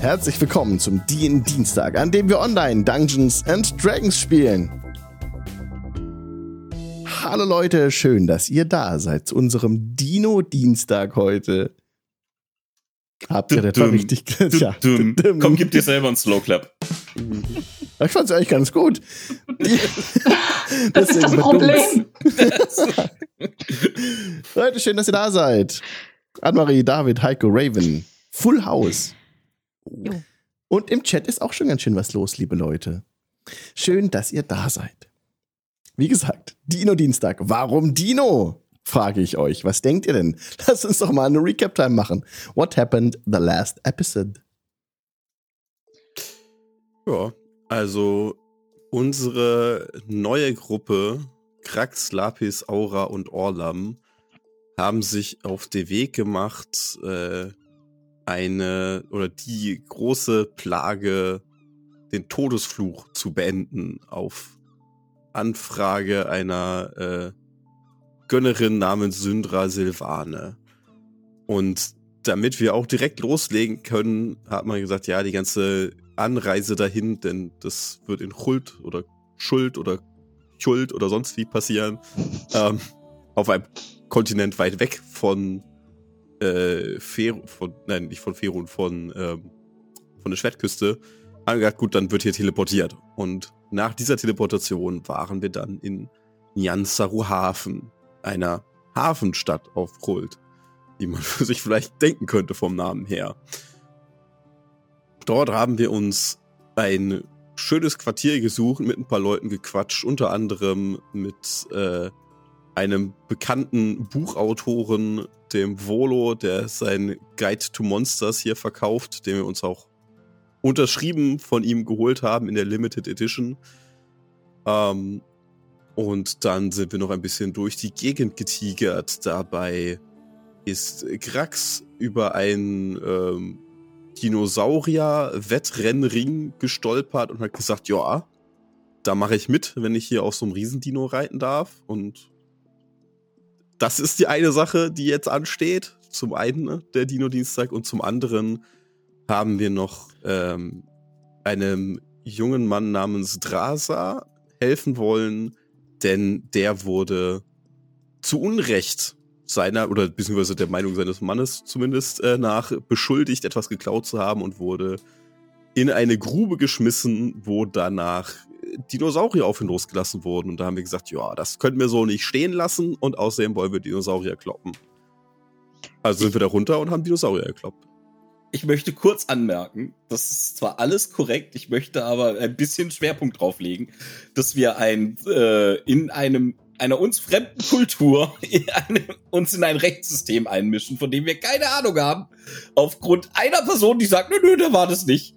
Herzlich willkommen zum DIN Dienstag, an dem wir online Dungeons and Dragons spielen. Hallo Leute, schön, dass ihr da seid zu unserem Dino-Dienstag heute. Habt ihr etwa richtig ja, Komm, gib dir selber einen Slow Clap. Ich fand's eigentlich ganz gut. das ist das Problem. Leute, schön, dass ihr da seid. Annemarie, David, Heiko, Raven, Full House. Und im Chat ist auch schon ganz schön was los, liebe Leute. Schön, dass ihr da seid. Wie gesagt, Dino-Dienstag. Warum Dino? Frage ich euch. Was denkt ihr denn? Lasst uns doch mal eine Recap-Time machen. What happened the last episode? Ja, also unsere neue Gruppe, Krax, Lapis, Aura und Orlam, haben sich auf den Weg gemacht, äh, eine oder die große Plage, den Todesfluch zu beenden auf Anfrage einer äh, Gönnerin namens Syndra Silvane. Und damit wir auch direkt loslegen können, hat man gesagt, ja, die ganze Anreise dahin, denn das wird in Schuld oder Schuld oder Schuld oder sonst wie passieren, ähm, auf einem Kontinent weit weg von äh, Fer von, nein, nicht von Ferun, von, ähm, von der Schwertküste, haben gesagt, gut, dann wird hier teleportiert. Und nach dieser Teleportation waren wir dann in Nyansaru Hafen, einer Hafenstadt auf Krult, die man für sich vielleicht denken könnte vom Namen her. Dort haben wir uns ein schönes Quartier gesucht, mit ein paar Leuten gequatscht, unter anderem mit äh, einem bekannten Buchautoren, dem Volo, der sein Guide to Monsters hier verkauft, den wir uns auch unterschrieben von ihm geholt haben in der Limited Edition. Ähm, und dann sind wir noch ein bisschen durch die Gegend getigert. Dabei ist Grax über ein ähm, Dinosaurier-Wettrennring gestolpert und hat gesagt, ja, da mache ich mit, wenn ich hier auf so einem Riesendino reiten darf. Und das ist die eine Sache, die jetzt ansteht. Zum einen ne, der Dino-Dienstag und zum anderen haben wir noch ähm, einem jungen Mann namens Drasa helfen wollen, denn der wurde zu Unrecht seiner oder beziehungsweise der Meinung seines Mannes zumindest äh, nach beschuldigt, etwas geklaut zu haben und wurde in eine Grube geschmissen, wo danach Dinosaurier auf ihn losgelassen wurden. Und da haben wir gesagt, ja, das können wir so nicht stehen lassen und außerdem wollen wir Dinosaurier kloppen. Also sind wir da runter und haben Dinosaurier gekloppt. Ich möchte kurz anmerken, das ist zwar alles korrekt, ich möchte aber ein bisschen Schwerpunkt drauflegen, dass wir ein äh, in einem einer uns fremden Kultur in einem, uns in ein Rechtssystem einmischen, von dem wir keine Ahnung haben, aufgrund einer Person, die sagt, nö, nö, da war das nicht.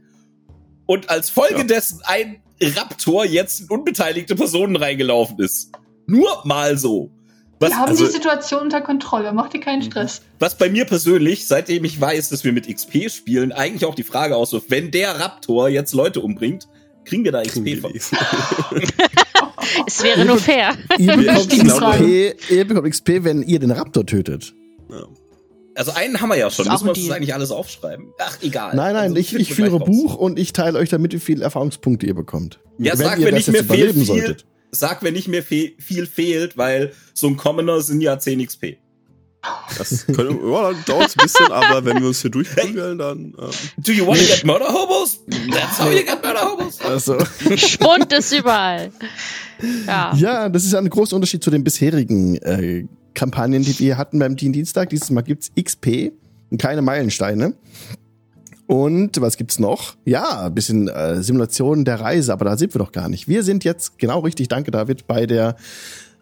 Und als Folge ja. dessen ein Raptor jetzt in unbeteiligte Personen reingelaufen ist. Nur mal so. Was, wir haben also, die Situation unter Kontrolle, mach dir keinen Stress. Was bei mir persönlich, seitdem ich weiß, dass wir mit XP spielen, eigentlich auch die Frage auswirft, wenn der Raptor jetzt Leute umbringt, kriegen wir da XP von? es wäre nur fair. Ihr bekommt, XP, ihr bekommt XP, wenn ihr den Raptor tötet. Ja. Also einen haben wir ja schon. Müssen wir uns das eigentlich alles aufschreiben? Ach, egal. Nein, nein, also, ich, ich führe Buch und ich teile euch damit, wie viele Erfahrungspunkte ihr bekommt. Ja, wenn sag, ihr wenn nicht mehr viel, viel, sag, wenn nicht mehr fe viel fehlt, weil so ein Commoner sind ja 10 XP. Das können, ja, dann dauert es ein bisschen, aber wenn wir uns hier durchprügeln, dann. Ähm. Do you want to get murder hobos? That's how you get murder hobos. Also. Spund ist überall. Ja. ja, das ist ein großer Unterschied zu den bisherigen äh, Kampagnen, die wir hatten beim Team Dienstag. Dieses Mal gibt's XP und keine Meilensteine. Und was gibt's noch? Ja, ein bisschen äh, Simulation der Reise, aber da sind wir doch gar nicht. Wir sind jetzt genau richtig, danke David, bei der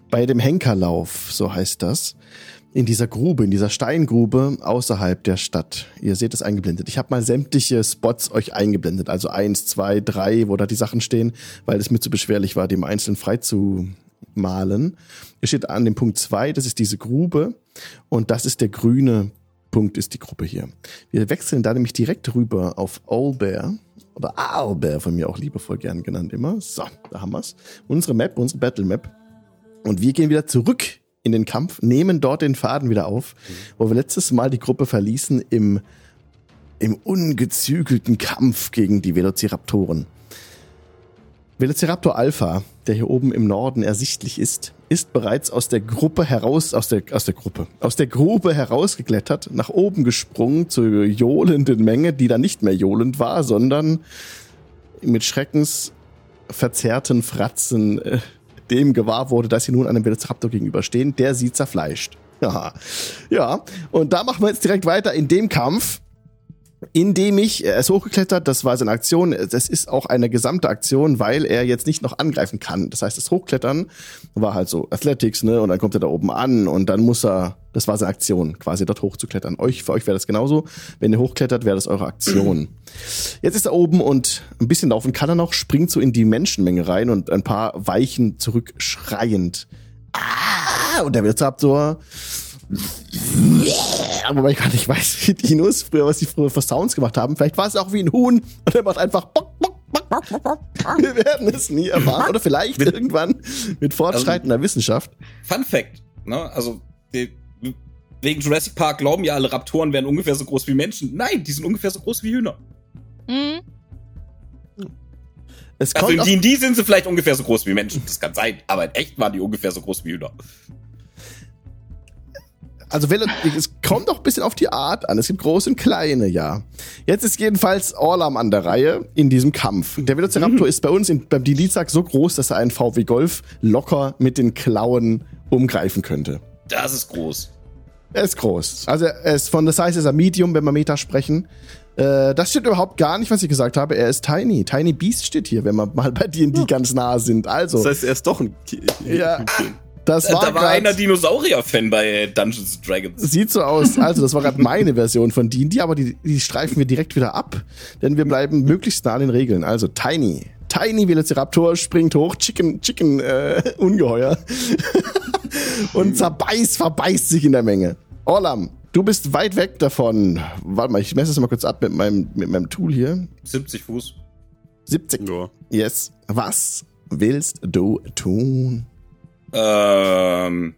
bei dem Henkerlauf, so heißt das. In dieser Grube, in dieser Steingrube außerhalb der Stadt. Ihr seht es eingeblendet. Ich habe mal sämtliche Spots euch eingeblendet. Also eins, zwei, drei, wo da die Sachen stehen, weil es mir zu beschwerlich war, die im Einzelnen frei zu malen. Ihr steht an dem Punkt zwei, das ist diese Grube und das ist der grüne Punkt, ist die Gruppe hier. Wir wechseln da nämlich direkt rüber auf Owlbear oder Owlbear von mir auch liebevoll gern genannt immer. So, da haben wir's. Unsere Map, unsere Battle Map. Und wir gehen wieder zurück in den Kampf, nehmen dort den Faden wieder auf, wo wir letztes Mal die Gruppe verließen im im ungezügelten Kampf gegen die Velociraptoren. Velociraptor Alpha, der hier oben im Norden ersichtlich ist, ist bereits aus der Gruppe heraus, aus der, aus der Gruppe, aus der Grube herausgeklettert, nach oben gesprungen zur johlenden Menge, die dann nicht mehr johlend war, sondern mit schreckensverzerrten Fratzen äh, dem gewahr wurde, dass sie nun einem Velociraptor gegenüberstehen, der sie zerfleischt. Ja, ja. Und da machen wir jetzt direkt weiter in dem Kampf, indem ich, er ist hochgeklettert, das war seine Aktion, das ist auch eine gesamte Aktion, weil er jetzt nicht noch angreifen kann. Das heißt, das Hochklettern war halt so Athletics, ne, und dann kommt er da oben an und dann muss er, das war seine Aktion, quasi dort hochzuklettern. Euch, für euch wäre das genauso. Wenn ihr hochklettert, wäre das eure Aktion. Jetzt ist er oben und ein bisschen laufen kann er noch, springt so in die Menschenmenge rein und ein paar Weichen zurückschreiend. Ah! Und der Velociraptor aber ich gar nicht weiß, wie Dinos früher, was die früher für Sounds gemacht haben. Vielleicht war es auch wie ein Huhn und er macht einfach bock, bock, bock, bock, bock, bock. Wir werden es nie erfahren. Oder vielleicht irgendwann mit fortschreitender Wissenschaft. Fun Fact, ne? Also, die, wegen Jurassic Park glauben ja alle Raptoren wären ungefähr so groß wie Menschen. Nein, die sind ungefähr so groß wie Hühner. Mhm. Es Also in D&D sind sie vielleicht ungefähr so groß wie Menschen. Das kann sein. Aber in echt waren die ungefähr so groß wie Hühner. Also Velo, es kommt auch ein bisschen auf die Art an. Es gibt große und kleine, ja. Jetzt ist jedenfalls Orlam an der Reihe in diesem Kampf. Der Velociraptor ist bei uns in, beim Dilizak so groß, dass er einen VW Golf locker mit den Klauen umgreifen könnte. Das ist groß. Er ist groß. Also er ist von der Size ist er Medium, wenn wir Meta sprechen. Äh, das stimmt überhaupt gar nicht, was ich gesagt habe. Er ist Tiny. Tiny Beast steht hier, wenn wir mal bei D&D ganz nah sind. Also, Das heißt, er ist doch ein Ki Ja. Das Da war, war grad- einer Dinosaurier-Fan bei Dungeons and Dragons. Sieht so aus. Also, das war gerade meine Version von D&D, aber die, die streifen wir direkt wieder ab, denn wir bleiben möglichst nah an den Regeln. Also, Tiny. Tiny Velociraptor springt hoch, Chicken, Chicken, äh, Ungeheuer. Und zerbeißt, verbeißt sich in der Menge. Orlam, du bist weit weg davon. Warte mal, ich messe das mal kurz ab mit meinem, mit meinem Tool hier. 70 Fuß. 70. Ja. Yes. Was willst du tun? Ähm,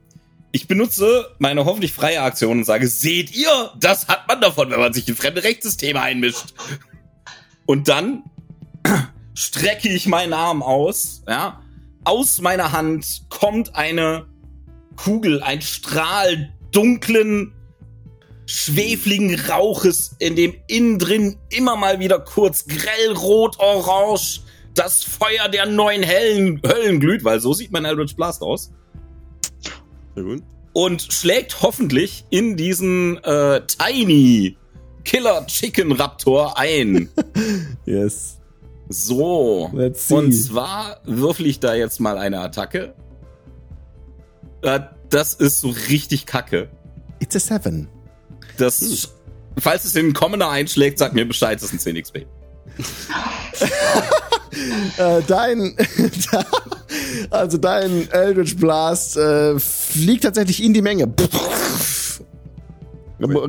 ich benutze meine hoffentlich freie Aktion und sage, seht ihr, das hat man davon, wenn man sich in fremde Rechtssysteme einmischt. Und dann strecke ich meinen Arm aus, ja. Aus meiner Hand kommt eine Kugel, ein Strahl dunklen, schwefligen Rauches, in dem innen drin immer mal wieder kurz grell rot, orange das Feuer der neuen Hellen, Höllen glüht, weil so sieht mein Eldritch Blast aus. Sehr gut. Und schlägt hoffentlich in diesen äh, Tiny Killer Chicken Raptor ein. Yes. So. Let's see. Und zwar würfel ich da jetzt mal eine Attacke. Äh, das ist so richtig kacke. It's a seven. Das, falls es in den Commoner einschlägt, sag mir Bescheid, das ist ein 10 XP. Äh, dein, also dein Eldritch Blast äh, fliegt tatsächlich in die Menge.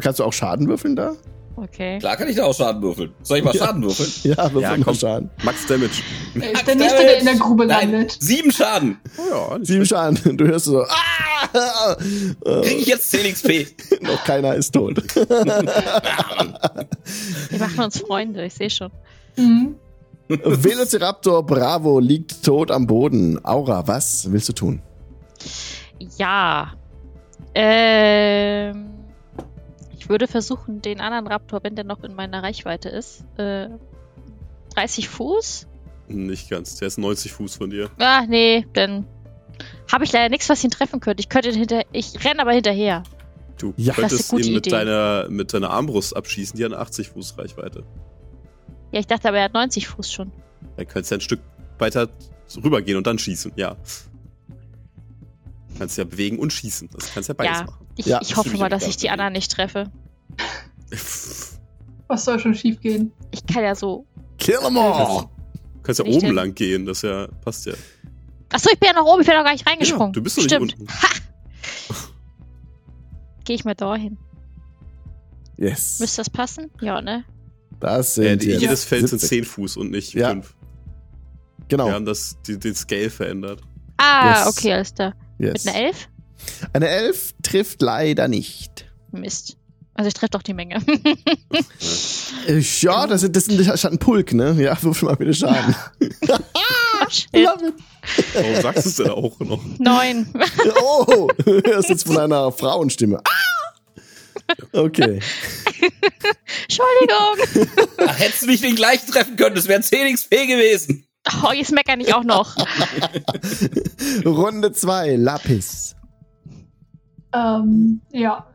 Kannst du auch Schaden würfeln da? Okay. Klar kann ich da auch Schaden würfeln. Soll ich mal Ja. Schaden würfeln? Ja, würfel Ja, mal komm. Schaden. Max Damage. Er ist der Nächste, der in der Grube Nein, landet. sieben Schaden. Oh ja, Sieben. Schaden. Du hörst so, ah! Krieg ich jetzt 10 XP. Noch keiner ist tot. Wir machen uns Freunde, ich sehe schon. Mhm. Velociraptor Bravo liegt tot am Boden. Aura, was willst du tun? Ja. Ähm. Ich würde versuchen, den anderen Raptor, wenn der noch in meiner Reichweite ist, äh, 30 Fuß? Nicht ganz. Der ist 90 Fuß von dir. Ah, nee, dann habe ich leider nichts, was ihn treffen könnte. Ich könnte ihn hinter. Ich renne aber hinterher. Du Ja. Könntest ihn mit Idee. deiner, mit deiner Armbrust abschießen, die hat eine 80 Fuß Reichweite. Ja, ich dachte aber, er hat 90 Fuß schon. Dann kannst du ja ein Stück weiter rübergehen und dann schießen, ja. Kannst ja bewegen und schießen. Das kannst ja beides Ja. machen. Ich, Ja, ich hoffe mal, dass ich die anderen nicht treffe. Was soll schon schief gehen? Ich kann ja so. Kill 'em all! Du kannst ja oben denn? lang gehen, das ja passt ja. Achso, ich bin ja noch oben, ich bin noch gar nicht reingesprungen. Ja, du bist noch nicht Stimmt. unten. Ha! Gehe ich mal da hin. Yes. Müsste das passen? Ja, ne? Das Äh, sind die, jetzt jedes Feld sind 70. 10 Fuß und nicht Ja. 5. Genau. Wir haben das, die, den Scale verändert. Ah, Yes. okay, alles klar. yes. Mit einer 11? Eine Elf trifft leider nicht. Mist. Also ich treffe doch die Menge. Ich, ja, das, ist- das, hat ein Pulk, ne? Ja, würfel mal bitte Schaden. Love it. Warum sagst du es denn auch noch? Neun. Oh, das ist jetzt von einer Frauenstimme. Ah! Okay. Entschuldigung. Ach, hättest du mich den gleichen treffen können, das wäre 10 XP gewesen. Oh, jetzt meckern ich auch noch. Runde 2, Lapis. Ähm, ja.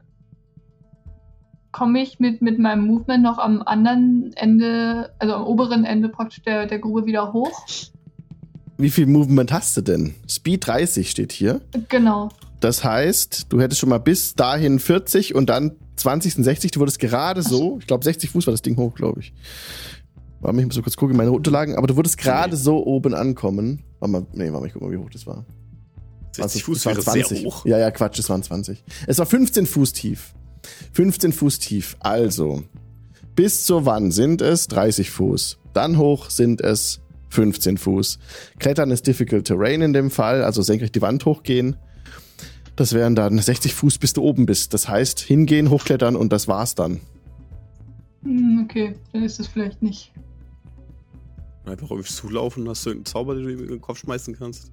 Komme ich mit, mit meinem Movement noch am anderen Ende, also am oberen Ende praktisch der, der Grube wieder hoch? Wie viel Movement hast du denn? Speed 30 steht hier. Genau. Das heißt, du hättest schon mal bis dahin 40 und dann 20 und 60. Du wurdest gerade so, ich glaube 60 Fuß war das Ding hoch, glaube ich. Warte mal, ich muss so kurz gucken in meine Unterlagen, aber du würdest gerade so oben ankommen. Warte mal, nee, warte mal, ich guck mal, wie hoch das war. 60 Also, Fuß wäre sehr hoch. Ja, ja, Quatsch, es waren 20. Es war 15 Fuß tief. 15 Fuß tief. Also, bis zur Wand sind es 30 Fuß. Dann hoch sind es 15 Fuß. Klettern ist difficult terrain in dem Fall, also senkrecht die Wand hochgehen. Das wären dann 60 Fuß, bis du oben bist. Das heißt, hingehen, hochklettern und das war's dann. Hm, okay, dann ist es vielleicht nicht. Einfach auf dich zulaufen, hast du irgendeinen Zauber, den du ihm in den Kopf schmeißen kannst?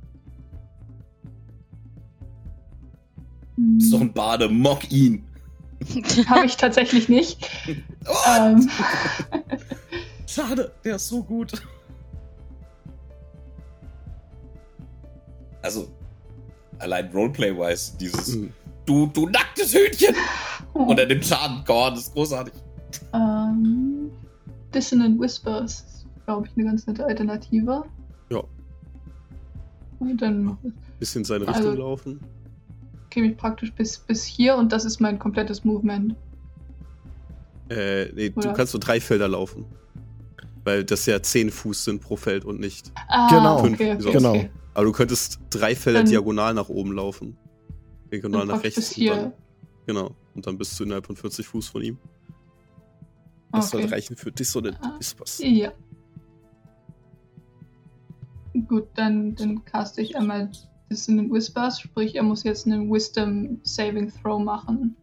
Hm, Das ist doch ein Bade, mock ihn. Habe ich tatsächlich nicht. Oh, Ähm, schade, der ist so gut. Also, allein Roleplay-wise, dieses Hm. du, du nacktes Hühnchen! Und er nimmt Schaden. Gott, das ist großartig. ähm, Dissonant Whispers ist, glaube ich, eine ganz nette Alternative. Ja. Und dann Bisschen in seine Richtung Also- laufen. käme ich praktisch bis, bis hier und das ist mein komplettes Movement. Äh, nee, du Oder? kannst nur drei Felder laufen. Weil das ja 10 Fuß sind pro Feld und nicht. Ah, Genau. okay, Fünf, okay, genau. okay. Aber du könntest drei Felder Dann- diagonal nach oben laufen. Diagonal Dann nach rechts. bis hier. Dann, genau. Und dann bist du innerhalb von 40 Fuß von ihm. Das soll Okay. reichen für Dissonant Ah. Whispers. Ja. Gut, dann, dann caste ich einmal Dissonant Whispers, sprich, er muss jetzt einen Wisdom Saving Throw machen.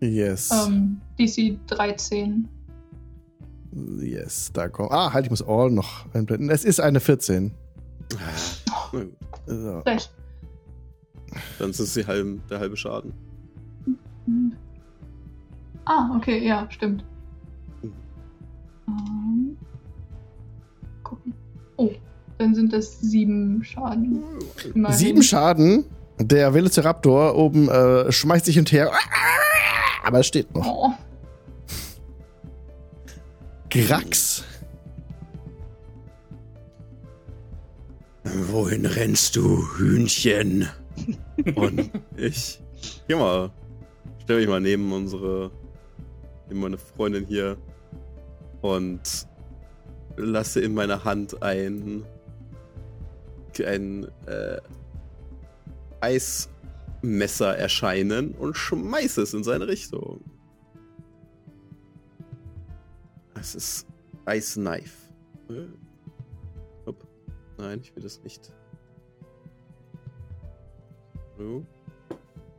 Yes. Ähm, DC 13. Yes, da kommt. Ah, halt, ich muss All noch einblenden. Es ist eine 14. Na gut, So. Recht. Dann ist es die halben, der halbe Schaden. Ah, okay, ja, stimmt. Mhm. Ähm, gucken. Oh, dann sind das sieben Schaden. Immerhin. Sieben Schaden. Der Velociraptor oben äh, schmeißt sich hinterher. Aber es steht noch. Oh, Grax. Wohin rennst du, Hühnchen? Und ich geh mal, stell mich mal neben unsere, neben meine Freundin hier und lasse in meiner Hand ein, ein äh, Eismesser erscheinen und schmeiße es in seine Richtung. Es ist Ice Knife. Hopp. Nein, ich will das nicht.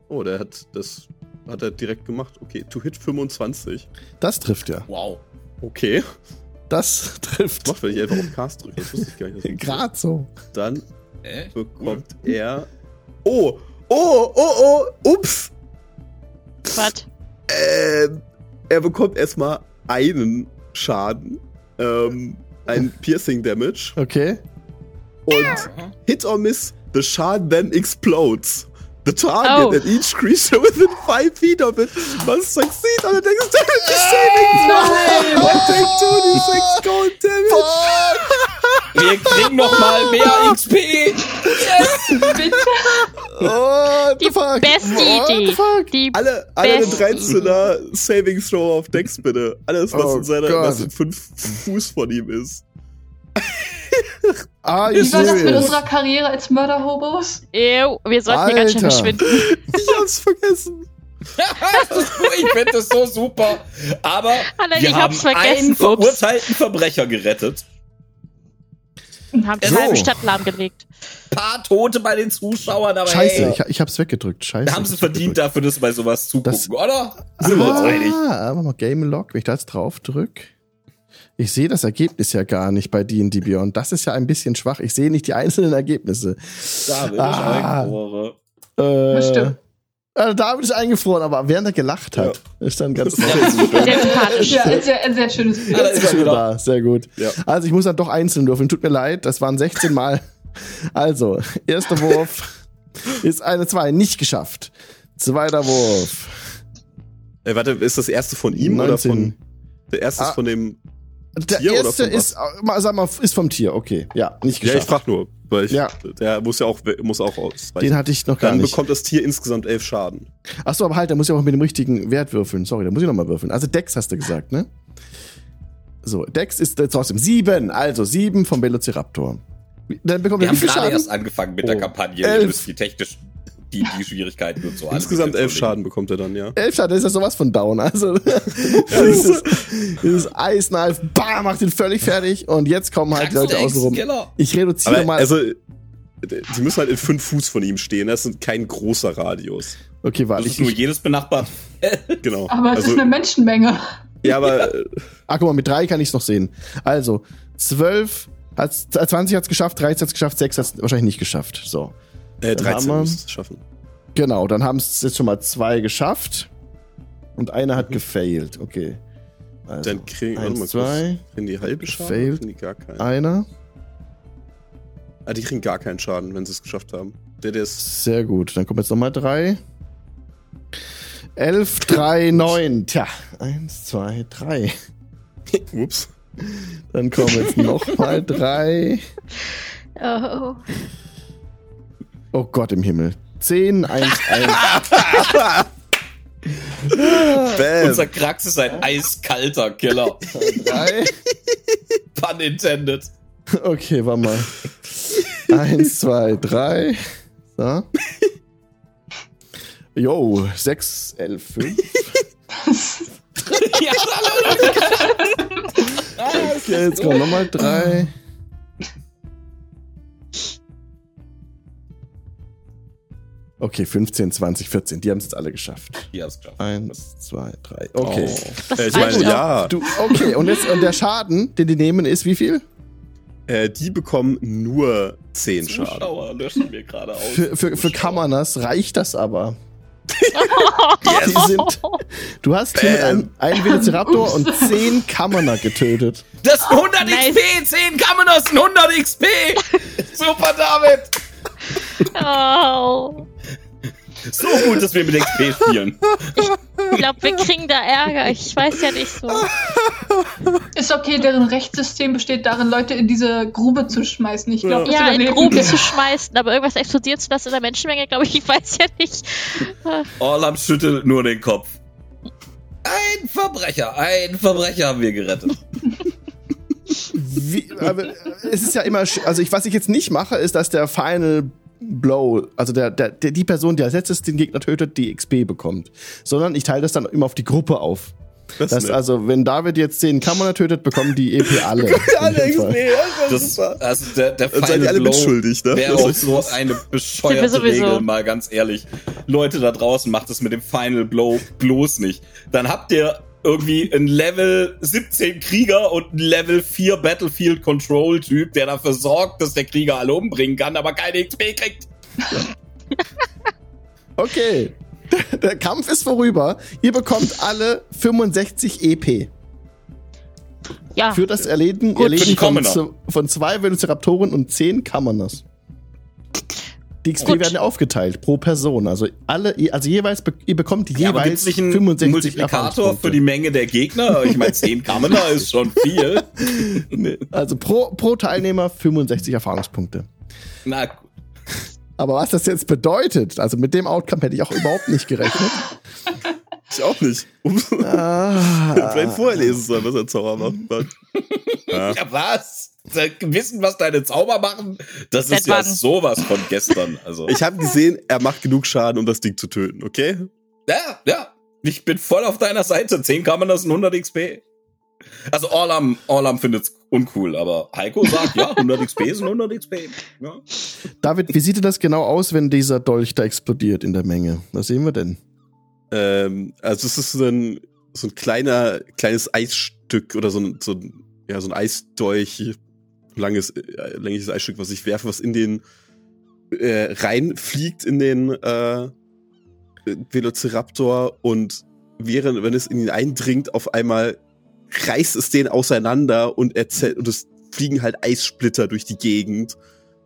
Oh, der hat das hat er direkt gemacht. Okay, to hit 25. Das trifft ja. Wow. Okay. Das trifft. Macht, wenn ich einfach auf Cast drücke. Das wusste ich gar nicht. Gerade so. Dann Äh? bekommt er. Oh! Oh! Oh! Oh! Ups! Was? Ähm, er bekommt erstmal einen Schaden. Ähm, ein Piercing Damage. Okay. Und Aha. hit or miss, the shard then explodes. The target Oh. and each creature within five feet of it must succeed on the dexterity saving throw. And take 2d6 cold damage. Wir kriegen noch mal mehr XP. bitte. What Die the fuck? beste What Idee. the fuck? Die Alle, alle Beste 13er Saving Throw auf Dex, bitte. Alles, was Oh in seiner, was in 5 Fuß von ihm ist. Are you Wie war das mit unserer Karriere als Mörderhobos? Ew, wir sollten hier ganz schön Alter. verschwinden. Ich hab's vergessen. ich finde das so super. Aber Alter, wir ich haben einen Ups. verurteilten Verbrecher gerettet. Und haben die So. halbe Stadt lahmgelegt. Paar Tote bei den Zuschauern, aber Scheiße, hey, ich, ich hab's weggedrückt. Scheiße. da haben sie verdient dafür, dass sie bei sowas zugucken, Das- oder? Sind wir uns einig? Ah, mach mal Game Lock, wenn ich da jetzt drauf drück. Ich sehe das Ergebnis ja gar nicht bei D&D Beyond. Das ist ja ein bisschen schwach. Ich sehe nicht die einzelnen Ergebnisse. David Ah. Eingefroren. Äh, stimmt. äh, David ist eingefroren, aber während er gelacht hat, ist dann ganz Sehr sympathisch. Ja, ein sehr, ein sehr schönes Bild. Da ist Ist wieder. da, sehr gut. Ja. Also ich muss dann doch einzeln würfeln. Tut mir leid, das waren 16 Mal. Also, erster Wurf ist eine 2, nicht geschafft. Zweiter Wurf. Äh, warte, ist das erste von ihm oder 19. von. Der erste Ah. ist von dem. Der Tier erste ist, äh, mal, sag mal, ist vom Tier, okay. Ja, nicht Ja, ich geschafft. frag nur, weil ich, Ja. der muss ja auch, muss auch ausweichen. Den hatte ich noch gar Dann nicht. bekommt das Tier insgesamt elf Schaden. Achso, aber halt, da muss ich auch mit dem richtigen Wert würfeln. Sorry, da muss ich nochmal würfeln. Also Dex hast du gesagt, ne? So, Dex ist äh, trotzdem sieben. Also sieben vom Velociraptor. Dann bekommt Wir haben gerade Schaden? erst angefangen mit der Oh. Kampagne. Elf. Ihr müsst die technisch, die, die Schwierigkeiten und so. Insgesamt elf. Schaden bekommt er dann, ja. Elf Schaden, das ist ja sowas von down. Also, dieses, dieses Eisknife, bam, macht ihn völlig fertig. Und jetzt kommen halt die Leute außenrum. Killer. Ich reduziere Aber mal. also, die müssen halt in fünf Fuß von ihm stehen. Das ist kein großer Radius. okay, Das warte, ist ich, nur jedes benachbart. Genau. Aber es also, ist eine Menschenmenge. ja, aber äh, ah, guck mal, mit drei kann ich es noch sehen. Also, zwölf, hat's, 20 hat's geschafft, 13 hat's geschafft, 6 hat's wahrscheinlich nicht geschafft. So. Äh, Dann 13 haben wir- muss es schaffen. Genau, dann haben es jetzt schon mal zwei geschafft. Und einer hat gefailt. Okay. Also, Dann kriegen, eins, mal zwei, Kriegen die halbe Schaden? Failed. Kriegen die gar keinen? einer. Ah, die kriegen gar keinen Schaden, wenn sie es geschafft haben. Der, der ist. Sehr gut. Dann kommen jetzt nochmal drei. Elf, drei, neun. Tja, eins, zwei, drei. Ups. Dann kommen jetzt nochmal drei. Oh. Oh Gott im Himmel. Zehn, eins, eins. Bam. Unser Krax ist ein eiskalter Killer. drei. Pun intended. Okay, warte mal. Eins, zwei, drei. So. Jo, sechs, elf, fünf. ja, Okay, jetzt kommen nochmal drei. Okay, 15, 20, 14. Die haben es jetzt alle geschafft. Ihr habt's geschafft. Eins, zwei, drei. Okay. Das Äh, ich meine, ja. Du, okay, und jetzt und der Schaden, den die nehmen, ist wie viel? Äh, die bekommen nur 10 Schaden. Zuschauer löschen wir gerade aus. Für, für, für Kammernas reicht das aber. Die sind, du hast hier mit einem, einen Velociraptor und zehn Kammerner getötet. Das ist 100 Nice. XP, 10 Kamenos, 100 XP. Super, David. Oh. Gut, dass wir mit XP spielen. Ich glaube, wir kriegen da Ärger. Ich weiß ja nicht so. Ist okay, deren Rechtssystem besteht darin, Leute in diese Grube zu schmeißen. Ich glaube, das Ja, in Gruben wir. zu schmeißen, aber irgendwas explodiert zu lassen in der Menschenmenge, glaube ich, ich weiß ja nicht. Orlam schüttelt nur den Kopf. Ein Verbrecher, ein Verbrecher haben wir gerettet. Wie, aber es ist ja immer, also ich, was ich jetzt nicht mache, ist, dass der Final Blow, also der, der, der die Person, die als letztes den Gegner tötet, die XP bekommt. Sondern ich teile das dann immer auf die Gruppe auf. Das Das ist also, wenn David jetzt 10 Kammerner tötet, bekommen die EP alle. alle. XP, das Das, also der, der Dann seid ihr alle Blow mitschuldig, ne? Wäre Das auch ist- so eine bescheuerte. Regel, mal ganz ehrlich. Leute da draußen, macht es mit dem Final Blow bloß nicht. Dann habt ihr irgendwie einen Level 17 Krieger und einen Level 4 Battlefield Control Typ, der dafür sorgt, dass der Krieger alle umbringen kann, aber keine XP kriegt. Okay. Der Kampf ist vorüber. Ihr bekommt alle 65 EP. Ja, Für das Erledigen, Gut, für Erledigen von, von zwei Velociraptoren und 10 Kammerners. Die XP Gut. werden aufgeteilt pro Person. Also alle, also jeweils, ihr bekommt Ja, aber jeweils gibt's nicht einen 65 Multiplikator Erfahrungspunkte. für die Menge der Gegner? Ich meine, 10 Kammerer ist schon viel. Nee, Also pro, pro Teilnehmer 65 Erfahrungspunkte. Na gut. Aber was das jetzt bedeutet, also mit dem Outcome hätte ich auch überhaupt nicht gerechnet. Ich auch nicht. Ups. Ah, Vielleicht vorher lesen sollen, was ein Zauber macht. Ja. Ja, was? Wissen, was deine Zauber machen? Das Seit ist ja wann? sowas von gestern. Also. Ich habe gesehen, er macht genug Schaden, um das Ding zu töten, okay? Ja, ja. Ich bin voll auf deiner Seite. 10 Kammern sind 100 XP. Also Orlam, Orlam findet's uncool, aber Heiko sagt, ja, 100 XP sind 100 XP. Ja. David, wie sieht denn das genau aus, wenn dieser Dolch da explodiert in der Menge? Was sehen wir denn? Ähm, also es ist so ein, so ein kleiner, kleines Eis, Eisstück oder so ein, so ein, ja, so ein Eisdolch, langes, äh, längliches Eisstück, was ich werfe, was in den äh, reinfliegt in den äh, Velociraptor und während, wenn es in ihn eindringt, auf einmal reißt es den auseinander und, erzählt, und es fliegen halt Eissplitter durch die Gegend.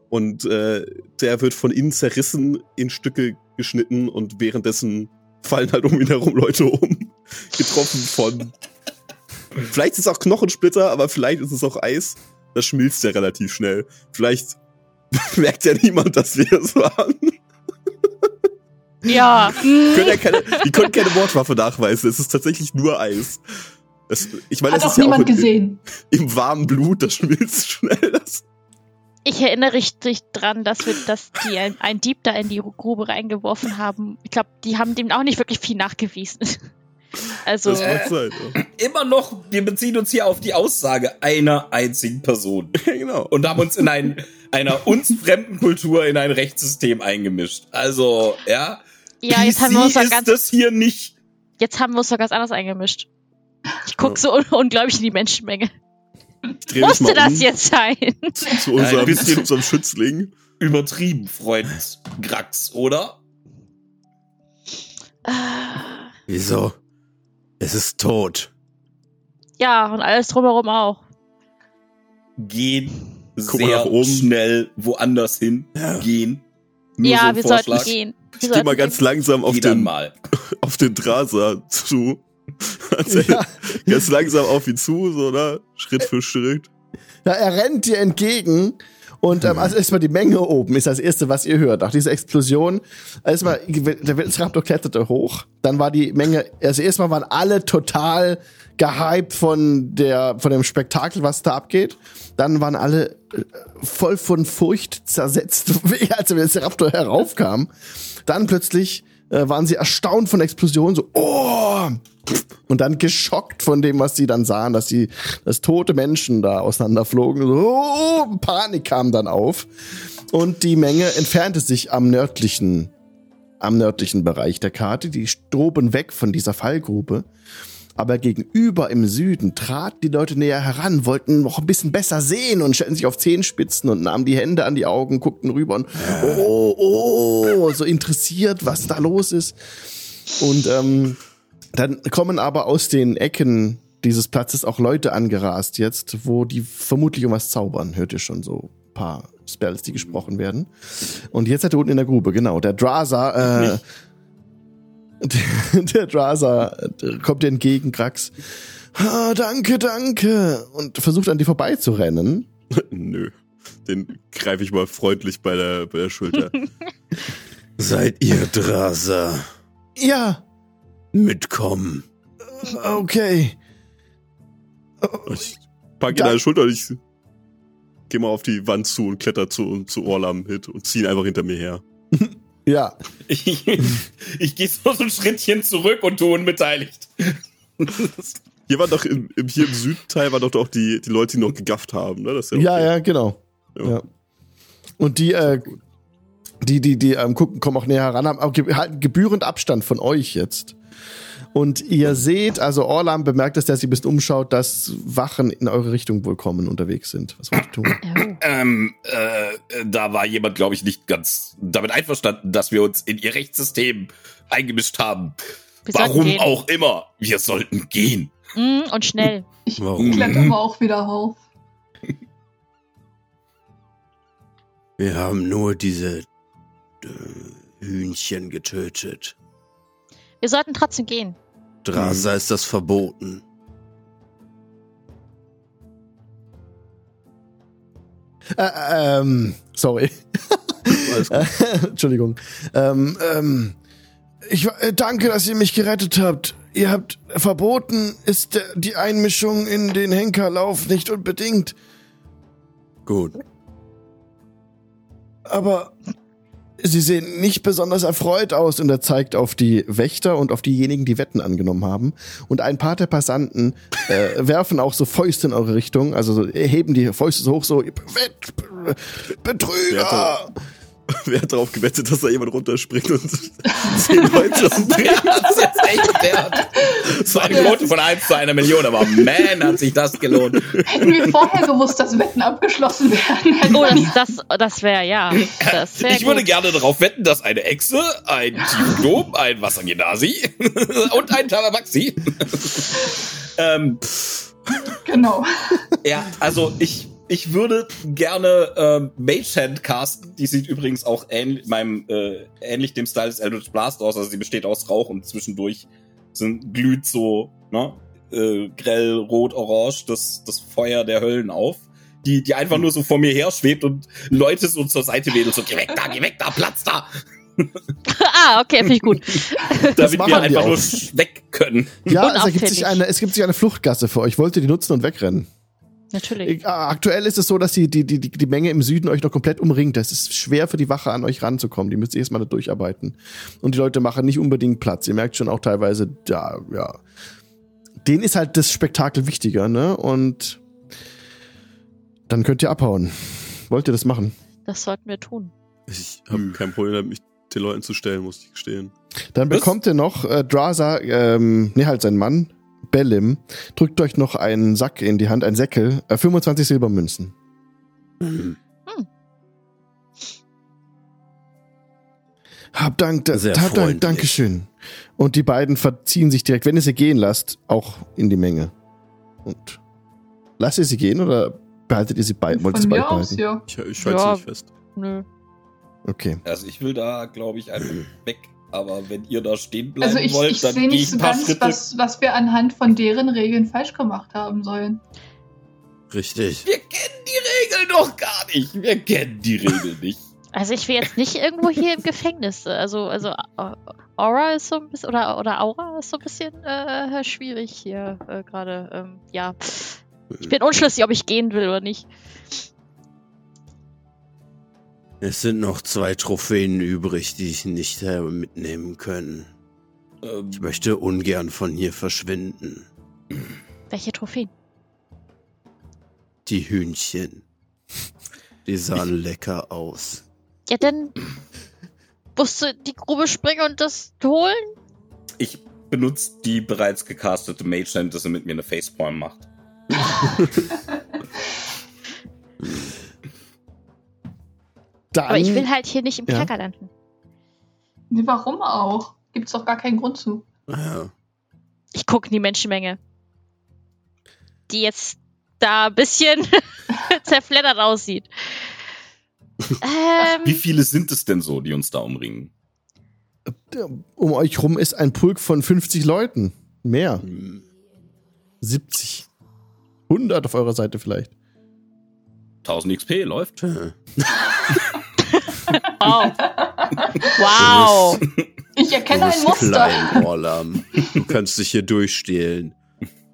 Und äh, der wird von innen zerrissen, in Stücke geschnitten und währenddessen fallen halt um ihn herum Leute um. Getroffen von. vielleicht ist es auch Knochensplitter, aber vielleicht ist es auch Eis. Das schmilzt ja relativ schnell. Vielleicht merkt ja niemand, dass wir es waren. Ja. können ja keine, die können keine Mordwaffe nachweisen. Es ist tatsächlich nur Eis. Das, ich meine, Hat das auch ist ja niemand auch im, gesehen. im warmen Blut, das schmilzt schnell. Das, Ich erinnere richtig dran, dass wir, dass die ein, ein Dieb da in die Grube reingeworfen haben. Ich glaube, die haben dem auch nicht wirklich viel nachgewiesen. Also, das mag sein. Ja. Immer noch, wir beziehen uns hier auf die Aussage einer einzigen Person. Genau. Und haben uns in ein, einer uns fremden Kultur in ein Rechtssystem eingemischt. Also, ja. ja, jetzt haben wir uns doch ist ganz, das hier nicht. jetzt haben wir uns doch ganz anders eingemischt. Ich gucke so un unglaublich in die Menschenmenge. Ich Musste das um jetzt sein? zu, zu, unserem, Ein bisschen- zu unserem Schützling. Übertrieben, Freund Grax, oder? Ah, Wieso? Es ist tot. Ja, und alles drumherum auch. Gehen Guck mal sehr nach oben. schnell woanders hin. Ja. Gehen. Nur so ja, ein wir Vorschlag. sollten gehen. Wir Ich geh sollten mal ganz gehen. langsam auf Geh den, mal. auf den Drasa zu. Ja. Ganz langsam auf ihn zu, so, ne? Schritt für Schritt. Ja, er rennt dir entgegen und ähm, also erstmal die Menge oben ist das erste, was ihr hört. Nach dieser Explosion, erstmal, der Velociraptor kletterte hoch, dann war die Menge, also erstmal waren alle total gehypt von der, von dem Spektakel, was da abgeht. Dann waren alle äh, voll von Furcht zersetzt, als der Velociraptor heraufkam. Dann plötzlich äh, waren sie erstaunt von der Explosion, so, oh! Und dann geschockt von dem, was sie dann sahen, dass sie, dass tote Menschen da auseinanderflogen. So, oh, Panik kam dann auf. Und die Menge entfernte sich am nördlichen, am nördlichen Bereich der Karte. Die stroben weg von dieser Fallgrube. Aber gegenüber im Süden traten die Leute näher heran, wollten noch ein bisschen besser sehen und stellten sich auf Zehenspitzen und nahmen die Hände an die Augen, guckten rüber und oh, oh, so interessiert, was da los ist. Und ähm, dann kommen aber aus den Ecken dieses Platzes auch Leute angerast jetzt, wo die vermutlich um was zaubern. Hört ihr schon so ein paar Spells, die gesprochen werden. Und jetzt seid ihr unten in der Grube, genau. Der Draza, äh, der, der Draza äh, kommt dir entgegen, Krax. Ah, danke, danke. Und versucht an dir vorbeizurennen. Nö. Den greife ich mal freundlich bei der, bei der Schulter. Seid ihr Drasa? Ja, Mitkommen. okay. Ich pack ihn an der Schulter und ich geh mal auf die Wand zu und kletter zu, zu Orlam mit und zieh ihn einfach hinter mir her. Ja, Ich, ich gehe so ein Schrittchen zurück und tu unbeteiligt. Hier war doch im, im, hier im Südteil waren doch auch die, die Leute, die noch gegafft haben, ne? Das ist ja, ja, okay. ja, genau. Ja. Ja. Und die, äh, die, die, die ähm, gucken, kommen auch näher heran, haben auch ge halten gebührend Abstand von euch jetzt. Und ihr seht, also Orlam bemerkt es, dass sie ein bisschen umschaut, dass Wachen in eure Richtung wohl kommen, unterwegs sind. Was wollt ihr tun? Ähm, äh, da war jemand, glaube ich, nicht ganz damit einverstanden, dass wir uns in ihr Rechtssystem eingemischt haben. Wir Warum auch immer. Wir sollten gehen. Mm, und schnell. Ich Warum? kletter aber auch wieder hoch. Wir haben nur diese äh, Hühnchen getötet. Wir sollten trotzdem gehen. Drasa ist das verboten. Äh, ähm, sorry. Entschuldigung. Ähm, ähm, ich äh, danke, dass ihr mich gerettet habt. Ihr habt verboten, ist der, die Einmischung in den Henkerlauf nicht unbedingt. Gut. aber sie sehen nicht besonders erfreut aus und er zeigt auf die Wächter und auf diejenigen, die Wetten angenommen haben. Und ein paar der Passanten äh, werfen auch so Fäuste in eure Richtung, also so, heben die Fäuste so hoch, so Wett, Betrüger. wer hat darauf gewettet, dass da jemand runterspringt und zehn Leute umbringt? Das ist echt wert. Es war eine Quote von 1 zu einer Million, aber man, hat sich das gelohnt. Hätten wir vorher gewusst, dass Wetten abgeschlossen werden. Oh, das, das, das wäre ja. Das wär Ich würde gut. gerne darauf wetten, dass eine Echse, ein Tiefdom, ein Wassergenasi und ein Tamabaxi. ähm, genau. ja, also ich, ich würde gerne ähm, Mage Hand casten. Die sieht übrigens auch ähnlich, meinem, äh, ähnlich dem Style des Eldritch Blast aus. Also sie besteht aus Rauch und zwischendurch sind, glüht so ne, äh, grell rot orange das, das Feuer der Höllen auf. Die, die einfach nur so vor mir her schwebt und Leute so zur Seite wedelt, so geh weg da, geh weg da, Platz da, ah, okay, finde ich gut. damit wir einfach auch. nur weg können. Ja, es ergibt sich eine, es gibt sich eine Fluchtgasse für euch. Wollt ihr die nutzen und wegrennen? Natürlich. Ich- ah, Aktuell ist es so, dass die, die, die, die Menge im Süden euch noch komplett umringt. Es ist schwer für die Wache an euch ranzukommen. Die müsst ihr erstmal da durcharbeiten. Und die Leute machen nicht unbedingt Platz. Ihr merkt schon auch teilweise, ja, ja. Denen ist halt das Spektakel wichtiger, ne? Und dann könnt ihr abhauen. Wollt ihr das machen? Das sollten wir tun. Ich habe Hm. kein Problem damit, mich den Leuten zu stellen, muss ich gestehen. Dann Was? bekommt ihr noch, äh, Draza, ähm, nee, halt sein Mann, Bellim, drückt euch noch einen Sack in die Hand, ein Säckel, äh, 25 Silbermünzen. Hab Dank, da, Sehr hab Dank. Dankeschön. Und die beiden verziehen sich direkt, wenn ihr sie gehen lasst, auch in die Menge. Und lasst ihr sie gehen oder behaltet ihr sie beide? Wollt ihr sie Von beide mir aus, behalten? ja. Ich, ich halte Ja. sie nicht fest. Nö. Okay. Also ich will da, glaube ich, einfach weg. Aber wenn ihr da stehen bleiben Also ich, wollt, ich dann sehe nicht ich so ganz, Schritte. was, was wir anhand von deren Regeln falsch gemacht haben sollen. Richtig. Wir kennen die Regeln doch gar nicht. Wir kennen die Regeln nicht. Also ich will jetzt nicht irgendwo hier im Gefängnis. Also, also äh, Aura ist so ein bisschen, oder, oder Aura ist so ein bisschen äh, schwierig hier äh, gerade. Ähm, ja. Ich bin unschlüssig, ob ich gehen will oder nicht. Es sind noch zwei Trophäen übrig, die ich nicht mitnehmen können. Ähm, Ich möchte ungern von hier verschwinden. Welche Trophäen? Die Hühnchen. Die sahen lecker aus. Ja, dann musst du die Grube springen und das holen? ich benutze die bereits gecastete Mage Hand, dass er mit mir eine Facepalm macht. Dann, Aber ich will halt hier nicht im Ja. Kerker landen. Nee, warum auch? Gibt's doch gar keinen Grund zu. Ja. Ich gucke in die Menschenmenge. Die jetzt da ein bisschen zerfleddert aussieht. Ähm, Wie viele sind es denn so, die uns da umringen? um euch rum ist ein Pulk von 50 Leuten. Mehr. Hm. 70. 100 auf eurer Seite vielleicht. 1000 XP läuft. Wow. wow. Ich erkenne Du ein bist Muster. klein, Orlam. Du kannst dich hier durchstehlen.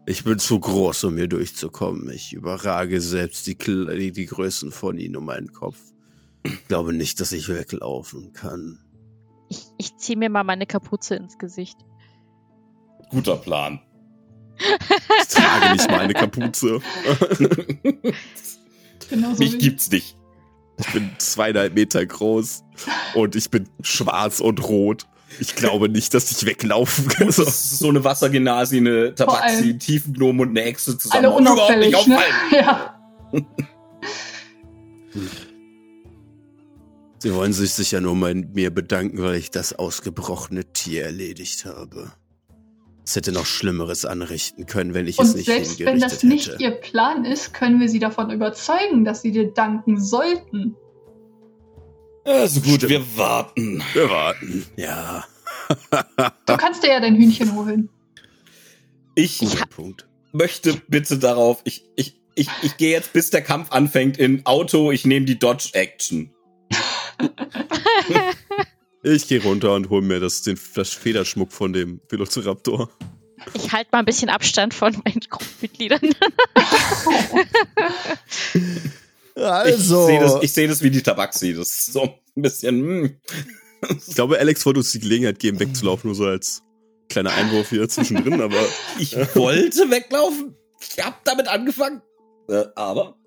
Ich bin zu groß, um hier durchzukommen. Ich überrage selbst die, die, die Größen von ihnen um meinen Kopf. Ich glaube nicht, dass ich weglaufen kann. Ich, ich ziehe mir mal meine Kapuze ins Gesicht. Guter Plan. Ich trage nicht mal eine Kapuze. Genau so Mich gibt's nicht. Ich bin zweieinhalb Meter groß und ich bin schwarz und rot. Ich glaube nicht, dass ich weglaufen kann. Das ist so eine Wassergenasi, eine Tabaxi, ein Tiefengnom und eine Echse zusammen. Alle Überhaupt unauffällig, nicht ne? auffallen. Ja. Sie wollen sich sicher nur bei mir bedanken, weil ich das ausgebrochene Tier erledigt habe. Es hätte noch Schlimmeres anrichten können, wenn ich es Und nicht selbst wenn hingerichtet das nicht hätte. ihr Plan ist, können wir sie davon überzeugen, dass sie dir danken sollten. Also gut, Stimmt. wir warten. Wir warten. Ja, Du kannst dir ja dein Hühnchen holen. Ich möchte bitte darauf, ich, ich, ich, ich gehe jetzt, bis der Kampf anfängt, in Auto, ich nehme die Dodge Action. Ich gehe runter und hole mir das, den, das Federschmuck von dem Velociraptor. Ich halte mal ein bisschen Abstand von meinen Gruppenmitgliedern. Also, Ich sehe das, seh das wie die Tabaxi. Das ist so ein bisschen. hm. Ich glaube, Alex wollte uns die Gelegenheit geben, wegzulaufen, nur so als kleiner Einwurf hier zwischendrin, aber Ich wollte weglaufen. Ich habe damit angefangen. Äh, aber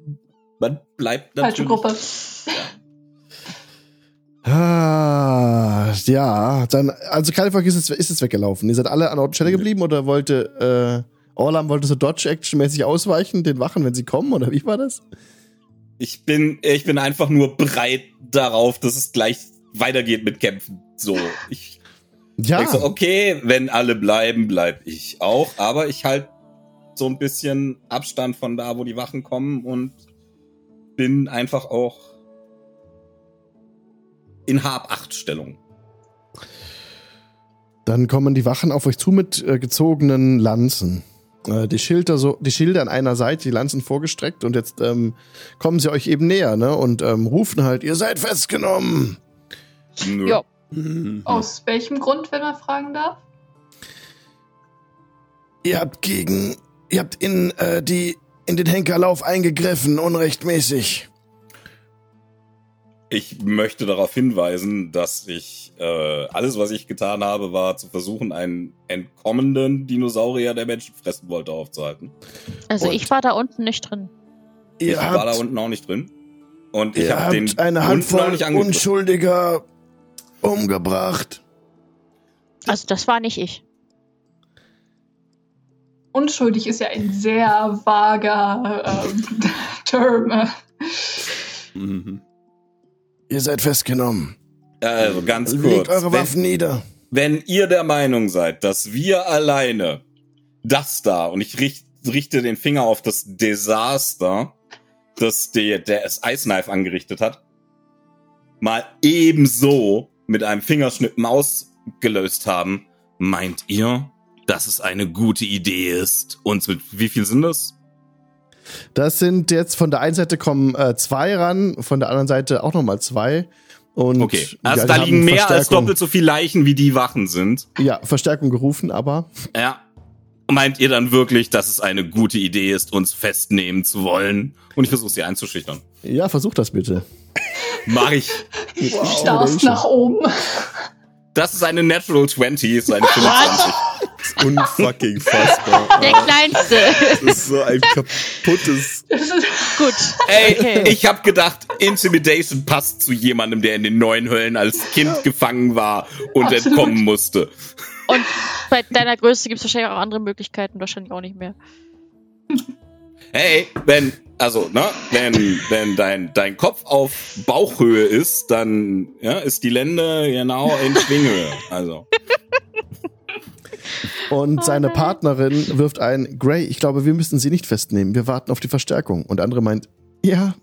man bleibt Falsche natürlich. Gruppe. Ah, ja, dann, also Kalifak ist es, ist es weggelaufen. Ihr seid alle an Ort und Stelle geblieben oder wollte, äh, Orlam wollte so Dodge-Action-mäßig ausweichen, den Wachen, wenn sie kommen, oder wie war das? Ich bin, ich bin einfach nur bereit darauf, dass es gleich weitergeht mit Kämpfen. So, ich Ja, so, okay, wenn alle bleiben, bleib ich auch. Aber ich halt so ein bisschen Abstand von da, wo die Wachen kommen und bin einfach auch in Hab-Acht-Stellung. dann kommen die Wachen auf euch zu mit äh, gezogenen Lanzen. Äh, die Schilder so, die Schilder an einer Seite, die Lanzen vorgestreckt und jetzt ähm, kommen sie euch eben näher, ne? Und ähm, rufen halt, ihr seid festgenommen. Nö. Ja. Mhm. Aus welchem Grund, wenn man fragen darf? Ihr habt gegen, ihr habt in äh, die in den Henkerlauf eingegriffen, unrechtmäßig. Ich möchte darauf hinweisen, dass ich äh, alles, was ich getan habe, war zu versuchen, einen entkommenden Dinosaurier, der Menschen fressen wollte, aufzuhalten. Also Und- ich war da unten nicht drin. Ich war da unten auch nicht drin. Und ich habe den eine Handvoll. Unschuldiger umgebracht. Also das war nicht ich. Unschuldig ist ja ein sehr vager ähm, Term. Mhm. Ihr seid festgenommen. Also ganz kurz. Legt eure wenn, Waffen nieder. wenn ihr der Meinung seid, dass wir alleine das da, und ich richt, richte den Finger auf das Desaster, das der, der es Ice Knife angerichtet hat, mal ebenso mit einem Fingerschnippen ausgelöst haben, meint ihr, dass es eine gute Idee ist? Und mit wie viel sind das? Das sind jetzt von der einen Seite kommen äh, zwei ran, von der anderen Seite auch nochmal zwei. Und Okay, also ja, da liegen mehr als doppelt so viele Leichen, wie die Wachen sind. Ja, Verstärkung gerufen, aber Ja. Meint ihr dann wirklich, dass es eine gute Idee ist, uns festnehmen zu wollen? Und ich versuche sie einzuschüchtern. ja, versuch das bitte. Mach ich. Starrst nach oben. Das ist eine Natural 20, ist eine 25. Unfucking fassbar. Der kleinste. Das ist so ein kaputtes. Gut. Ey, Okay. ich hab gedacht, Intimidation passt zu jemandem, der in den neuen Höllen als Kind gefangen war und Absolut. entkommen musste. Und bei deiner Größe gibt es wahrscheinlich auch andere Möglichkeiten, wahrscheinlich auch nicht mehr. Hey, wenn, also, ne, wenn, wenn dein, dein Kopf auf Bauchhöhe ist, dann, ja, ist die Lende genau in Schwinghöhe. Also. Und Oh seine nein. Partnerin wirft ein, Gray, ich glaube, wir müssen sie nicht festnehmen. Wir warten auf die Verstärkung. Und der andere meint, ja,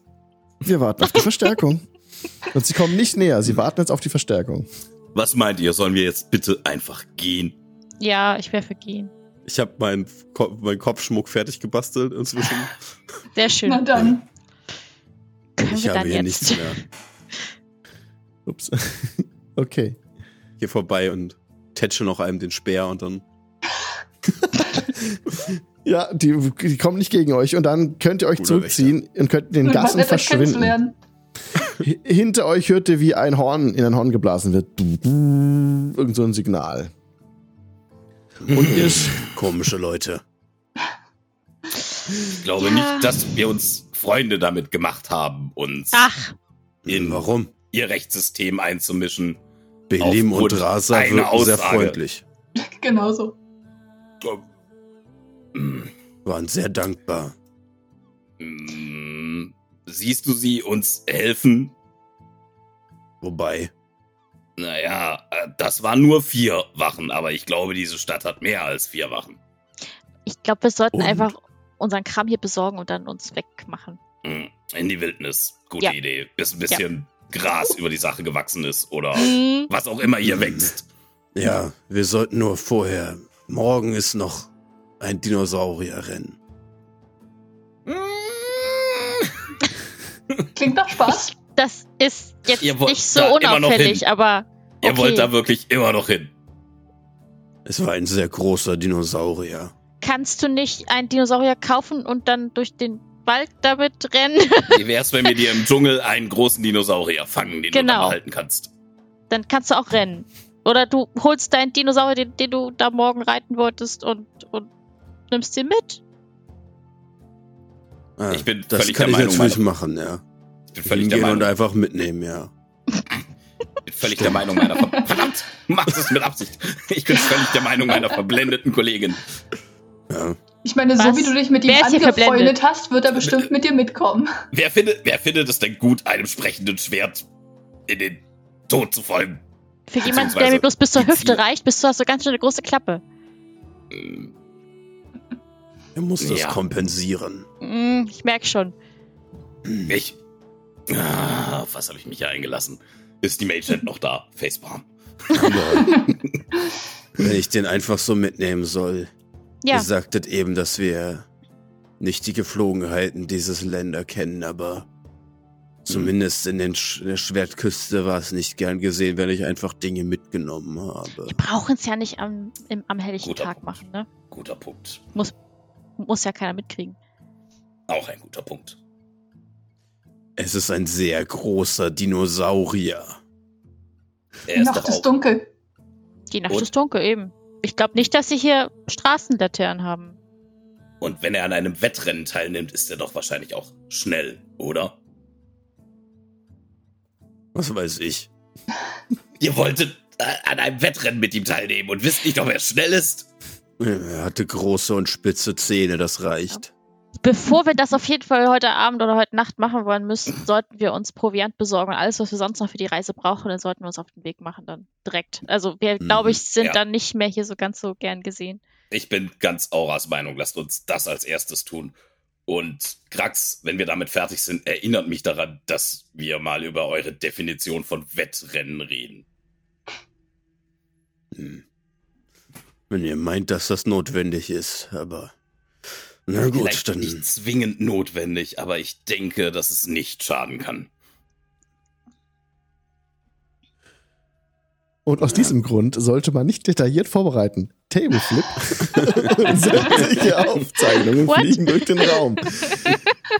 wir warten auf die Verstärkung. Und sie kommen nicht näher, sie warten jetzt auf die Verstärkung. Was meint ihr? Sollen wir jetzt bitte einfach gehen? Ja, ich wäre für gehen. Ich habe meinen Ko mein Kopfschmuck fertig gebastelt inzwischen. Sehr schön. na dann. Können ich wir habe dann hier jetzt? nichts mehr. Ups. Okay. Hier vorbei und tätsche noch einem den Speer und dann. Ja, die, die kommen nicht gegen euch und dann könnt ihr euch Guter zurückziehen und könnt in den Gassen verschwinden. Hinter euch hört ihr, wie ein Horn in ein Horn geblasen wird. Du, du, Irgend so ein Signal. Und ihr, sch- Komische Leute. Ich glaube Ja. nicht, dass wir uns Freunde damit gemacht haben, uns Ach, in Warum? ihr Rechtssystem einzumischen. Belim und Rasa wirken sehr freundlich. Genauso. Waren sehr dankbar. Mm, Siehst du sie uns helfen? Wobei, Naja, äh, das waren nur vier Wachen, aber ich glaube, diese Stadt hat mehr als vier Wachen. ich glaube, wir sollten Und? einfach unseren Kram hier besorgen und dann uns wegmachen. Mm, In die Wildnis. Gute Ja. Idee. Bis ein bisschen Gras über die Sache gewachsen ist oder Mhm. was auch immer hier wächst. ja, wir sollten nur vorher. Morgen ist noch ein Dinosaurierrennen. Klingt nach Spaß. Das ist jetzt Ihr nicht so unauffällig, aber Ihr Okay. wollt da wirklich immer noch hin. Es war ein sehr großer Dinosaurier. kannst du nicht einen Dinosaurier kaufen und dann durch den Wald damit rennen? Wie wär's, wenn wir dir im Dschungel einen großen Dinosaurier fangen, den du Genau. dann halten kannst? dann kannst du auch rennen. Oder du holst deinen Dinosaurier, den, den du da morgen reiten wolltest und, und nimmst ihn mit. Ah, Ich bin das völlig kann der ich Meinung, natürlich meine- machen, ja. Ich bin völlig der Hingehen und Meinung. einfach mitnehmen, ja. völlig der Meinung meiner Ver verdammt, macht es mit Absicht. Ich bin völlig der Meinung meiner verblendeten Kollegin. Ja. Ich meine, Was? so wie du dich mit ihm angefreundet hast, wird er bestimmt mit dir mitkommen. Wer findet, wer findet es denn gut, einem sprechenden Schwert in den Tod zu folgen? Für jemanden, der mir bloß bis zur Hüfte reicht, bist du hast so ganz schön eine große Klappe. Hm, Er muss das Ja. kompensieren. Mm, ich merk schon. Ich. Ah, auf was habe ich mich hier eingelassen? Ist die Mage noch da? Facepalm. Wenn ich den einfach so mitnehmen soll. Ja, Ihr sagtet eben, dass wir nicht die Geflogenheiten dieses Länder kennen, aber zumindest in, den Sch in der Schwertküste war es nicht gern gesehen, wenn ich einfach Dinge mitgenommen habe. wir brauchen es ja nicht am, im, am helllichten Guter Tag Punkt. machen, ne? Guter Punkt. Muss ja keiner mitkriegen. Auch ein guter Punkt. Es ist ein sehr großer Dinosaurier. Er Die ist Nacht ist dunkel. Die Nacht Und? ist dunkel, eben. Ich glaube nicht, dass sie hier Straßenlaternen haben. Und wenn er an einem Wettrennen teilnimmt, ist er doch wahrscheinlich auch schnell, oder? Was weiß ich. Ihr wolltet äh, an einem Wettrennen mit ihm teilnehmen und wisst nicht, ob er schnell ist? Er hatte große und spitze Zähne, das reicht. Bevor wir das auf jeden Fall heute Abend oder heute Nacht machen wollen müssen, sollten wir uns Proviant besorgen und alles, was wir sonst noch für die Reise brauchen, dann sollten wir uns auf den Weg machen dann direkt. Also wir, Mhm, glaube ich, sind ja. dann nicht mehr hier so ganz so gern gesehen. Ich bin ganz Auras Meinung, lasst uns das als erstes tun. Und Krax, wenn wir damit fertig sind, erinnert mich daran, dass wir mal über eure Definition von Wettrennen reden. Hm. Wenn ihr meint, dass das notwendig ist, aber. Na gut, Vielleicht dann. nicht zwingend notwendig, aber ich denke, dass es nicht schaden kann. Und aus diesem Grund sollte man nicht detailliert vorbereiten. Tableflip. Sämtliche Aufzeichnungen What? fliegen durch den Raum.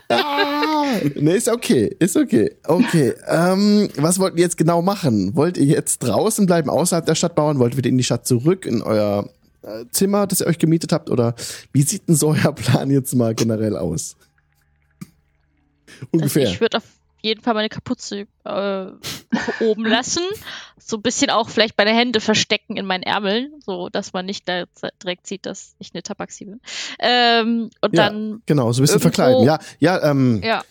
Ah, ne, ist okay, ist okay. Okay, ähm, was wollt ihr jetzt genau machen? Wollt ihr jetzt draußen bleiben, außerhalb der Stadt bauen? Wollt ihr wieder in die Stadt zurück, in euer Zimmer, das ihr euch gemietet habt? Oder wie sieht denn so euer Plan jetzt mal generell aus? Ungefähr. Also ich würde auf jeden Fall meine Kapuze äh, oben lassen. So ein bisschen auch vielleicht meine Hände verstecken in meinen Ärmeln, so dass man nicht da direkt sieht, dass ich eine Tabaxi bin. Ähm, und Ja. dann, genau, so ein bisschen irgendwo- verkleiden. Ja, ja, ähm, ja,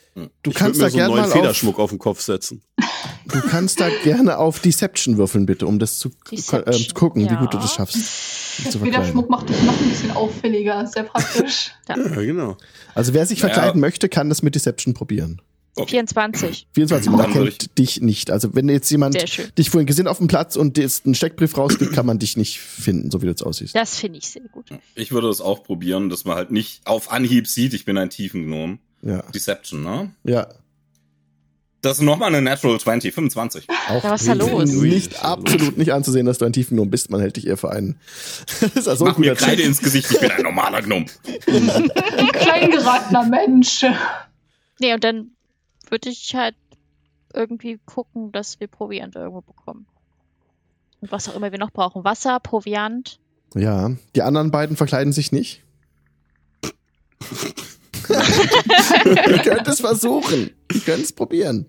du ich kannst würd da mir so einen gerne neuen mal auf, Federschmuck auf den Kopf setzen. Du kannst da gerne auf Deception würfeln, bitte, um das zu, äh, zu gucken, wie ja. gut du das schaffst. Der. Federschmuck macht dich noch ein bisschen auffälliger. Sehr praktisch. Ja, genau. Also wer sich Naja. verkleiden möchte, kann das mit Deception probieren. Okay. 24. 24, man erkennt dich nicht. Also wenn jetzt jemand dich vorhin gesehen auf dem Platz und dir jetzt einen Steckbrief rausgibt, kann man dich nicht finden, so wie du jetzt aussiehst. Das finde ich sehr gut. Ich würde es auch probieren, dass man halt nicht auf Anhieb sieht, ich bin ein Tiefengnom. Ja, Deception, ne? ja. Das ist nochmal eine Natural 20, 25. Auch Ja, was ist da los? nicht absolut nicht anzusehen, dass du ein Tiefengnome bist. Man hält dich eher für einen. das ist also ein Mach mir guter Kreide ins Gesicht, ich bin ein normaler Gnome. Ein klein geratener Mensch. Nee, und dann würde ich halt irgendwie gucken, dass wir Proviant irgendwo bekommen. Und was auch immer wir noch brauchen. Wasser, Proviant. Ja, die anderen beiden verkleiden sich nicht. Ihr könnt es versuchen. Ihr könnt es probieren.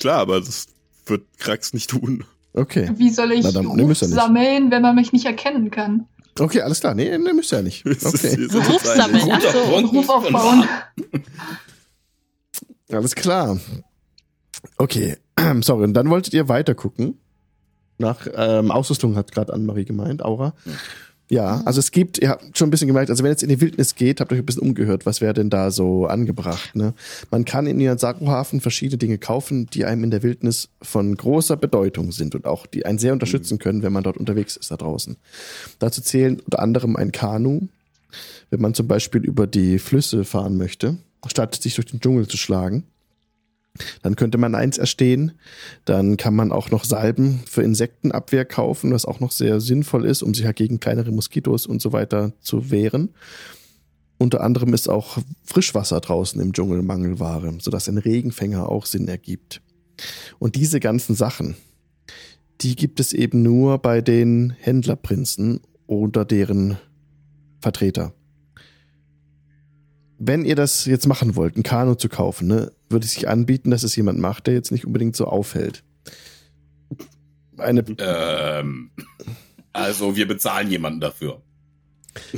Klar, aber das wird Krax nicht tun. Okay. Wie soll ich Na dann, nee, sammeln, wenn man mich nicht erkennen kann? Okay, alles klar. Nee, nee, müsst ihr ja nicht. Okay. Ruf sammeln. eigentlich- Ach so. Punkt. Ruf aufbauen. Alles klar. Okay, sorry. Und dann wolltet ihr weiter gucken. Nach ähm, Ausrüstung hat gerade Annemarie gemeint, Aura. Ja, also es gibt, ihr habt schon ein bisschen gemerkt, also wenn jetzt in die Wildnis geht, habt ihr euch ein bisschen umgehört, was wäre denn da so angebracht, ne? Man kann in Nianzaru-Hafen verschiedene Dinge kaufen, die einem in der Wildnis von großer Bedeutung sind und auch die einen sehr unterstützen können, wenn man dort unterwegs ist da draußen. Dazu zählen unter anderem ein Kanu, wenn man zum Beispiel über die Flüsse fahren möchte, statt sich durch den Dschungel zu schlagen. Dann könnte man eins erstehen. Dann kann man auch noch Salben für Insektenabwehr kaufen, was auch noch sehr sinnvoll ist, um sich halt gegen kleinere Moskitos und so weiter zu wehren. Unter anderem ist auch Frischwasser draußen im Dschungel Mangelware, sodass ein Regenfänger auch Sinn ergibt. Und diese ganzen Sachen, die gibt es eben nur bei den Händlerprinzen oder deren Vertreter. Wenn ihr das jetzt machen wollt, ein Kanu zu kaufen, ne, würde es sich anbieten, dass es jemand macht, der jetzt nicht unbedingt so auffällt. eine. Ähm, also wir bezahlen jemanden dafür.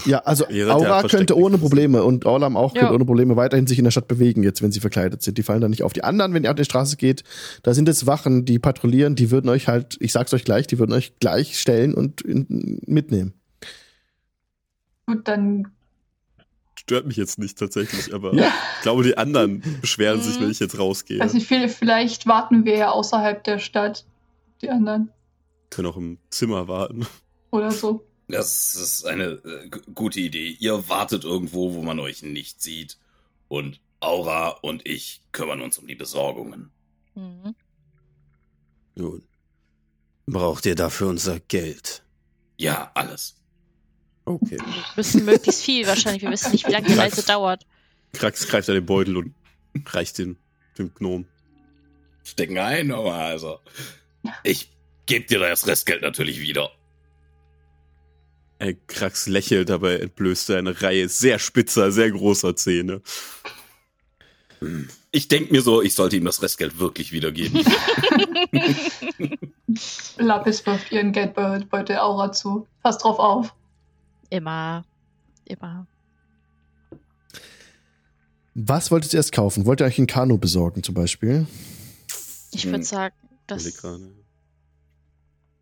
Ja, also ja Aura versteckt könnte ohne. Probleme und Orlam auch Ja. könnte ohne Probleme weiterhin sich in der Stadt bewegen, jetzt wenn sie verkleidet sind. Die fallen da nicht auf. Die anderen, wenn ihr auf die Straße geht, da sind es Wachen, die patrouillieren, die würden euch halt, ich sag's euch gleich, die würden euch gleich stellen und in, mitnehmen. Gut, dann Stört mich jetzt nicht tatsächlich, aber Ja. ich glaube, die anderen beschweren sich, Mhm. wenn ich jetzt rausgehe. weiß ich, viel- vielleicht warten wir ja außerhalb der Stadt, die anderen Können auch im Zimmer warten. oder so. Das ist eine äh, gute Idee. Ihr wartet irgendwo, wo man euch nicht sieht. Und Aura und ich kümmern uns um die Besorgungen. Mhm. Nun, braucht ihr dafür unser Geld? Ja, alles. Okay. Wir müssen möglichst viel wahrscheinlich. Wir wissen nicht, wie lange die Reise dauert. Krax greift an den Beutel und reicht den dem Gnom. Stecken ein, aber also. Ich gebe dir das Restgeld natürlich wieder. Ey, Krax lächelt, dabei entblößt er eine Reihe sehr spitzer, sehr großer Zähne. Ich denke mir so, ich sollte ihm das Restgeld wirklich wiedergeben. Lapis wirft ihren Geldbeutel Aura zu. Pass drauf auf. Immer. Immer. Was wolltet ihr erst kaufen? Wollt ihr euch ein Kanu besorgen zum Beispiel? Ich Hm. würde sagen, Überleg das,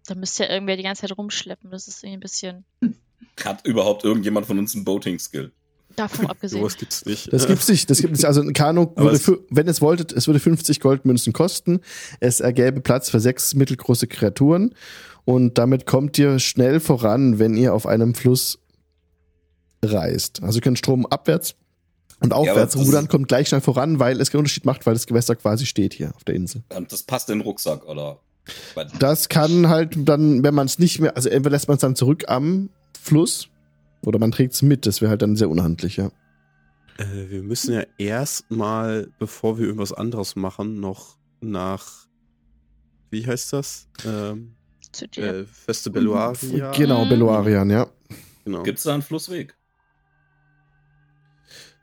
da müsste ja irgendwer die ganze Zeit rumschleppen. Das ist irgendwie ein bisschen Hat überhaupt irgendjemand von uns einen Boating-Skill? davon abgesehen. Sowas gibt's nicht. Das gibt's nicht. Das gibt nicht. Also ein Kanu würde, es- für, wenn es wolltet, es würde 50 Goldmünzen kosten. Es ergäbe Platz für sechs mittelgroße Kreaturen. Und damit kommt ihr schnell voran, wenn ihr auf einem Fluss reist. Also ihr könnt Strom abwärts und aufwärts das- rudern, kommt gleich schnell voran, weil es keinen Unterschied macht, weil das Gewässer quasi steht hier auf der Insel. Und das passt in den Rucksack, oder? Das kann halt dann, wenn man es nicht mehr, also entweder lässt man es dann zurück am Fluss oder man trägt es mit. Das wäre halt dann sehr unhandlich, ja. Äh, wir müssen ja erstmal, bevor wir irgendwas anderes machen, noch nach, wie heißt das? Ähm, Zu dir. äh, Feste Belluaria. Genau, Mhm. Beluarian, ja. Genau. Gibt's da einen Flussweg?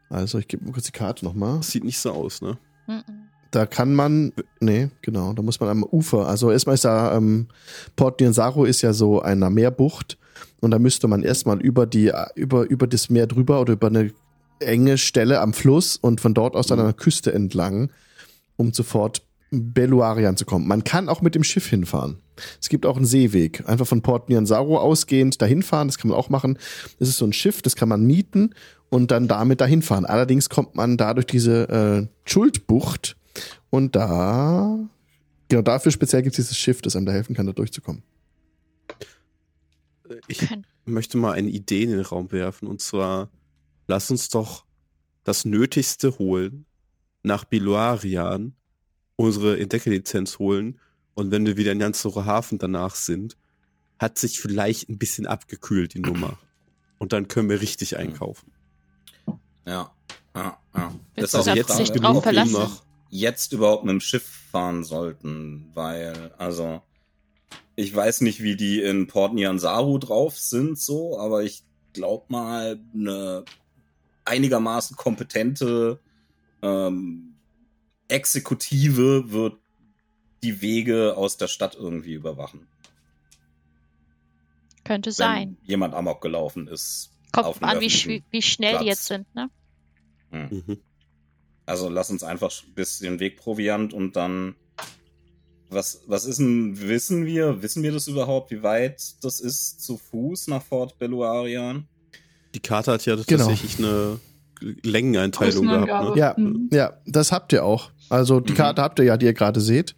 Also ich gebe mal kurz die Karte nochmal. Sieht nicht so aus, ne? Mhm. Da kann man, nee, genau, da muss man am Ufer, also erstmal ist da, ähm, Port Niensaro ist ja so einer Meerbucht und da müsste man erstmal über die, über, über das Meer drüber oder über eine enge Stelle am Fluss und von dort aus dann an der Küste entlang, um sofort Beluarian zu kommen. Man kann auch mit dem Schiff hinfahren. Es gibt auch einen Seeweg. Einfach von Port Niensaro ausgehend dahin fahren, das kann man auch machen. Das ist so ein Schiff, das kann man mieten und dann damit dahin fahren. Allerdings kommt man da durch diese äh, Schuldbucht und da, genau dafür speziell gibt es dieses Schiff, das einem da helfen kann, da durchzukommen. Ich Können- möchte mal eine Idee in den Raum werfen und zwar, lass uns doch das Nötigste holen, nach Biluarian, unsere Entdeckerlizenz holen und wenn wir wieder in Hafen danach sind, hat sich vielleicht ein bisschen abgekühlt die Nummer. Und dann können wir richtig einkaufen. Ja. Ja, ja. Willst Das ist auch Frage, nicht wir verlassen? noch jetzt überhaupt mit dem Schiff fahren sollten, weil, also, ich weiß nicht, wie die in Port Niansaru drauf sind, so, aber ich glaub mal, eine einigermaßen kompetente ähm, Exekutive wird die Wege aus der Stadt irgendwie überwachen. Könnte Wenn sein. jemand amok gelaufen ist. Kommt an, wie, sch- wie schnell die Platz. jetzt sind, ne? Hm. Mhm. Also lass uns einfach ein bisschen Wegproviant und dann. Was, was ist denn, wissen wir, wissen wir das überhaupt, wie weit das ist zu Fuß nach Fort Beluarian? Die Karte hat ja Genau. tatsächlich eine Längeneinteilung gehabt. Ne? Ja, Mhm. ja, das habt ihr auch. Also die Mhm. Karte habt ihr ja, die ihr gerade seht.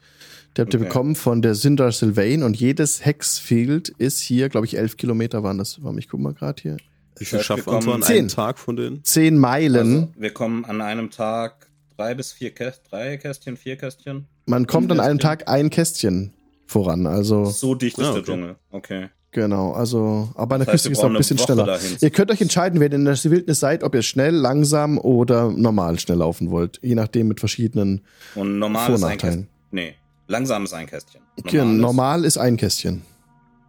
Die habt ihr Okay. bekommen von der Sindar Sylvain und jedes Hexfield ist hier, glaube ich, elf Kilometer waren das. Warte, ich guck mal gerade hier. Wie viel schafft wir man an einem Zehn. Tag von denen? Zehn Meilen. Also, wir kommen an einem Tag drei bis vier Kästchen, drei Kästchen, vier Kästchen. Man kommt an einem Kästchen. Tag ein Kästchen voran. Also So dicht ist der okay. Dschungel. Okay. Genau, also aber an der Das heißt, Küste ist es noch ein bisschen schneller. dahin. Ihr könnt euch entscheiden, wenn ihr in der Wildnis seid, ob ihr schnell, langsam oder normal schnell laufen wollt. Je nachdem mit verschiedenen Und normal ist ein. Kästchen. Nee, langsam ist ein Kästchen. Okay, ist- normal ist ein Kästchen.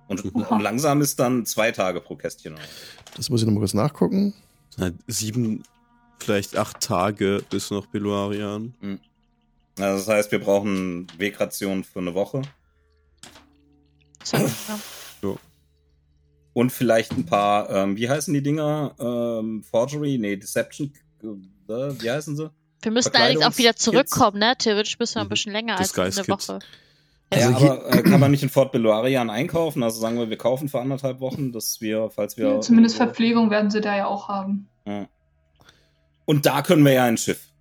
Und, und langsam ist dann zwei Tage pro Kästchen. Das muss ich noch mal kurz nachgucken. Na, sieben, vielleicht acht Tage bis nach Beluarian. Also das heißt, wir brauchen Wegrationen für eine Woche. Fahrzeuge. Ja. Und vielleicht ein paar, ähm, wie heißen die Dinger? Ähm, Forgery? Nee, Deception. Äh, wie heißen sie? Wir müssen allerdings auch wieder zurückkommen, ne? Theoretisch müssen wir ein mhm. bisschen länger als eine Woche. Ja, also aber äh, kann man nicht in Fort Beluarian einkaufen? Also sagen wir, wir kaufen für anderthalb Wochen, dass wir, falls wir. Ja, zumindest Verpflegung werden sie da ja auch haben. Ja. Und da können wir ja ein Schiff.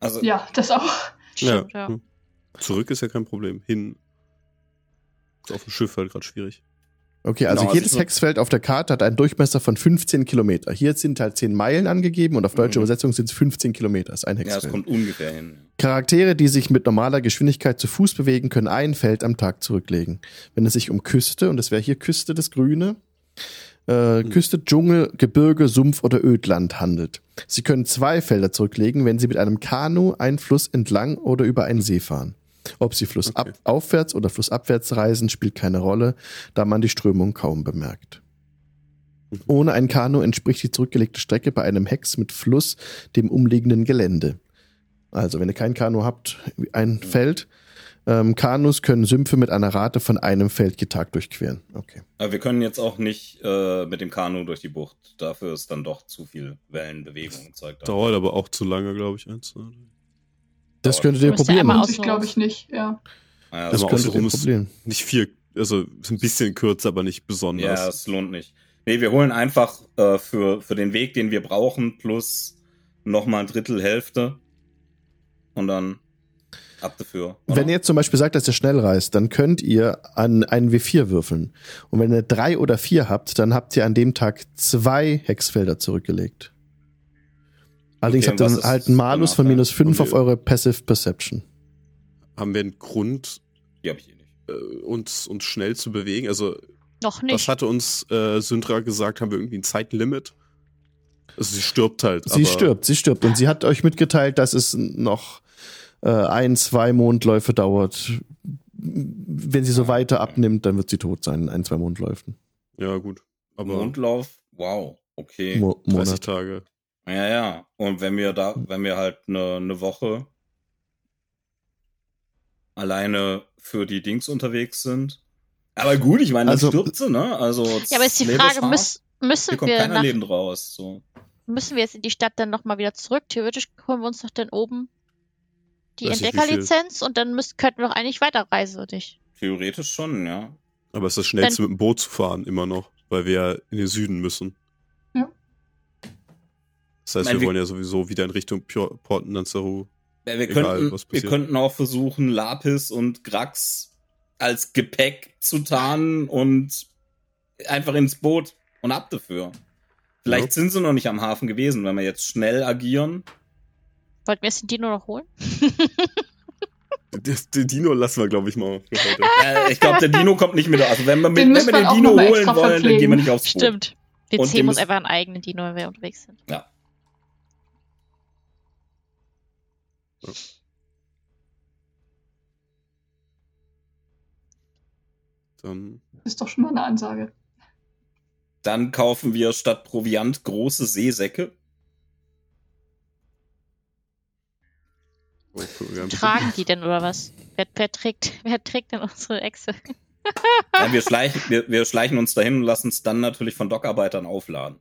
Also, ja, das auch. Ja. ja. Hm. Zurück ist ja kein Problem. Hin. Ist auf dem Schiff halt gerade schwierig. Okay, also genau, jedes also Hexfeld auf der Karte hat einen Durchmesser von 15 Kilometer. Hier sind halt 10 Meilen angegeben und auf deutsche mhm. Übersetzung sind es 15 Kilometer. Das ist ein Hexfeld. Ja, das kommt ungefähr hin. Charaktere, die sich mit normaler Geschwindigkeit zu Fuß bewegen, können ein Feld am Tag zurücklegen. Wenn es sich um Küste, und das wäre hier Küste das Grüne, äh, mhm. Küste, Dschungel, Gebirge, Sumpf oder Ödland handelt. Sie können zwei Felder zurücklegen, wenn sie mit einem Kanu einen Fluss entlang oder über einen See fahren. Ob sie flussaufwärts okay. oder flussabwärts reisen, spielt keine Rolle, da man die Strömung kaum bemerkt. Ohne ein Kanu entspricht die zurückgelegte Strecke bei einem Hex mit Fluss dem umliegenden Gelände. Also, wenn ihr kein Kanu habt, ein mhm. Feld. Ähm, Kanus können Sümpfe mit einer Rate von einem Feld je Tag durchqueren. Okay. Aber wir können jetzt auch nicht äh, mit dem Kanu durch die Bucht. Dafür ist dann doch zu viel Wellenbewegung. Dauert aber auch zu lange, glaube ich. Eins, das könntet ihr probieren. Muss ich glaube ich nicht, ja. ja das könntet ihr probieren. Nicht viel, also ein bisschen kürzer, aber nicht besonders. Ja, es lohnt nicht. Nee, wir holen einfach äh, für, für den Weg, den wir brauchen, plus nochmal ein Drittel Hälfte. Und dann ab dafür. Oder? Wenn ihr jetzt zum Beispiel sagt, dass ihr schnell reist, dann könnt ihr an einen W4 würfeln. Und wenn ihr drei oder vier habt, dann habt ihr an dem Tag zwei Hexfelder zurückgelegt. Allerdings okay, habt ihr halt einen Malus von minus 5 auf eure Passive Perception. Haben wir einen Grund, Die hab ich eh nicht. Äh, uns, uns schnell zu bewegen? Also, noch nicht. Was hatte uns äh, Syndra gesagt? Haben wir irgendwie ein Zeitlimit? Also sie stirbt halt. Sie stirbt, sie stirbt. Und sie hat euch mitgeteilt, dass es noch äh, ein, zwei Mondläufe dauert. Wenn sie so weiter abnimmt, dann wird sie tot sein in ein, zwei Mondläufen. Ja, gut. Aber Mondlauf, wow, okay. Mo 30 Tage. Ja, ja. Und wenn wir da, wenn wir halt eine, eine Woche alleine für die Dings unterwegs sind. Aber gut, ich meine, also, stirbt sie, ne? Also ja, aber ist die Frage, müssen, müssen Hier kommt wir keiner nach, lebend raus. So. Müssen wir jetzt in die Stadt dann nochmal wieder zurück? Theoretisch holen wir uns doch dann oben die Entdeckerlizenz und dann müssen, könnten wir doch eigentlich weiterreisen, oder nicht? Theoretisch schon, ja. Aber es ist das Schnellste, dann, mit dem Boot zu fahren, immer noch, weil wir in den Süden müssen. Das heißt, meine, wir wollen ja sowieso wieder in Richtung Port Nanzaru. Ja, wir, egal, könnten, wir könnten auch versuchen, Lapis und Grax als Gepäck zu tarnen und einfach ins Boot und ab dafür. Vielleicht ja. sind sie noch nicht am Hafen gewesen, wenn wir jetzt schnell agieren. Wollten wir jetzt den Dino noch holen? Den Dino lassen wir, glaube ich, mal. Ja, ich glaube, der Dino kommt nicht mit. Also wenn wir, mit, wenn wir den Dino holen wollen, verpflegen. dann gehen wir nicht aufs Boot. Stimmt. WC muss einfach einen eigenen Dino, wenn wir unterwegs sind. Ja. Dann. Ist doch schon mal eine Ansage. Dann kaufen wir statt Proviant große Seesäcke. Oh, Tragen die denn oder was? Wer, wer, trägt, wer trägt denn unsere Echse? ja, wir, schleichen, wir, wir schleichen uns dahin und lassen es dann natürlich von Dockarbeitern aufladen.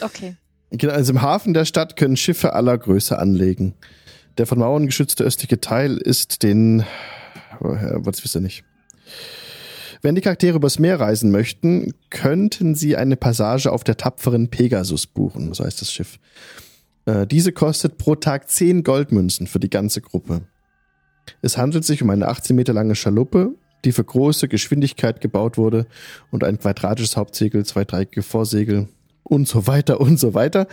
Okay. Genau, also im Hafen der Stadt können Schiffe aller Größe anlegen. Der von Mauern geschützte östliche Teil ist den, was wisst ihr nicht. Wenn die Charaktere übers Meer reisen möchten, könnten sie eine Passage auf der tapferen Pegasus buchen, so heißt das Schiff. Äh, diese kostet pro Tag 10 Goldmünzen für die ganze Gruppe. Es handelt sich um eine 18 Meter lange Schaluppe, die für große Geschwindigkeit gebaut wurde und ein quadratisches Hauptsegel, zwei dreieckige Vorsegel, und so weiter und so weiter.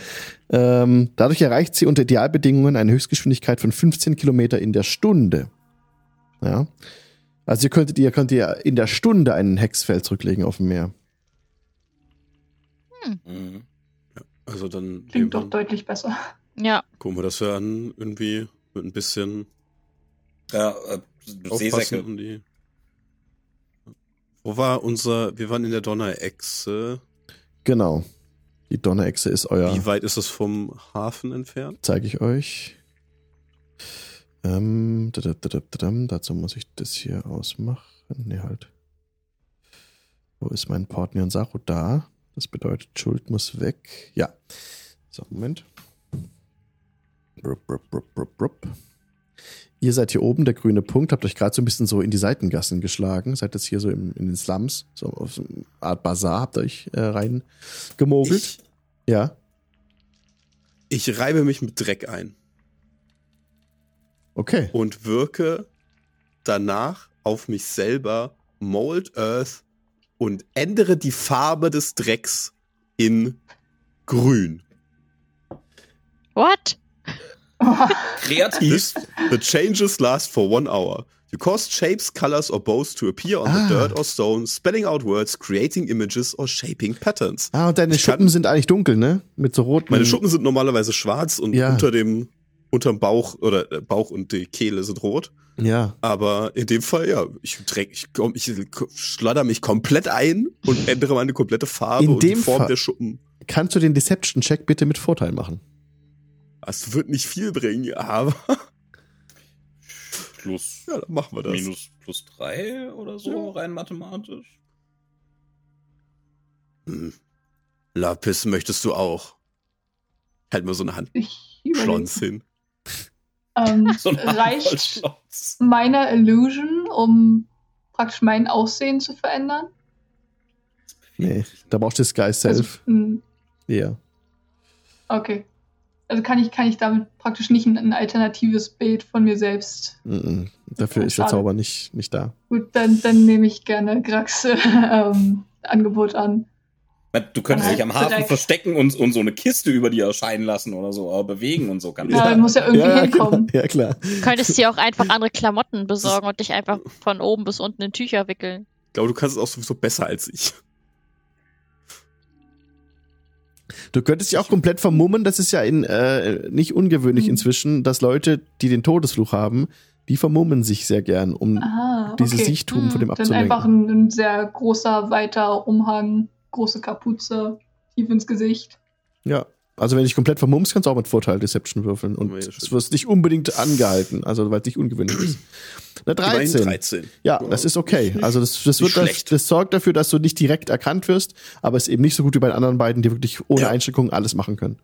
Ähm, dadurch erreicht sie unter Idealbedingungen eine Höchstgeschwindigkeit von 15 Kilometer in der Stunde. Ja. Also ihr könntet, ihr könnt ihr in der Stunde einen Hexfeld zurücklegen auf dem Meer. Hm. Mhm. Ja, also dann. Klingt doch deutlich besser. Ja. Gucken wir das ja an, irgendwie mit ein bisschen. Ja, äh, Seesäcke. Um die Wo war unser, wir waren in der Donnerechse. Genau. Die Donnerechse ist euer. Wie weit ist es vom Hafen entfernt? Zeige ich euch. Ähm, dazu muss ich das hier ausmachen. Nee, halt. Wo ist mein Portnir und Saru? Da. Das bedeutet, Schuld muss weg. Ja. So, Moment. Brup, brup, brup, brup, brup. Ihr seid hier oben, der grüne Punkt, habt euch gerade so ein bisschen so in die Seitengassen geschlagen, seid jetzt hier so im, in den Slums, so auf so eine Art Bazar habt ihr euch äh, rein gemogelt. Ich, ja, ich reibe mich mit Dreck ein okay. und wirke danach auf mich selber Mold Earth und ändere die Farbe des Drecks in grün. What? Kreativ. The changes last for one hour. You cause shapes, colors, or both to appear on Ah. the dirt or stone, spelling out words, creating images or shaping patterns. Ah, und deine Ich kann- Schuppen sind eigentlich dunkel, ne? Mit so roten. Meine Schuppen sind normalerweise schwarz und Ja. unter dem unterm Bauch oder äh, Bauch und die Kehle sind rot. Ja. Aber in dem Fall, ja, ich dreck, ich, komm, ich schladder mich komplett ein und ändere meine komplette Farbe In und die dem Form Fall- der Schuppen. Kannst du den Deception-Check bitte mit Vorteil machen? Das wird nicht viel bringen, aber Plus, ja, dann machen wir das. minus plus drei oder so, rein mathematisch. Hm. Lapis möchtest du auch? Halt mir so eine Hand. Schlons hin. Ähm, So reicht Schlons. meine Illusion, um praktisch mein Aussehen zu verändern? Nee, da brauchst du Sky Also, Self. hm, Ja. okay. Also kann ich, kann ich damit praktisch nicht ein, ein alternatives Bild von mir selbst. Mhm. Dafür Oh, ist der. Zauber nicht, nicht da. Gut, dann, dann nehme ich gerne Grax ähm, Angebot an. Du könntest Ja, dich am Hafen verstecken und, und so eine Kiste über dir erscheinen lassen oder so, aber bewegen und so kann Ja, ja. muss ja irgendwie ja, hinkommen. Genau. ja, klar. Du könntest dir auch einfach andere Klamotten besorgen und dich einfach von oben bis unten in Tücher wickeln. Ich glaube, du kannst es auch sowieso besser als ich. Du könntest dich auch komplett vermummen. Das ist ja in, äh, nicht ungewöhnlich Mhm. inzwischen, dass Leute, die den Todesfluch haben, die vermummen sich sehr gern, um Ah, dieses okay. Sichtum von dem Dann abzulenken. einfach ein, ein sehr großer, weiter Umhang, große Kapuze, tief ins Gesicht. Ja. Also wenn du dich komplett vermummst, kannst du auch mit Vorteil Deception würfeln. Und es wirst nicht unbedingt angehalten, also weil es nicht ungewöhnlich ist. Eine Immerhin 13. 13. Ja, das ist okay. Also das, das, wird das, das sorgt dafür, dass du nicht direkt erkannt wirst, aber es ist eben nicht so gut wie bei den anderen beiden, die wirklich ohne Ja. Einschränkungen alles machen können.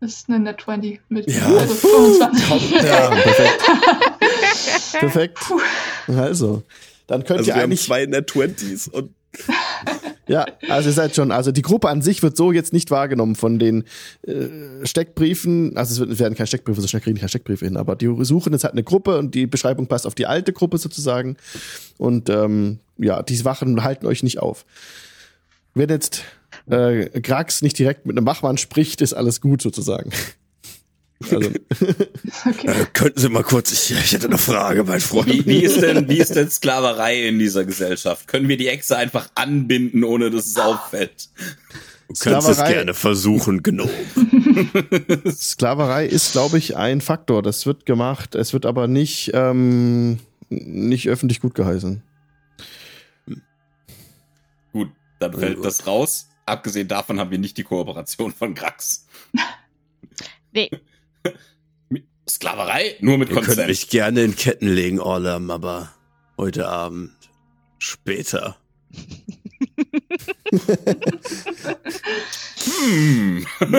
Das ist eine Net 20 mit Ja. also 25. Ja, perfekt. perfekt. Also, dann könnt Also ihr wir haben eigentlich zwei Net 20s und Ja, also ihr seid schon, also die Gruppe an sich wird so jetzt nicht wahrgenommen von den äh, Steckbriefen, also es, werden keine Steckbriefe, so schnell kriegen keine Steckbriefe hin, aber die suchen jetzt halt eine Gruppe und die Beschreibung passt auf die alte Gruppe sozusagen und ähm, ja, die Wachen halten euch nicht auf. Wenn jetzt äh, Grax nicht direkt mit einem Wachmann spricht, ist alles gut sozusagen. Also, Okay. äh, könnten Sie mal kurz, ich, ich hätte eine Frage, mein Freund. Wie, wie, ist denn, wie ist denn Sklaverei in dieser Gesellschaft? Können wir die Echse einfach anbinden, ohne dass es auffällt? Du kannst es gerne versuchen, genau. Sklaverei ist, glaube ich, ein Faktor. Das wird gemacht, es wird aber nicht, ähm, nicht öffentlich gut geheißen. Gut, dann fällt das raus. Abgesehen davon haben wir nicht die Kooperation von Grax. Nee. Sklaverei? Nur mit Wir können Konsent. mich gerne in Ketten legen, Orlam, aber heute Abend später. Hm.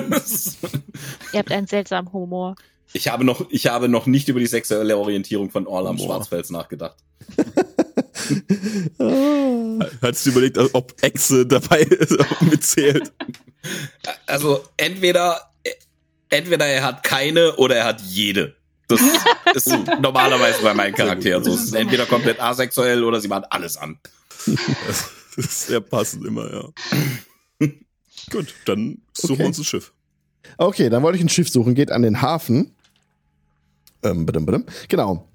Ihr habt einen seltsamen Humor. ich, habe noch, ich habe noch nicht über die sexuelle Orientierung von Orlam. Schwarzfels nachgedacht. Hast du überlegt, ob Echse dabei mitzählt? Also entweder, entweder er hat keine oder er hat jede. Das ist normalerweise bei meinen Charakteren so. Es ist entweder komplett asexuell oder sie macht alles an. Das ist sehr passend immer, ja. Gut, dann suchen Okay. wir uns ein Schiff. Okay, dann wollte ich ein Schiff suchen, geht an den Hafen. Ähm, badum, badum. Genau.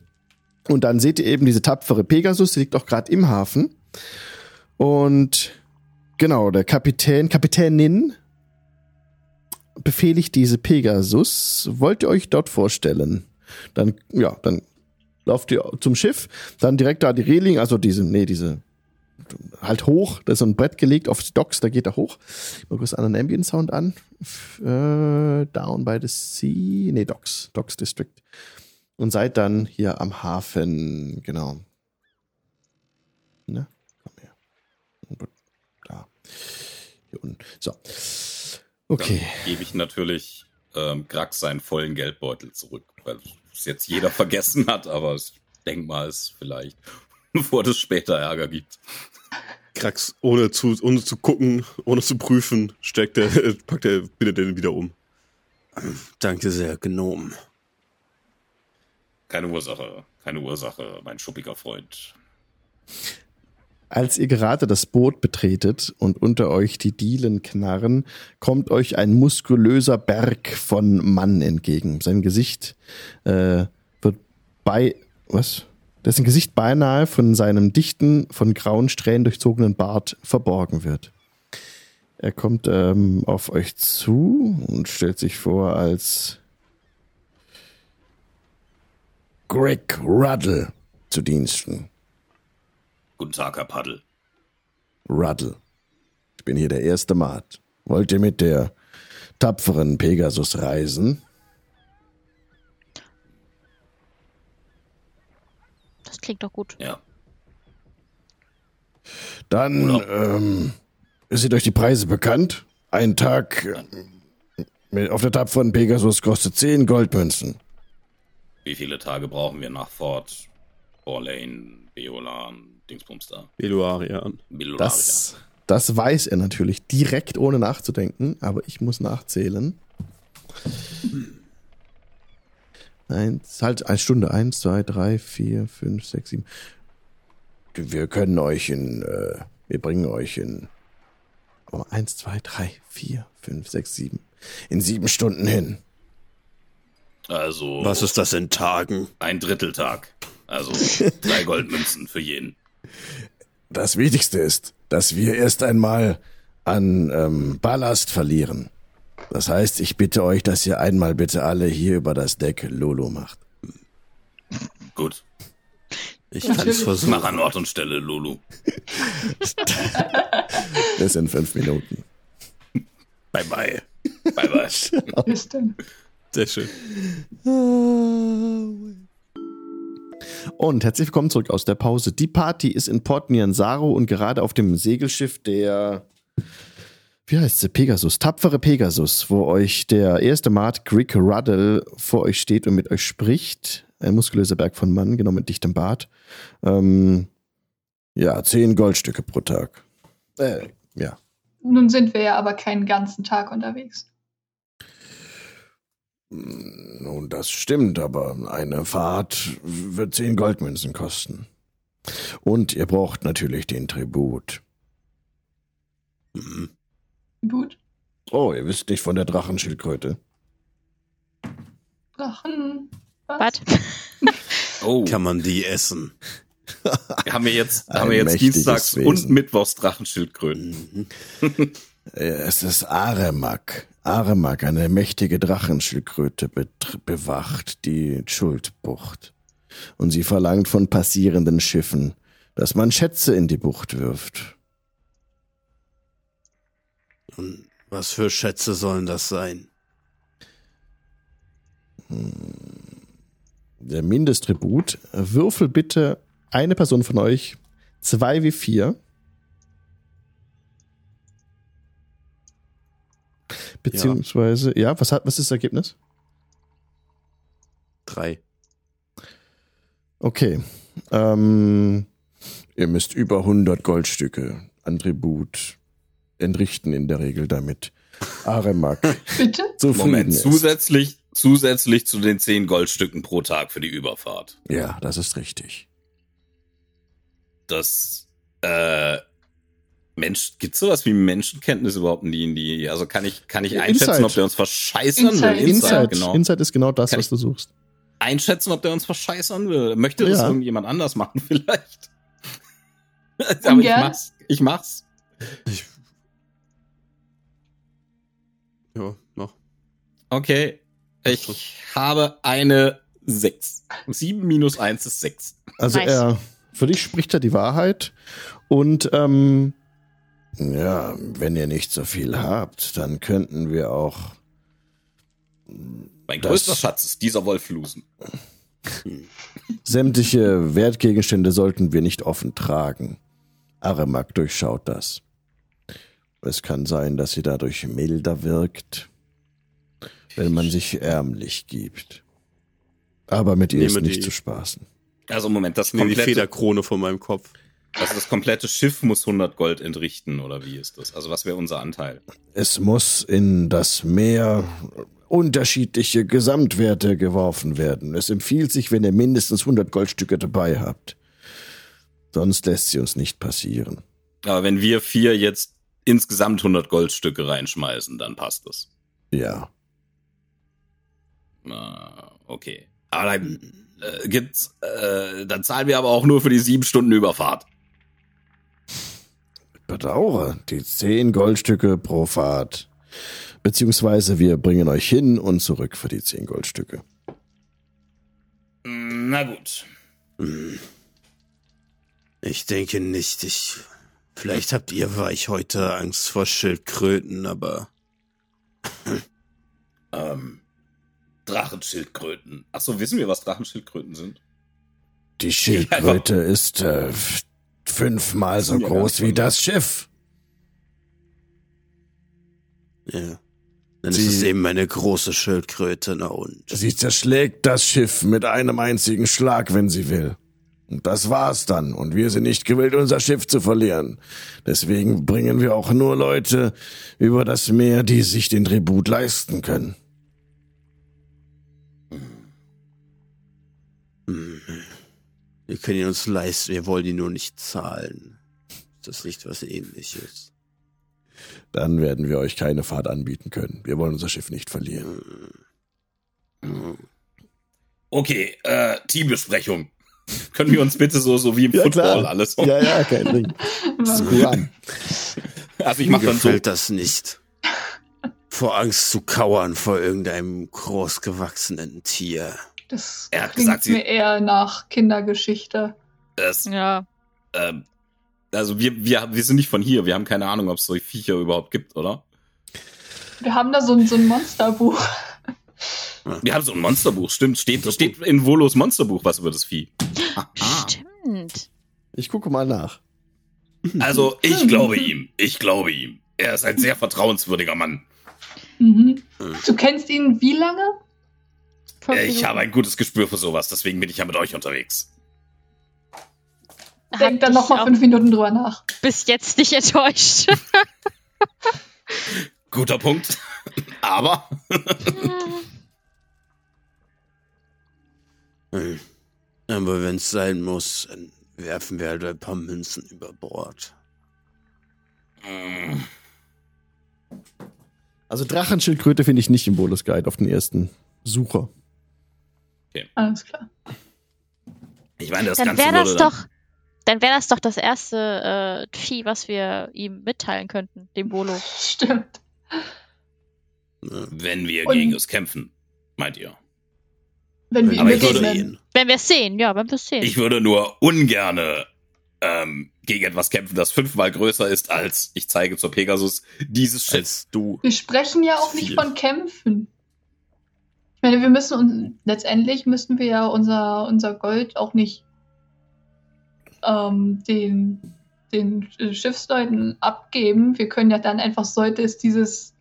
Und dann seht ihr eben diese tapfere Pegasus, die liegt auch gerade im Hafen. Und genau, der Kapitän, Kapitänin befehligt diese Pegasus. Wollt ihr euch dort vorstellen? Dann, ja, dann lauft ihr zum Schiff, dann direkt da die Reling, also diese, nee, diese halt hoch, da ist so ein Brett gelegt auf die Docks, da geht er hoch. Ich mal kurz einen anderen Ambient Sound an. Äh, down by the Sea, nee, Docks, Docks District. Und seid dann hier am Hafen, genau. Ne? Komm her. Da. Hier unten. So. Okay. Dann gebe ich natürlich ähm, Grax seinen vollen Geldbeutel zurück, weil es jetzt jeder vergessen hat, aber ich denke mal, es vielleicht, bevor es später Ärger gibt. Krax, ohne zu, ohne zu gucken, ohne zu prüfen, steckt er, packt er, bindet den wieder um. Danke sehr, Gnom. Keine Ursache, keine Ursache, mein schuppiger Freund. Als ihr gerade das Boot betretet und unter euch die Dielen knarren, kommt euch ein muskulöser Berg von Mann entgegen. Sein Gesicht äh, wird bei was? Dessen Gesicht beinahe von seinem dichten, von grauen Strähnen durchzogenen Bart verborgen wird. Er kommt ähm, auf euch zu und stellt sich vor als Greg Ruddle zu Diensten. Guten Tag, Herr Paddel. Ruddle. Ich bin hier der erste Mat. Wollt ihr mit der tapferen Pegasus reisen? Das klingt doch gut. Ja. Dann ähm, sind euch die Preise bekannt. Ein Tag äh, auf der tapferen Pegasus kostet 10 Goldmünzen. Wie viele Tage brauchen wir nach Fort Orlane, Beolan, Dingsbums da? Eluarian. Bilularia. Das, das weiß er natürlich direkt ohne nachzudenken, aber ich muss nachzählen. Eins, halt, eine Stunde. Eins, zwei, drei, vier, fünf, sechs, sieben. Wir können euch in, äh, wir bringen euch in, oh, eins, zwei, drei, vier, fünf, sechs, sieben, in sieben Stunden hin. Also Was ist das in Tagen? ein Dritteltag. Also drei Goldmünzen für jeden. Das Wichtigste ist, dass wir erst einmal an ähm, Ballast verlieren. Das heißt, ich bitte euch, dass ihr einmal bitte alle hier über das Deck Lolo macht. Gut. Ich kann es Ich versuchen. mache an Ort und Stelle, Lulu. Das sind fünf Minuten. Bye bye. Bye bye. Bis denn. Sehr schön. Und herzlich willkommen zurück aus der Pause. Die Party ist in Port Nianzaro und gerade auf dem Segelschiff der, wie heißt sie, Pegasus, tapfere Pegasus, wo euch der erste Mart Grick Ruddle vor euch steht und mit euch spricht. Ein muskulöser Berg von Mann, genau mit dichtem Bart. Ähm, ja, zehn Goldstücke pro Tag. Äh, ja. Nun sind wir ja aber keinen ganzen Tag unterwegs. Nun, das stimmt, aber eine Fahrt wird zehn Goldmünzen kosten. Und ihr braucht natürlich den Tribut. Mhm. Gut. Oh, ihr wisst nicht von der Drachenschildkröte. Drachen. Was? Oh, Kann man die essen? haben wir jetzt, Ein haben wir jetzt Dienstags Wesen. und Mittwochs Drachenschildkröten. Äh, Es ist Aremak. Aremak, eine mächtige Drachenschildkröte, bewacht die Schuldbucht. Und sie verlangt von passierenden Schiffen, dass man Schätze in die Bucht wirft. Und was für Schätze sollen das sein? Der Mindesttribut. Würfel bitte eine Person von euch zwei wie vier. Beziehungsweise, ja, was hat, was ist das Ergebnis? Drei. Okay. Ähm, ihr müsst über 100 Goldstücke an Tribut entrichten in der Regel damit. Aremak Bitte? Moment, ist. zusätzlich, zusätzlich zu den zehn Goldstücken pro Tag für die Überfahrt. Ja, das ist richtig. Das, äh, Mensch, gibt's sowas wie Menschenkenntnis überhaupt in D&D? Also kann ich, kann ich einschätzen, Insight. ob der uns verscheißern Insight. will? Insight, genau. Insight ist genau das, Kann was du suchst. Einschätzen, ob der uns verscheißern will. Möchte das Ja. irgendjemand anders machen vielleicht? Aber ich mach's. Ich mach's. Ich ja, mach. Okay. Ich habe eine 6. 7 minus 1 ist 6. Also Nice. er, für dich spricht er die Wahrheit und ähm, ja, wenn ihr nicht so viel habt, dann könnten wir auch Mein größter Schatz ist dieser Wolflusen. sämtliche Wertgegenstände sollten wir nicht offen tragen. Aramak durchschaut das. Es kann sein, dass sie dadurch milder wirkt, wenn man sich ärmlich gibt. Aber mit ihr ist nicht die- zu spaßen. Also Moment, das nehme die komplette, Federkrone von meinem Kopf. Also das komplette Schiff muss 100 Gold entrichten, oder wie ist das? Also was wäre unser Anteil? Es muss in das Meer unterschiedliche Gesamtwerte geworfen werden. Es empfiehlt sich, wenn ihr mindestens 100 Goldstücke dabei habt. Sonst lässt sie uns nicht passieren. Aber wenn wir vier jetzt insgesamt 100 Goldstücke reinschmeißen, dann passt das. Ja. Ah, okay. Aber dann äh, gibt's, äh, dann zahlen wir aber auch nur für die sieben Stunden Überfahrt. Bedauere, die 10 Goldstücke pro Fahrt. Beziehungsweise wir bringen euch hin und zurück für die 10 Goldstücke. Na gut. Hm. Ich denke nicht. Ich. Vielleicht habt ihr weich heute Angst vor Schildkröten, aber Ähm, Drachenschildkröten. Ach so, wissen wir, was Drachenschildkröten sind? Die Schildkröte ist äh, fünfmal so groß wie das Schiff. ja. Dann Sie- ist es eben eine große Schildkröte, na und. Sie zerschlägt das Schiff mit einem einzigen Schlag, wenn sie will. Und das war's dann. Und wir sind nicht gewillt, unser Schiff zu verlieren. Deswegen bringen wir auch nur Leute über das Meer, die sich den Tribut leisten können. Hm. Wir können ihn uns leisten, wir wollen ihn nur nicht zahlen. Ist das nicht was ähnliches? Dann werden wir euch keine Fahrt anbieten können. Wir wollen unser Schiff nicht verlieren. Okay, äh, Teambesprechung. Können wir uns bitte so, so wie im Football alles. ja, kein Ding. Also ich Mir mach dann so. gefällt das nicht. Vor Angst zu kauern vor irgendeinem großgewachsenen Tier. Das Er hat klingt gesagt, sie- mir eher nach Kindergeschichte. Das, Ja. ähm, also wir, wir, wir sind nicht von hier. Wir haben keine Ahnung, ob es solche Viecher überhaupt gibt, oder? Wir haben da so ein, so ein Monsterbuch. Wir haben so ein Monsterbuch, stimmt. Steht, steht in Volos Monsterbuch was über das Vieh. Aha. Stimmt. Ich gucke mal nach. Also, ich glaube ihm. Ich glaube ihm. Er ist ein sehr vertrauenswürdiger Mann. Mhm. Du kennst ihn wie lange? Äh, Ich Minuten. habe ein gutes Gespür für sowas, deswegen bin ich ja mit euch unterwegs. Denk dann dich noch mal auch fünf Minuten drüber nach. bis jetzt nicht enttäuscht. Guter Punkt. Aber Hm. Aber wenn es sein muss, dann werfen wir halt ein paar Münzen über Bord. Also Drachenschildkröte finde ich nicht im Bolus Guide auf den ersten Sucher. Alles klar. ich meine, das dann Ganze wäre das würde dann, doch, dann wäre das doch das erste äh, Vieh, was wir ihm mitteilen könnten, dem Bolo. Stimmt. Wenn wir Und- gegen es kämpfen, meint ihr. Wenn wir ihm Aber ich würde begegnen. Wenn wir es sehen, ja, wenn wir es sehen. Ich würde nur ungerne ähm, gegen etwas kämpfen, das fünfmal größer ist als, ich zeige zur Pegasus, dieses Schiff. Du. Wir sprechen ja auch nicht Viel. von Kämpfen. Ich meine, wir müssen uns, letztendlich müssen wir ja unser, unser Gold auch nicht ähm, den, den Schiffsleuten abgeben. Wir können ja dann einfach, sollte es dieses,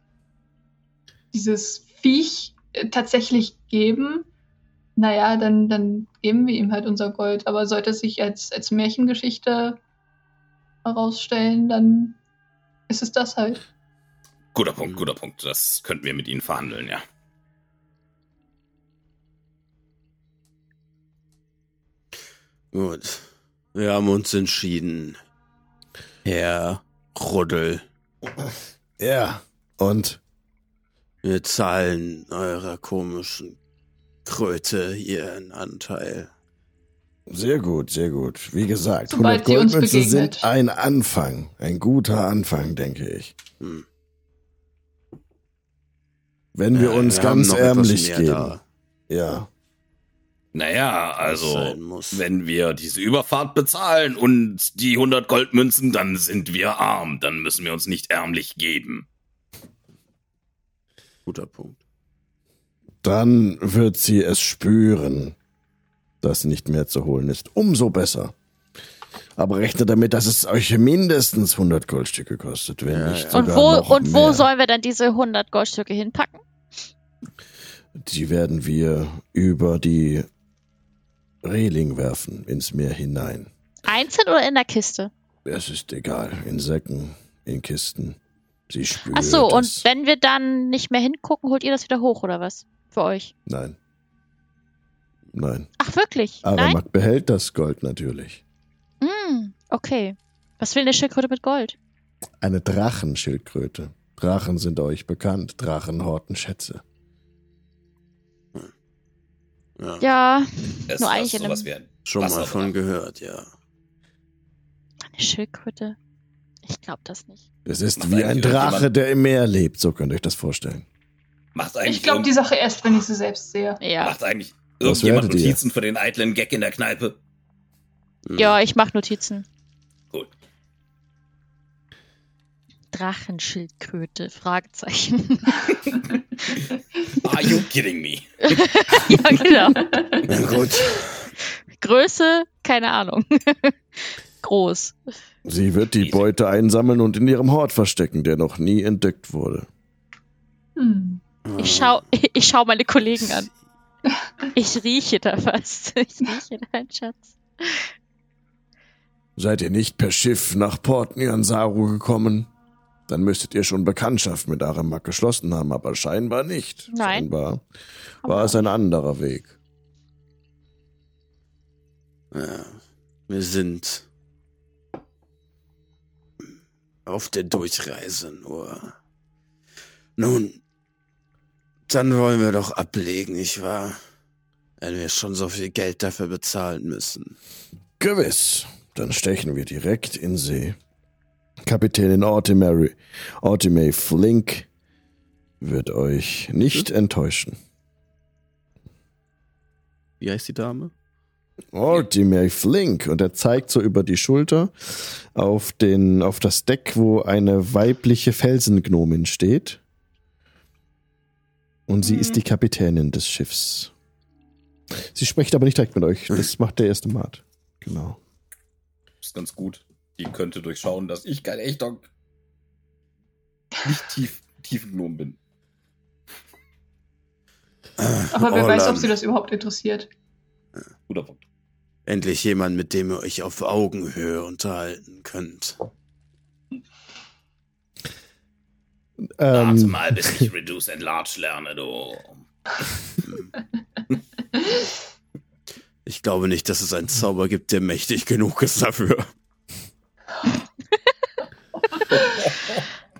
dieses Viech äh, tatsächlich geben, naja, dann, dann geben wir ihm halt unser Gold. Aber sollte es sich als, als Märchengeschichte herausstellen, dann ist es das halt. Guter Punkt, guter Punkt. Das könnten wir mit ihnen verhandeln, ja. Gut. Wir haben uns entschieden. Herr Ruddel, Ja. Und wir zahlen eurer komischen Kröte ihren Anteil. sehr gut, sehr gut. Wie gesagt, Sobald 100 sie uns Goldmünzen sind ein Anfang. Ein guter Anfang, denke ich. Hm. Wenn wir Ja, uns haben ganz ärmlich geben. da, Ja. Naja, also, wenn wir diese Überfahrt bezahlen und die 100 Goldmünzen, dann sind wir arm. Dann müssen wir uns nicht ärmlich geben. Guter Punkt. Dann wird sie es spüren, dass nicht mehr zu holen ist. Umso besser. Aber rechnet damit, dass es euch mindestens 100 Goldstücke kostet, wenn Ja, nicht ja. Und sogar wo, noch und wo mehr. sollen wir dann diese 100 Goldstücke hinpacken? Die werden wir über die Reling werfen, ins Meer hinein. Einzeln oder in der Kiste? Es ist egal, in Säcken, in Kisten. Sie spürt Ach so, und es. wenn wir dann nicht mehr hingucken, holt ihr das wieder hoch oder was? Für euch? Nein. Nein. Ach wirklich? Aber Nein? man behält das Gold natürlich. Hm, okay. Was will eine Schildkröte mit Gold? Eine Drachenschildkröte. Drachen sind euch bekannt. Drachen horten Schätze. Ja, Ja, Es Nur war eigentlich in einem- schon mal von gehört, ja. eine Schildkröte. Ich glaube das nicht. Es ist Macht wie ein Drache, der im Meer lebt. So könnt ihr euch das vorstellen. Macht eigentlich, Ich glaube die Sache erst, wenn ich sie selbst sehe. Ja. macht eigentlich Was irgendjemand werdet ihr? Notizen für den eitlen Gag in der Kneipe? Ja, ich mache Notizen. Drachenschildkröte, Fragezeichen. Are you kidding me? ja, genau. Na gut. Größe, keine Ahnung. Groß. Sie wird die. Beute einsammeln und in ihrem Hort verstecken, der noch nie entdeckt wurde. Hm. Ich schau, ich schau meine Kollegen an. Ich rieche da fast. Ich rieche deinen Schatz. Seid ihr nicht per Schiff nach Port Nyansaru gekommen? Dann müsstet ihr schon Bekanntschaft mit Aramak geschlossen haben, aber scheinbar nicht. Nein. Scheinbar war es ein anderer Weg. Ja, wir sind auf der Durchreise nur. Nun, dann wollen wir doch ablegen, nicht wahr? Wenn wir schon so viel Geld dafür bezahlen müssen. Gewiss. Dann stechen wir direkt in See. Kapitänin Ortimary, Ortimay Flink wird euch nicht enttäuschen. Wie heißt die Dame? Ortimay Flink und er zeigt so über die Schulter auf den auf das Deck, wo eine weibliche Felsengnomin steht. Und sie Mhm. ist die Kapitänin des Schiffs. Sie spricht aber nicht direkt mit euch. Das macht der erste Mat. Genau. ist ganz gut. Die könnte durchschauen, dass ich kein echter nicht tief, tiefengnom bin. Aber wer weiß, ob sie das überhaupt interessiert. Guter Punkt. Endlich jemand, mit dem ihr euch auf Augenhöhe unterhalten könnt. Ähm, Warte mal, bis ich Reduce and Large lerne, du. Ich glaube nicht, dass es einen Zauber gibt, der mächtig genug ist dafür.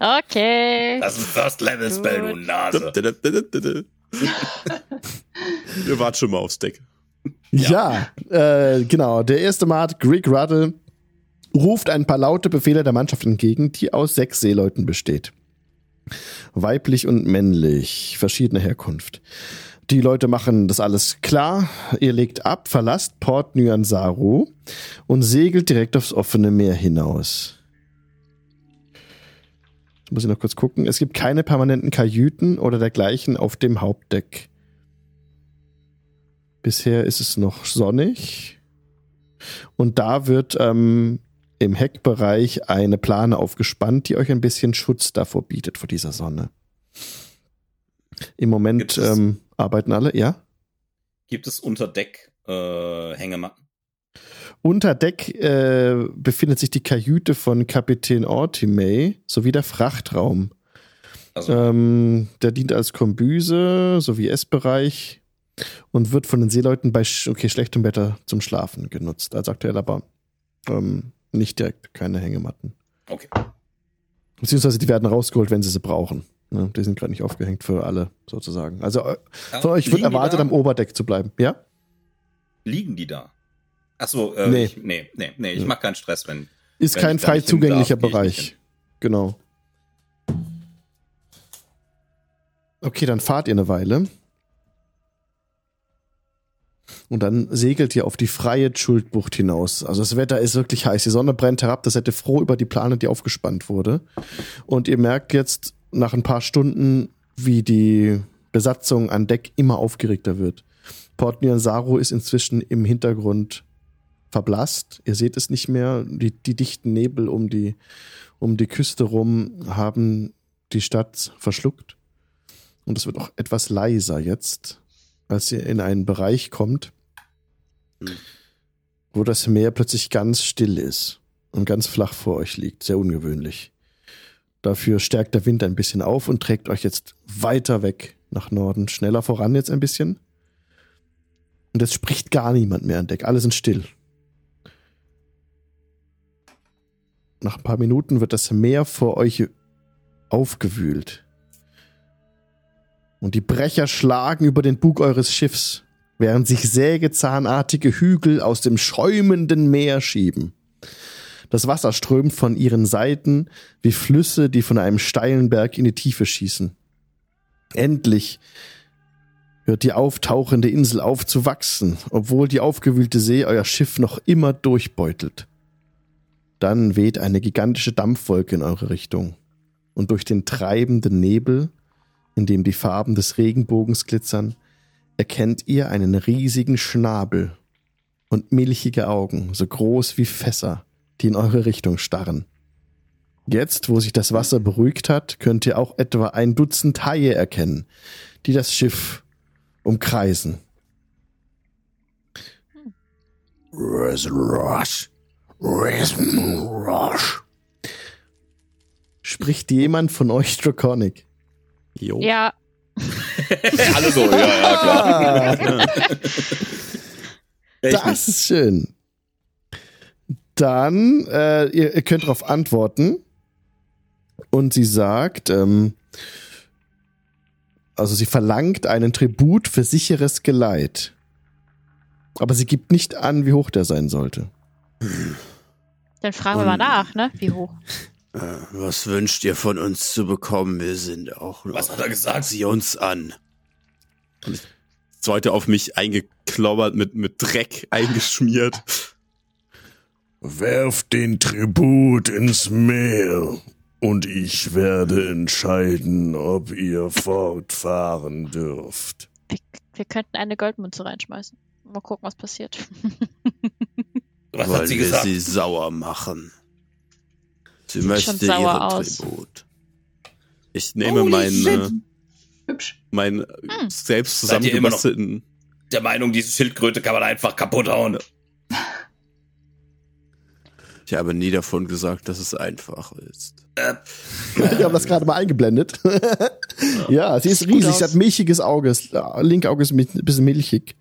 Okay. Das ist ein First-Level-Spell, du Nase. Wir warten schon mal aufs Deck. Ja, äh, genau. Der erste Mat, Greg Ruddle, ruft ein paar laute Befehle der Mannschaft entgegen, die aus sechs Seeleuten besteht. Weiblich und männlich, verschiedene Herkunft. Die Leute machen das alles klar. Ihr legt ab, verlasst Port Nyansaru und segelt direkt aufs offene Meer hinaus. Muss ich noch kurz gucken. Es gibt keine permanenten Kajüten oder dergleichen auf dem Hauptdeck. Bisher ist es noch sonnig. Und da wird ähm, im Heckbereich eine Plane aufgespannt, die euch ein bisschen Schutz davor bietet, vor dieser Sonne. Im Moment ähm, arbeiten alle, ja? Gibt es unter Deck äh, Hängematten? Unter Deck äh, befindet sich die Kajüte von Kapitän Ortimay sowie der Frachtraum. Also, Ähm, der dient als Kombüse sowie Essbereich und wird von den Seeleuten bei sch okay, schlechtem Wetter zum Schlafen genutzt. Als aktuell aber ähm, nicht direkt, keine Hängematten. okay. Beziehungsweise die werden rausgeholt, wenn sie sie brauchen. Ne? Die sind gerade nicht aufgehängt für alle, sozusagen. Also äh, von euch wird erwartet, am Oberdeck zu bleiben. Ja? Liegen die da? Achso, äh, Nee. nee. Ich, nee, nee, nee, ich Ja. mach keinen Stress, wenn. Ist Wenn kein frei zugänglicher darf, Bereich. Genau. Okay, dann fahrt ihr eine Weile. Und dann segelt ihr auf die freie Schuldbucht hinaus. Also das Wetter ist wirklich heiß. Die Sonne brennt herab. Das hätte froh über die Plane, die aufgespannt wurde. Und ihr merkt jetzt nach ein paar Stunden, wie die Besatzung an Deck immer aufgeregter wird. Port Nyansaru ist inzwischen im Hintergrund verblasst. Ihr seht es nicht mehr. Die, die dichten Nebel um die, um die Küste rum haben die Stadt verschluckt. Und es wird auch etwas leiser jetzt, als ihr in einen Bereich kommt, Hm. wo das Meer plötzlich ganz still ist und ganz flach vor euch liegt. Sehr ungewöhnlich. Dafür stärkt der Wind ein bisschen auf und trägt euch jetzt weiter weg nach Norden, schneller voran jetzt ein bisschen. Und jetzt spricht gar niemand mehr an Deck. Alle sind still. Nach ein paar Minuten wird das Meer vor euch aufgewühlt. Und die Brecher schlagen über den Bug eures Schiffs, während sich sägezahnartige Hügel aus dem schäumenden Meer schieben. Das Wasser strömt von ihren Seiten wie Flüsse, die von einem steilen Berg in die Tiefe schießen. Endlich hört die auftauchende Insel auf zu wachsen, obwohl die aufgewühlte See euer Schiff noch immer durchbeutelt. Dann weht eine gigantische Dampfwolke in eure Richtung. Und durch den treibenden Nebel, in dem die Farben des Regenbogens glitzern, erkennt ihr einen riesigen Schnabel und milchige Augen, so groß wie Fässer, die in eure Richtung starren. Jetzt, wo sich das Wasser beruhigt hat, könnt ihr auch etwa ein Dutzend Haie erkennen, die das Schiff umkreisen. Spricht jemand von euch Draconic? Jo. Ja, Alle so, ja, ja, klar. Das ist schön. Dann, äh, ihr, ihr könnt darauf antworten. Und sie sagt, ähm, also sie verlangt einen Tribut für sicheres Geleit. Aber sie gibt nicht an, wie hoch der sein sollte. dann fragen wir mal Und- nach, ne? Wie hoch? Äh, Was wünscht ihr von uns zu bekommen? Wir sind auch noch. Was hat er gesagt? Sie uns an. Und das zweite auf mich eingeklaubert, mit, mit Dreck eingeschmiert. Werft den Tribut ins Meer und ich werde entscheiden, ob ihr fortfahren dürft. Wir, wir könnten eine Goldmünze reinschmeißen. Mal gucken, was passiert. Was Wollen hat sie wir gesagt? sie sauer machen? Sie Sieht möchte ihren aus. Tribut. Ich nehme Holy meinen, shit. äh, Hübsch. meinen Hm. selbst zusammengebastelten. Der Meinung, diese Schildkröte kann man einfach kaputt hauen. Ich habe nie davon gesagt, dass es einfach ist. Wir haben das gerade mal eingeblendet. ja, sie ist riesig, sie hat milchiges Auge. Das linke Auge ist ein bisschen milchig.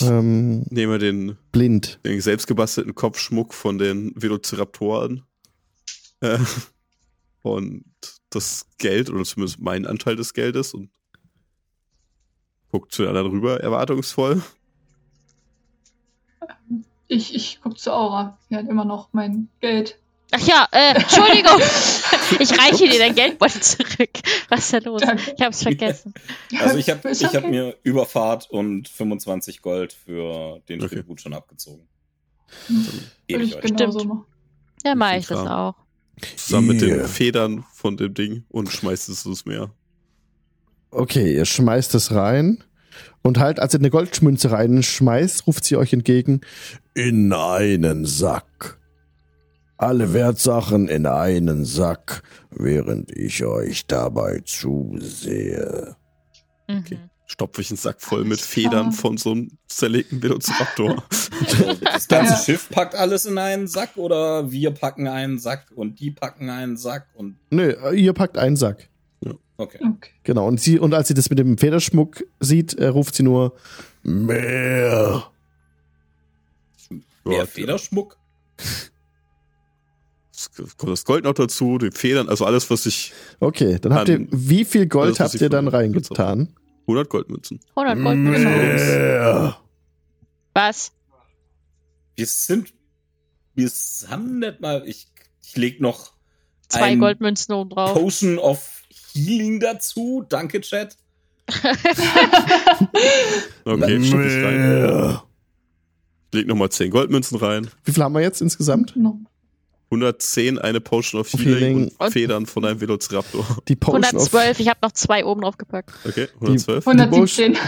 Ähm, Nehme den, blind. den selbstgebastelten Kopfschmuck von den Velociraptoren äh, und das Geld, oder zumindest mein Anteil des Geldes und guckt zu den anderen rüber, erwartungsvoll. Ich, ich guck zu Aura. Sie hat immer noch mein Geld. Ach ja, äh, Entschuldigung. ich reiche dir dein Geldbeutel zurück. Was ist da los? Danke. Ich hab's vergessen. Also ich habe ich hab okay. mir Überfahrt und 25 Gold für den Okay. Tribut schon abgezogen. Hm, Gebe ich ich euch. Stimmt. machen. Ja, mach Viel ich das auch. Zusammen mit den. Federn von dem Ding und schmeißt es ins Meer. Okay, ihr schmeißt es rein. Und halt, als ihr eine Goldmünze reinschmeißt, ruft sie euch entgegen. In einen Sack. Alle Wertsachen in einen Sack, während ich euch dabei zusehe. Mhm. Okay. Stopfe ich einen Sack voll mit Federn von so einem zerlegten Velociraptor. Das ganze Ja. Schiff packt alles in einen Sack oder wir packen einen Sack und die packen einen Sack und Nö, ihr packt einen Sack. okay. Okay. Genau. Und sie, und als sie das mit dem Federschmuck sieht, äh, ruft sie nur, Mehr. Mehr Ja, Federschmuck? Kommt das Gold noch dazu, die Federn, also alles, was ich. okay, dann habt ihr, wie viel Gold was habt ihr dann reingetan? 100 Goldmünzen. 100 Goldmünzen. Mehr. Was? Wir sind. Wir haben nicht mal. Ich, ich leg noch Zwei ein Goldmünzen oben drauf. Potion of Healing dazu. Danke, Chat. Okay, stopfe ich rein. Ich leg nochmal 10 Goldmünzen rein. Wie viel haben wir jetzt insgesamt? Noch. 110 eine Potion of Healing, Healing. und Federn von einem Velociraptor. Die Potion 112, ich habe noch zwei oben drauf gepackt. Okay, 112. 117. of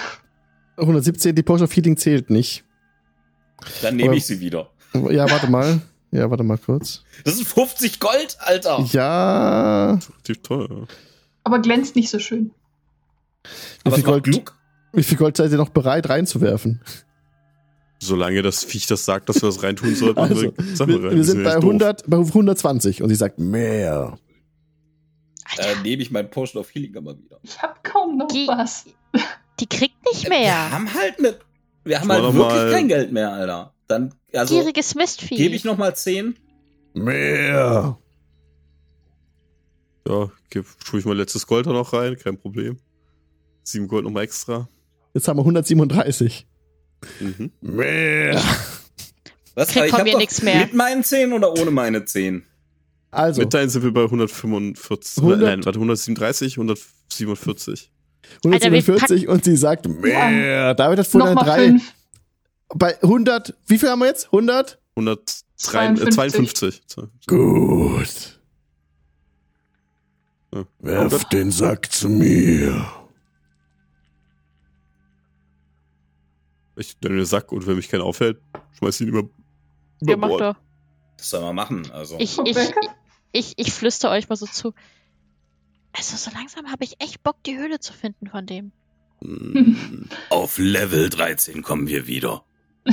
117, die Potion of Healing zählt nicht. Dann nehme ich sie wieder. Ja, warte mal. Ja, warte mal kurz. Das sind 50 Gold, Alter. Ja. Relativ teuer. Aber glänzt nicht so schön. Wie Aber viel, Gold, wie viel Gold seid ihr noch bereit reinzuwerfen? Solange das Viech das sagt, dass wir das reintun sollten, Also, machen wir wir, rein. wir sind bei echt doof. 100, bei 120 und sie sagt mehr. Äh, nehme ich mein Potion of Healing mal wieder. Ich habe kaum noch Die- was. Die kriegt nicht Wir mehr. haben halt ne, wir haben halt wirklich kein Geld mehr, Alter. Dann, also, Gieriges Mistvieh. gebe ich noch mal 10. Mehr. Ja, geb, tue ich mein letztes Gold da noch rein, kein Problem. Sieben Gold nochmal extra. Jetzt haben wir 137. Mhm. Mehr. Was? Ich von hab mir nix mehr. Mit meinen 10 oder ohne meine 10? Also, Mit deinen sind wir bei 145. 100 Nein, warte, 137, 147. Alter, wir 147 und sie sagt mehr. David hat drei. fünf. Bei 100, wie viel haben wir jetzt? 100? 152. Gut. Ja. Werf den Sack zu mir. Ich nenne den Sack und wenn mich keiner aufhält, schmeiß ihn über, über machen Bord. doch. Das soll man machen, also. Ich, ich, ich, ich flüster euch mal so zu. Also so langsam habe ich echt Bock, die Höhle zu finden von dem. Auf Level 13 kommen wir wieder.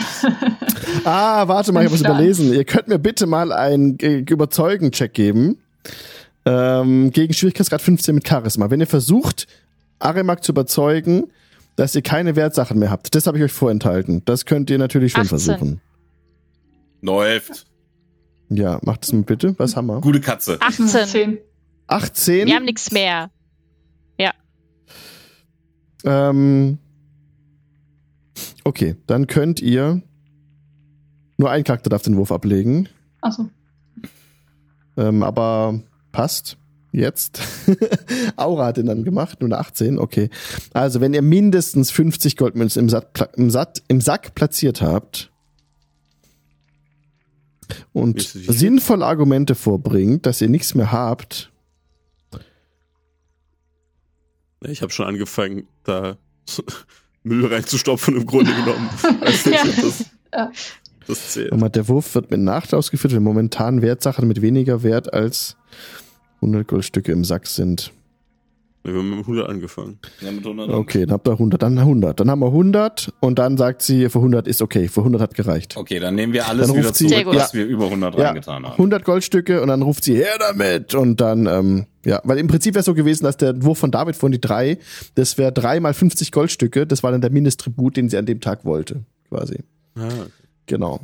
Ah, warte mal, ich habe was überlesen. Ihr könnt mir bitte mal einen äh, Überzeugen-Check geben. Ähm, gegen Schwierigkeitsgrad 15 mit Charisma. Wenn ihr versucht, Arimak zu überzeugen, dass ihr keine Wertsachen mehr habt, das habe ich euch vorenthalten. Das könnt ihr natürlich schon 18. versuchen. Läuft. Ja, macht es mal bitte. Was haben wir? Gute Katze. 18. Zehn. 18. Wir haben nichts mehr. Ähm, okay, dann könnt ihr nur ein Charakter darf den Wurf ablegen. Achso. Ähm, aber passt. Jetzt. Aura hat den dann gemacht, nur eine 18, okay. Also, wenn ihr mindestens 50 Goldmünzen im, pla- im, Satt, im Sack platziert habt und sinnvolle Argumente vorbringt, dass ihr nichts mehr habt, Ich habe schon angefangen, da Müll reinzustopfen im Grunde genommen. Ja. das, zählt. Der Wurf wird mit Nachteil ausgeführt, wenn momentan Wertsachen mit weniger Wert als 100 Goldstücke im Sack sind. Wir haben mit 100 angefangen. Ja, mit 100. Okay, dann habt ihr 100, dann 100. Dann haben wir 100 und dann sagt sie, für 100 ist okay, für 100 hat gereicht. Okay, dann nehmen wir alles Dann wieder sie- zurück, was wir über 100 Ja, reingetan haben. 100 Goldstücke und dann ruft sie, her damit! Und dann, ähm, ja, weil im Prinzip wäre es so gewesen, dass der Wurf von David von die drei, das wäre drei mal 50 Goldstücke, das war dann der Mindesttribut, den sie an dem Tag wollte, quasi. Ah, Genau.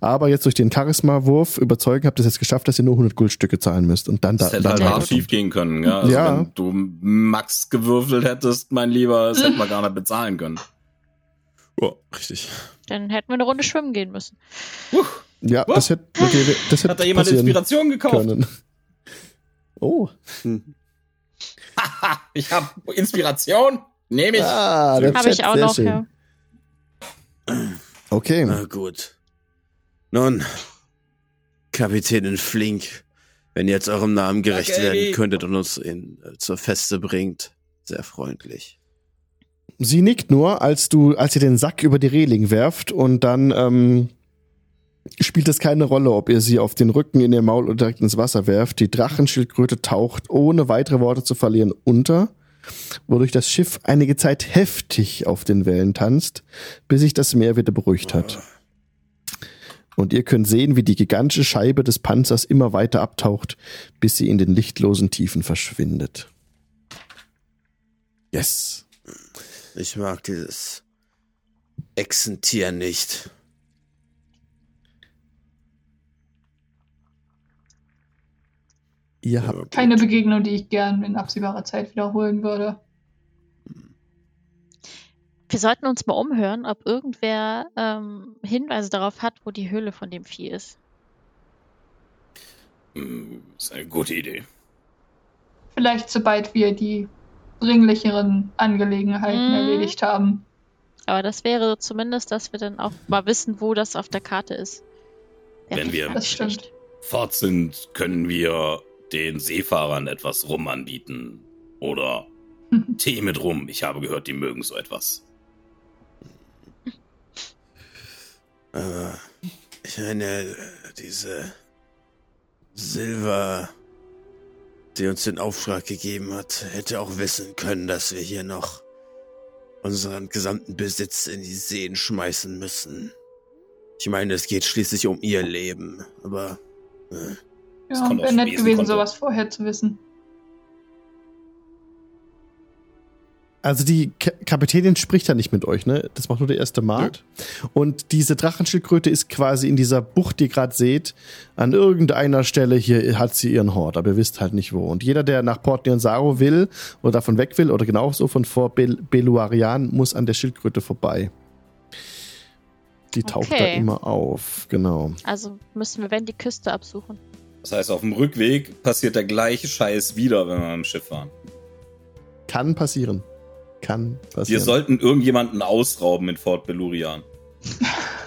Aber jetzt durch den Charisma-Wurf überzeugen habt ihr es jetzt geschafft, dass ihr nur 100 Goldstücke zahlen müsst. Und dann da. Das hätte dann halt hart schief gehen können, ja. Also Ja. wenn du Max gewürfelt hättest, mein Lieber, das hätten wir gar nicht bezahlen können. oh, richtig. Dann hätten wir eine Runde schwimmen gehen müssen. ja, das hätte, okay, das hätte Hat da jemand passieren Inspiration gekauft? können. Oh. Hm. Haha, ich hab Inspiration. Nehme ich. Ah, Habe ich auch sehr noch, schön. ja. Okay. Na gut. Nun, Kapitänin Flink, wenn ihr jetzt eurem Namen gerecht Danke, werden könntet und uns in, äh, zur Feste bringt, sehr freundlich. Sie nickt nur, als du, als ihr den Sack über die Reling werft und dann ähm, spielt es keine Rolle, ob ihr sie auf den Rücken, in ihr Maul oder direkt ins Wasser werft. Die Drachenschildkröte taucht, ohne weitere Worte zu verlieren, unter, wodurch das Schiff einige Zeit heftig auf den Wellen tanzt, bis sich das Meer wieder beruhigt hat. Und ihr könnt sehen, wie die gigantische Scheibe des Panzers immer weiter abtaucht, bis sie in den lichtlosen Tiefen verschwindet. Yes. Ich mag dieses Echsentier nicht. Ihr habt Keine Begegnung, die ich gern in absehbarer Zeit wiederholen würde. Wir sollten uns mal umhören, ob irgendwer ähm, Hinweise darauf hat, wo die Höhle von dem Vieh ist. Hm, ist eine gute Idee. Vielleicht sobald wir die dringlicheren Angelegenheiten Mhm. erledigt haben. Aber das wäre zumindest, dass wir dann auch mal wissen, wo das auf der Karte ist. Wäre Wenn wir-. Fort sind, können wir den Seefahrern etwas Rum anbieten. Oder Tee mit Rum. Ich habe gehört, die mögen so etwas. Äh, eine, diese Silver, die uns den Auftrag gegeben hat, hätte auch wissen können, dass wir hier noch unseren gesamten Besitz in die Seen schmeißen müssen. Ich meine, es geht schließlich um ihr Leben, aber. Äh, Ja, kommt wäre nett gewesen, Konto. sowas vorher zu wissen. Also die Ka Kapitänin spricht ja nicht mit euch, ne? Das macht nur der erste Mart. Und diese Drachenschildkröte ist quasi in dieser Bucht, die ihr gerade seht, an irgendeiner Stelle hier hat sie ihren Hort, aber ihr wisst halt nicht wo. Und jeder, der nach Port Niansaro will oder davon weg will oder genauso von Fort Bel Beluarian, muss an der Schildkröte vorbei. Die taucht da Okay. immer auf, genau. Also müssen wir, wenn, die Küste absuchen. Das heißt, auf dem Rückweg passiert der gleiche Scheiß wieder, wenn wir im Schiff fahren. Kann passieren. Kann Wir passieren. sollten irgendjemanden ausrauben in Fort Belurian,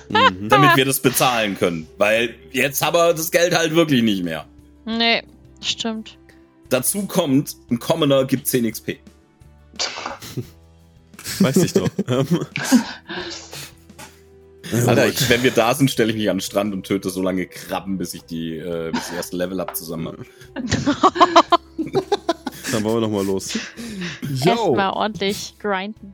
mhm. damit wir das bezahlen können. Weil jetzt haben wir das Geld halt wirklich nicht mehr. Nee, stimmt. Dazu kommt, ein Commoner gibt 10 XP. Weiß ich doch. Alter, ich, wenn wir da sind, stelle ich mich an den Strand und töte so lange Krabben, bis ich die, äh, bis ich das erste Level up zusammen habe. Dann wollen wir noch mal los. Erstmal ordentlich grinden.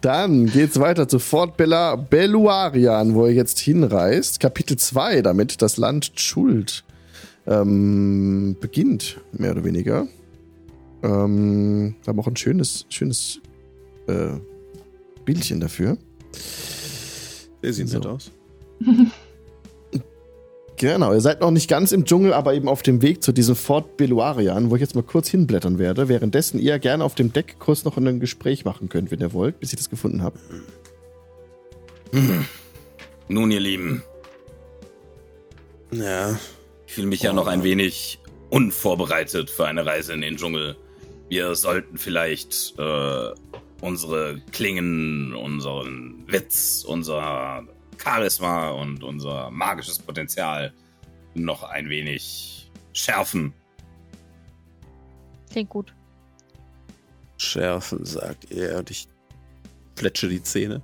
Dann geht's weiter zu Fort Bella Belluarian, wo ihr jetzt hinreist. Kapitel 2, damit das Land Schuld ähm, beginnt, mehr oder weniger. Ähm, wir haben auch ein schönes, schönes äh, Bildchen dafür. Der sieht So. nett aus. Genau, ihr seid noch nicht ganz im Dschungel, aber eben auf dem Weg zu diesem Fort Belluarian, wo ich jetzt mal kurz hinblättern werde, währenddessen ihr gerne auf dem Deck kurz noch ein Gespräch machen könnt, wenn ihr wollt, bis ich das gefunden habe. Nun, ihr Lieben, Ja. ich fühle mich ja noch ein wenig unvorbereitet für eine Reise in den Dschungel. Wir sollten vielleicht äh, unsere Klingen, unseren Witz, unser Charisma und unser magisches Potenzial noch ein wenig schärfen. Klingt gut. Schärfen, sagt er. Und ich fletsche die Zähne.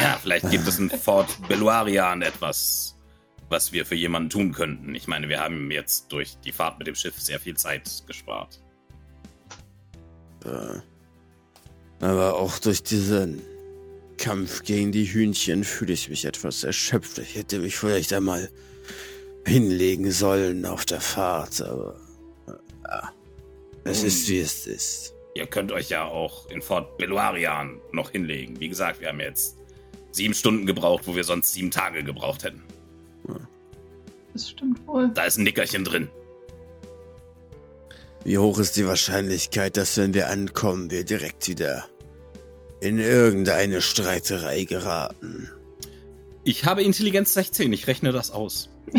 Ja, vielleicht gibt es in Fort Beluarian etwas, was wir für jemanden tun könnten. Ich meine, wir haben jetzt durch die Fahrt mit dem Schiff sehr viel Zeit gespart. Äh, Aber auch durch diesen Kampf gegen die Hühnchen fühle ich mich etwas erschöpft. Ich hätte mich vielleicht einmal hinlegen sollen auf der Fahrt, aber ja, es Hm. ist wie es ist. Ihr könnt euch ja auch in Fort Beluarian noch hinlegen. Wie gesagt, wir haben jetzt sieben Stunden gebraucht, wo wir sonst sieben Tage gebraucht hätten. Das stimmt wohl. Da ist ein Nickerchen drin. Wie hoch ist die Wahrscheinlichkeit, dass wenn wir ankommen, wir direkt wieder in irgendeine Streiterei geraten? Ich habe Intelligenz 16, ich rechne das aus.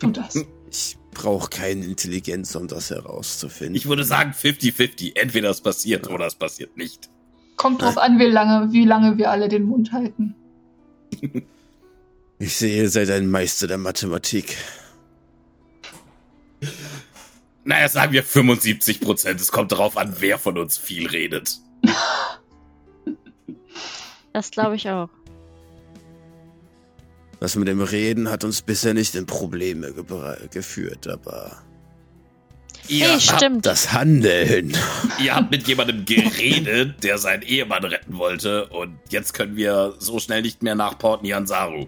Tu das. Ich brauche keine Intelligenz, um das herauszufinden. Ich würde sagen 50-50. Entweder es passiert oder es passiert nicht. Kommt drauf an, wie lange, wie lange wir alle den Mund halten. Ich sehe, ihr seid ein Meister der Mathematik. Naja, sagen wir 75 Prozent. Es kommt darauf an, wer von uns viel redet. Das glaube ich auch. Das mit dem Reden hat uns bisher nicht in Probleme geführt, aber Ihr, hey, habt, stimmt. das Handeln. ihr habt mit jemandem geredet, der seinen Ehemann retten wollte. Und jetzt können wir so schnell nicht mehr nach Port Nianzaru.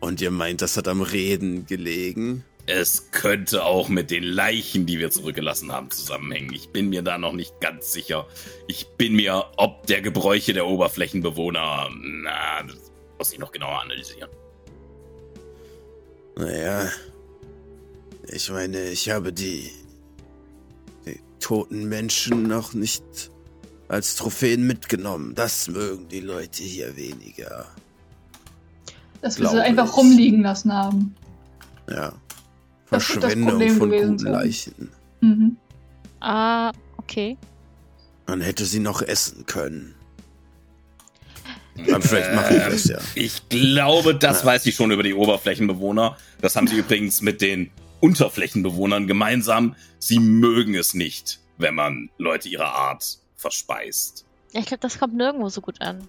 Und ihr meint, das hat am Reden gelegen? Es könnte auch mit den Leichen, die wir zurückgelassen haben, zusammenhängen. Ich bin mir da noch nicht ganz sicher. Ich bin mir, ob der Gebräuche der Oberflächenbewohner, na, das muss ich noch genauer analysieren. Naja, ich meine, ich habe die, die toten Menschen noch nicht als Trophäen mitgenommen. Das mögen die Leute hier weniger. Dass wir sie einfach ich. rumliegen lassen haben. Ja. Das wird das Verschwendung von guten sein. Leichen. Mhm. Ah, okay. Man hätte sie noch essen können. Aber vielleicht mache ich das ja. Ich glaube, das Ja. weiß ich schon über die Oberflächenbewohner. Das haben sie übrigens mit den Unterflächenbewohnern gemeinsam. Sie mögen es nicht, wenn man Leute ihrer Art verspeist. Ja, ich glaube, das kommt nirgendwo so gut an.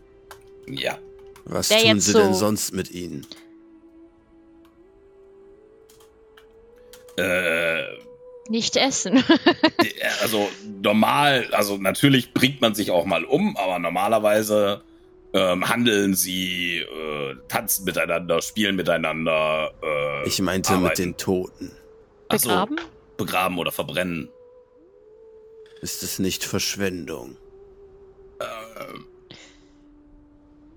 Ja. Was Der tun sie denn so- sonst mit ihnen? Äh, Nicht essen. die- also normal, also natürlich bringt man sich auch mal um, aber normalerweise ähm, handeln sie, äh, tanzen miteinander, spielen miteinander. Äh, Ich meinte mit arbeiten. den Toten. Ach so, Begraben? begraben oder verbrennen. Ist es nicht Verschwendung? Ähm,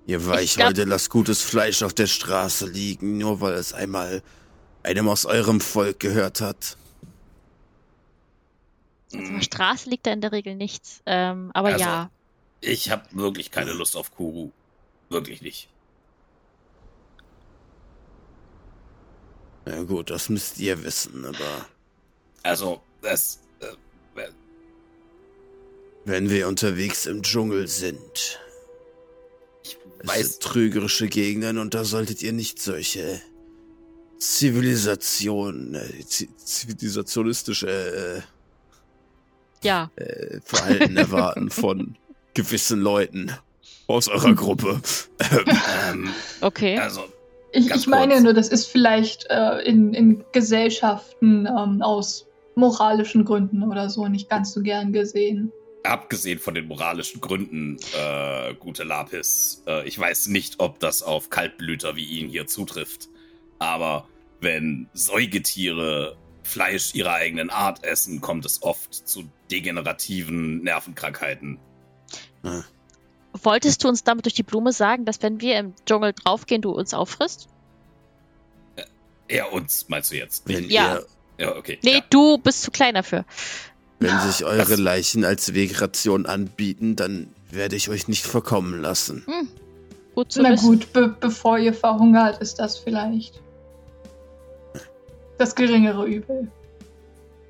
Ihr Weichleute lasst gutes Fleisch auf der Straße liegen, nur weil es einmal einem aus eurem Volk gehört hat. Also auf der Straße liegt da in der Regel nichts. Ähm, aber Also- ja. ich habe wirklich keine Lust auf Kuru. Wirklich nicht. Na gut, das müsst ihr wissen, aber Also, das. Äh, wenn wir unterwegs im Dschungel sind, ich es weiß. sind trügerische Gegenden und da solltet ihr nicht solche Zivilisation, äh, zi- zivilisationistische Ja. äh, äh, Verhalten erwarten von gewissen Leuten aus eurer Gruppe. Ähm, Okay. also, Ich, ich meine kurz. nur, das ist vielleicht äh, in, in Gesellschaften ähm, aus moralischen Gründen oder so nicht ganz so gern gesehen. abgesehen von den moralischen Gründen, äh, gute Lapis, äh, ich weiß nicht, ob das auf Kaltblüter wie ihn hier zutrifft. Aber wenn Säugetiere Fleisch ihrer eigenen Art essen, kommt es oft zu degenerativen Nervenkrankheiten. Wolltest du uns damit durch die Blume sagen, dass wenn wir im Dschungel draufgehen, du uns auffrisst? Er uns, meinst du jetzt? Wenn Ja. ihr, Ja, okay. Nee, Ja. du bist zu klein dafür. wenn sich eure Das- Leichen als Wegration anbieten, dann werde ich euch nicht verkommen lassen. Hm. Gut zu Na wissen. gut, be bevor ihr verhungert, ist das vielleicht das geringere Übel.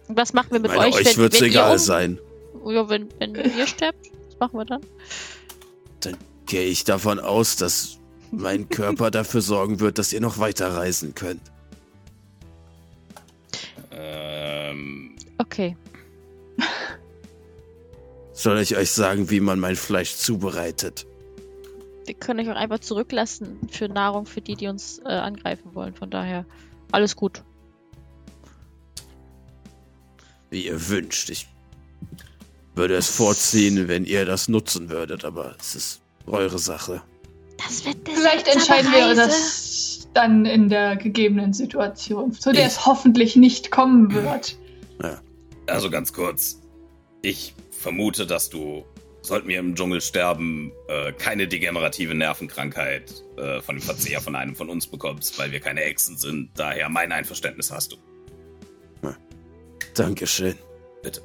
Was machen wir mit Meine, euch, euch wenn ihr egal um- sein. Ja, wenn, wenn ihr sterbt? Was machen wir dann? Gehe ich davon aus, dass mein Körper dafür sorgen wird, dass ihr noch weiter reisen könnt. Ähm, Okay. Soll ich euch sagen, wie man mein Fleisch zubereitet? Wir können euch auch einfach zurücklassen für Nahrung für die, die uns äh, angreifen wollen. Von daher, alles gut. Wie ihr wünscht. Ich würde es vorziehen, wenn ihr das nutzen würdet, aber es ist eure Sache. Das wird eine Vielleicht entscheiden wir das dann in der gegebenen Situation, zu der es hoffentlich nicht kommen wird. also ganz kurz. Ich vermute, dass du, sollten wir im Dschungel sterben, äh, keine degenerative Nervenkrankheit äh, von dem Verzehr von einem von uns bekommst, weil wir keine Echsen sind. Daher mein Einverständnis hast du. Dankeschön. Bitte.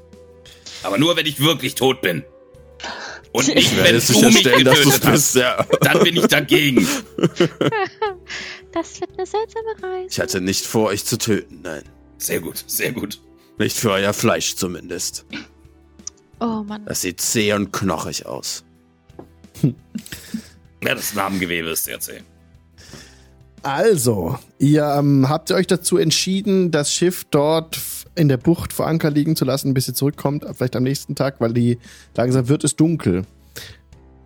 Aber nur, wenn ich wirklich tot bin. Und nicht, Ich wenn werde du mich sicherstellen, dass du es getötet hast. bist, ja. Dann bin ich dagegen. Das wird eine seltsame Reise. Ich hatte nicht vor, euch zu töten, nein. Sehr gut, sehr gut. Nicht für euer Fleisch zumindest. Oh Mann. Das sieht zäh und knochig aus. Ja, das Namengewebe ist sehr zäh. Also, ihr ähm, habt ihr euch dazu entschieden, das Schiff dort in der Bucht vor Anker liegen zu lassen, bis ihr zurückkommt, vielleicht am nächsten Tag, weil die langsam wird es dunkel.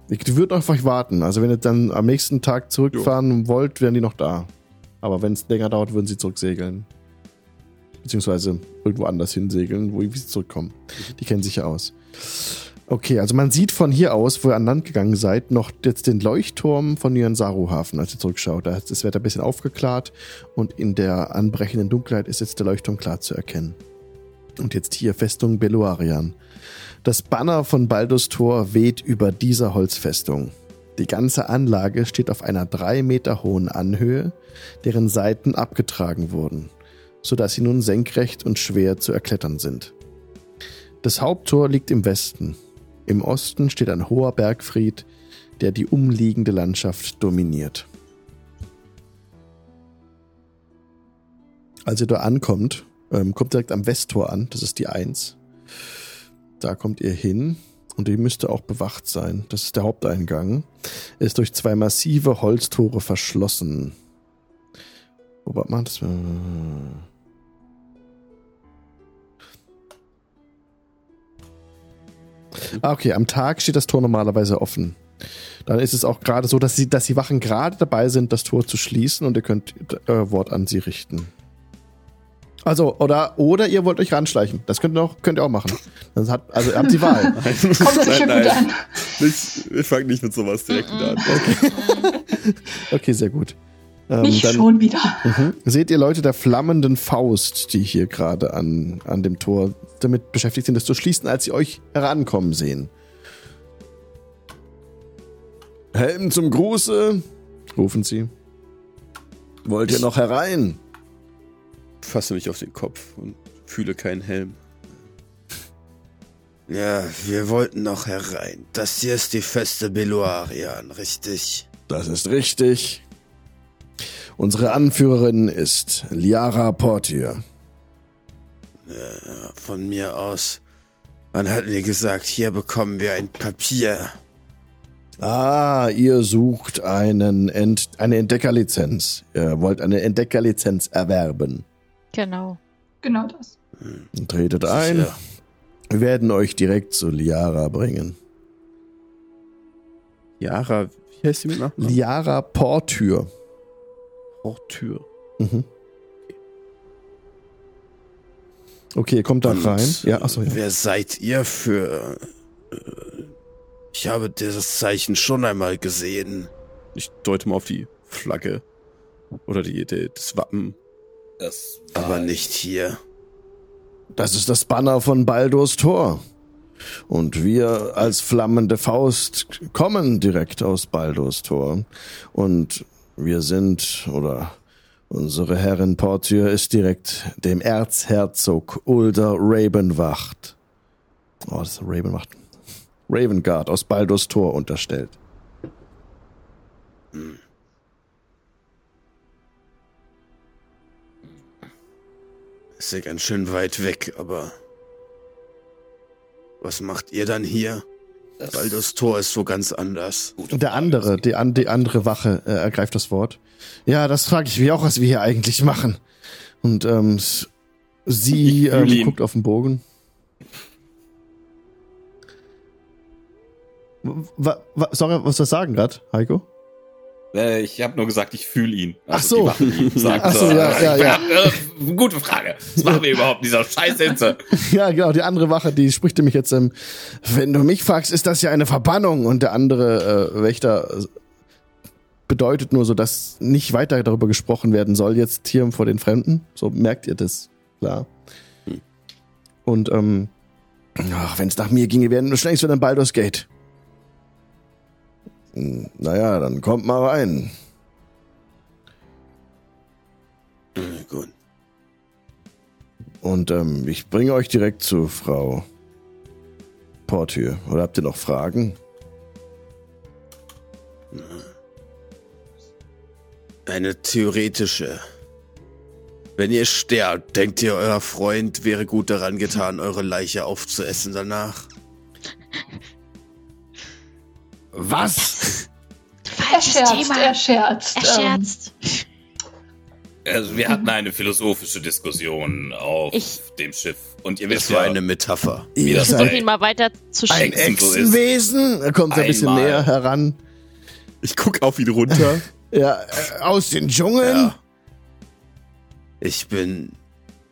Die wird auf euch warten. Also wenn ihr dann am nächsten Tag zurückfahren wollt, wären die noch da. Aber wenn es länger dauert, würden sie zurücksegeln. Beziehungsweise irgendwo anders hinsegeln, wo sie zurückkommen. Die kennen sich ja aus. Okay, also man sieht von hier aus, wo ihr an Land gegangen seid, noch jetzt den Leuchtturm von Nyansaru-Hafen, als ihr zurückschaut. Da ist das Wetter ein bisschen aufgeklärt und in der anbrechenden Dunkelheit ist jetzt der Leuchtturm klar zu erkennen. Und jetzt hier Festung Beluarian. Das Banner von Baldus Tor weht über dieser Holzfestung. Die ganze Anlage steht auf einer drei Meter hohen Anhöhe, deren Seiten abgetragen wurden, sodass sie nun senkrecht und schwer zu erklettern sind. Das Haupttor liegt im Westen. Im Osten steht ein hoher Bergfried, der die umliegende Landschaft dominiert. Als ihr da ankommt, ähm, kommt direkt am Westtor an, das ist die 1. Da kommt ihr hin und die müsste auch bewacht sein. Das ist der Haupteingang. Er ist durch zwei massive Holztore verschlossen. Wobei man das. Ah, okay, am Tag steht das Tor normalerweise offen. Dann ist es auch gerade so, dass, sie, dass die Wachen gerade dabei sind, das Tor zu schließen und ihr könnt euer Wort an sie richten. Also, oder, oder ihr wollt euch ranschleichen. Das könnt ihr auch, könnt ihr auch machen. Das hat, also, ihr habt die Wahl. Kommt sicher gut an. Ich, ich fange nicht mit sowas direkt an. Okay, sehr gut. Ähm, Nicht dann- schon wieder. Mhm. Seht ihr Leute der flammenden Faust, die hier gerade an, an dem Tor damit beschäftigt sind, das zu schließen, als sie euch herankommen sehen? Helm zum Gruße, rufen sie. Wollt ihr noch herein? Fasse mich auf den Kopf und fühle keinen Helm. Ja, wir wollten noch herein. Das hier ist die Feste Beluarian, richtig? Das ist richtig. Unsere Anführerin ist Liara Portier. Von mir aus. Man hat mir gesagt, hier bekommen wir ein Papier. Ah, ihr sucht einen Ent eine Entdeckerlizenz. Ihr wollt eine Entdeckerlizenz erwerben. Genau. Genau das. Tretet ein. Sicher. Wir werden euch direkt zu Liara bringen. Yara, wie heißt die mit Nachnamen? Liara Portür. Portür. Mhm. Okay, kommt da Und rein. Ja, achso, ja. Wer seid ihr für... äh, Ich habe dieses Zeichen schon einmal gesehen. Ich deute mal auf die Flagge. Oder die, die, das Wappen. Das Aber war- nicht hier. Das ist das Banner von Baldurs Tor. Und wir als flammende Faust kommen direkt aus Baldurs Tor. Und wir sind, oder unsere Herrin Portier ist direkt dem Erzherzog Ulder Ravenwacht. Oh, das ist Ravenwacht. Ravengard aus Baldurs Tor unterstellt. Ist ja ganz schön weit weg, aber... Was macht ihr dann hier? Das- Weil das Tor ist so ganz anders. Der andere, die, an, die andere Wache äh, ergreift das Wort. Ja, das frage ich mich auch, was wir hier eigentlich machen. Und ähm, sie ähm, guckt auf den Bogen. Wa, wa, sorry, was soll ich sagen gerade, Heiko? Äh, ich habe nur gesagt, ich fühle ihn. Ach so. ihn sagt, Ach so, äh, ja, ja, ja. Äh, gute Frage. Was machen wir überhaupt in dieser Scheißhitze? Ja, genau, die andere Wache, die spricht nämlich jetzt, ähm, wenn du mich fragst, ist das ja eine Verbannung. Und der andere äh, Wächter äh, bedeutet nur so, dass nicht weiter darüber gesprochen werden soll, jetzt hier vor den Fremden. So merkt ihr das, klar. Und, ähm, wenn es nach mir ginge, wären wir schnellst wieder in Baldur's Gate. Naja, dann kommt mal rein. Gut. Und ähm, ich bringe euch direkt zu Frau Portür. Oder habt ihr noch Fragen? Eine theoretische. Wenn ihr sterbt, denkt ihr, euer Freund wäre gut daran getan, eure Leiche aufzuessen danach? Was? Er scherzt, Thema. er scherzt. Er ähm, scherzt. Also wir hatten eine philosophische Diskussion auf Ich- dem Schiff. Und ihr wisst Das war ja, eine Metapher. wie das Versuch bei, ihn mal weiter zu Ein schicken. ist. Echsenwesen? Er kommt ein bisschen näher heran. Ich guck auf ihn runter. Ja, äh, aus den Dschungeln? Ja. Ich bin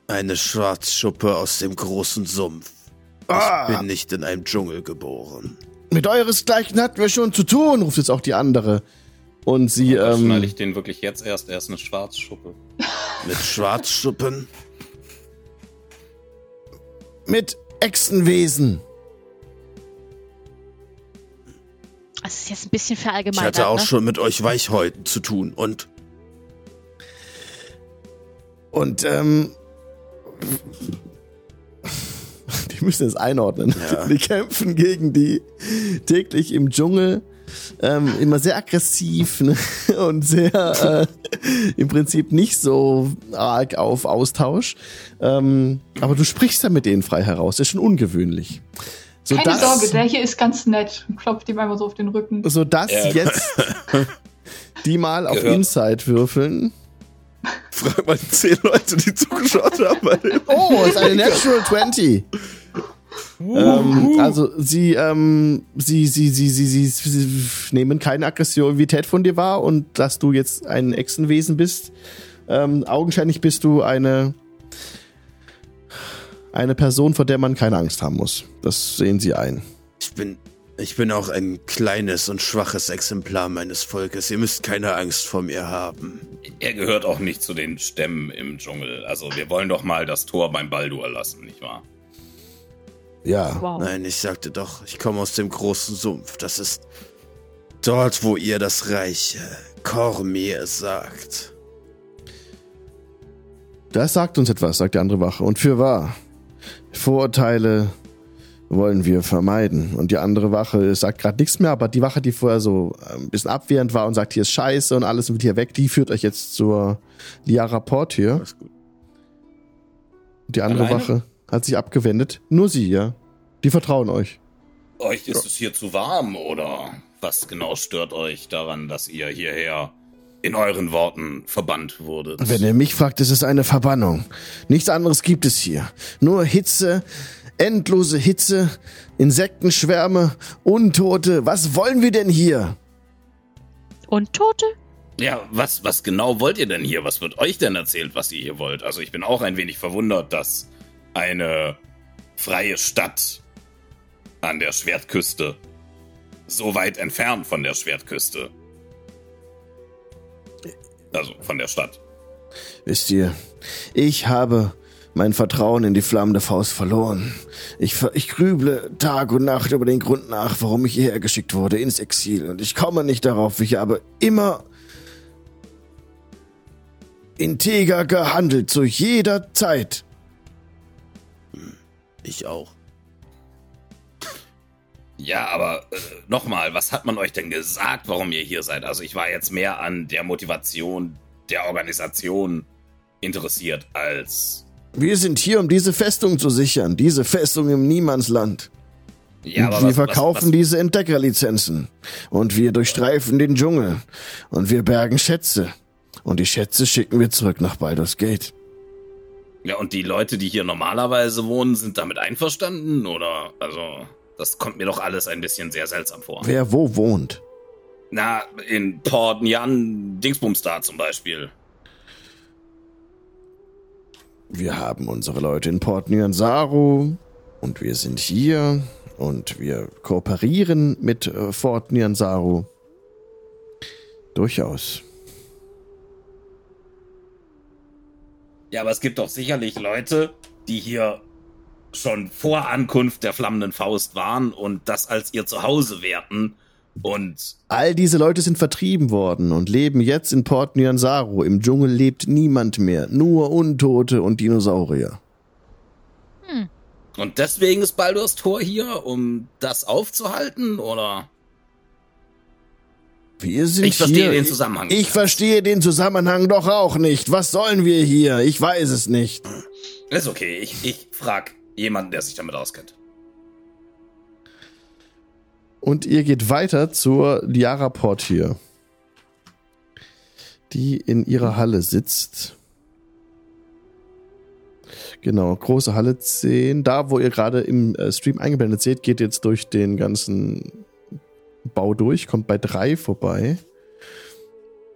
eine Schwarzschuppe aus dem großen Sumpf. Ich Ah, bin nicht in einem Dschungel geboren. Mit euresgleichen hatten wir schon zu tun, ruft jetzt auch die andere. Und sie, ähm, schneide ich den wirklich jetzt erst. Er ist eine Schwarzschuppe. Mit Schwarzschuppen? mit Echsenwesen. Das ist jetzt ein bisschen Ich verallgemeinert. hatte auch ne? schon mit euch Weichhäuten zu tun und Und, ähm, die müssen es einordnen. Ja. Die kämpfen gegen die täglich im Dschungel. Ähm, immer sehr aggressiv ne? und sehr äh, im Prinzip nicht so arg auf Austausch. Ähm, aber du sprichst ja mit denen frei heraus. Ist schon ungewöhnlich. So Keine dass- Sorge, der hier ist ganz nett und klopft ihm einmal so auf den Rücken. so dass Ja. jetzt die mal auf. Inside würfeln. Frag mal die zehn Leute, die zugeschaut haben. Oh, ist eine Natural 20. Ähm, also sie, ähm, sie, sie, sie, sie, sie, sie nehmen keine Aggressivität von dir wahr und dass du jetzt ein Echsenwesen bist. Ähm, augenscheinlich bist du eine eine Person, vor der man keine Angst haben muss. Das sehen sie ein. Ich bin, ich bin auch ein kleines und schwaches Exemplar meines Volkes. Ihr müsst keine Angst vor mir haben. Er gehört auch nicht zu den Stämmen im Dschungel. Also wir wollen doch mal das Tor beim Baldur lassen, nicht wahr? Ja. Wow. Nein, ich sagte doch, ich komme aus dem großen Sumpf. Das ist dort, wo ihr das reiche Kormir sagt. Das sagt uns etwas, sagt die andere Wache. Und für wahr. Vorurteile wollen wir vermeiden. Und die andere Wache sagt gerade nichts mehr, aber die Wache, die vorher so ein bisschen abwehrend war und sagt, hier ist scheiße und alles wird hier weg, die führt euch jetzt zur Liara Port hier. Alles gut. Die andere Alleine? Wache hat sich abgewendet. Nur sie, ja. Die vertrauen euch. Euch ist es hier zu warm oder was genau stört euch daran, dass ihr hierher in euren Worten verbannt wurdet? Wenn ihr mich fragt, ist es eine Verbannung. Nichts anderes gibt es hier. Nur Hitze, endlose Hitze, Insektenschwärme, Untote. Was wollen wir denn hier? Und Tote? Ja, was, was genau wollt ihr denn hier? Was wird euch denn erzählt, was ihr hier wollt? Also ich bin auch ein wenig verwundert, dass eine freie Stadt an der Schwertküste, so weit entfernt von der Schwertküste, also von der Stadt. Wisst ihr, ich habe mein Vertrauen in die flammende Faust verloren. Ich, ich grüble Tag und Nacht über den Grund nach, warum ich hierher geschickt wurde, ins Exil. Und ich komme nicht darauf. Ich habe immer integer gehandelt, zu jeder Zeit. Ich auch. Ja, aber äh, nochmal, was hat man euch denn gesagt, warum ihr hier seid? Also ich war jetzt mehr an der Motivation der Organisation interessiert als... Wir sind hier, um diese Festung zu sichern. Diese Festung im Niemandsland. Ja, und wir verkaufen diese Entdeckerlizenzen. Und wir durchstreifen den Dschungel. Und wir bergen Schätze. Und die Schätze schicken wir zurück nach Baldur's Gate. Ja, und die Leute, die hier normalerweise wohnen, sind damit einverstanden? Oder, also, das kommt mir doch alles ein bisschen sehr seltsam vor. Wer wo wohnt? Na, in Port Nyan Dingsbumstar zum Beispiel. Wir haben unsere Leute in Port Nyansaru. Und wir sind hier. Und wir kooperieren mit äh, Fort Nyansaru. Durchaus. Ja, aber es gibt doch sicherlich Leute, die hier schon vor Ankunft der flammenden Faust waren und das als ihr Zuhause werten und All diese Leute sind vertrieben worden und leben jetzt in Port Nyansaru. Im Dschungel lebt niemand mehr. Nur Untote und Dinosaurier. und deswegen ist Baldur's Tor hier, um das aufzuhalten oder Wir sind Ich verstehe hier. den Zusammenhang ich verstehe den Zusammenhang doch auch nicht. Was sollen wir hier? Ich weiß es nicht. ist okay, ich ich frag jemanden, der sich damit auskennt. Und ihr geht weiter zur Liara Port hier. Die in ihrer Halle sitzt. Genau, große Halle 10. Da, wo ihr gerade im äh, Stream eingeblendet seht, geht jetzt durch den ganzen Bau durch, kommt bei 3 vorbei.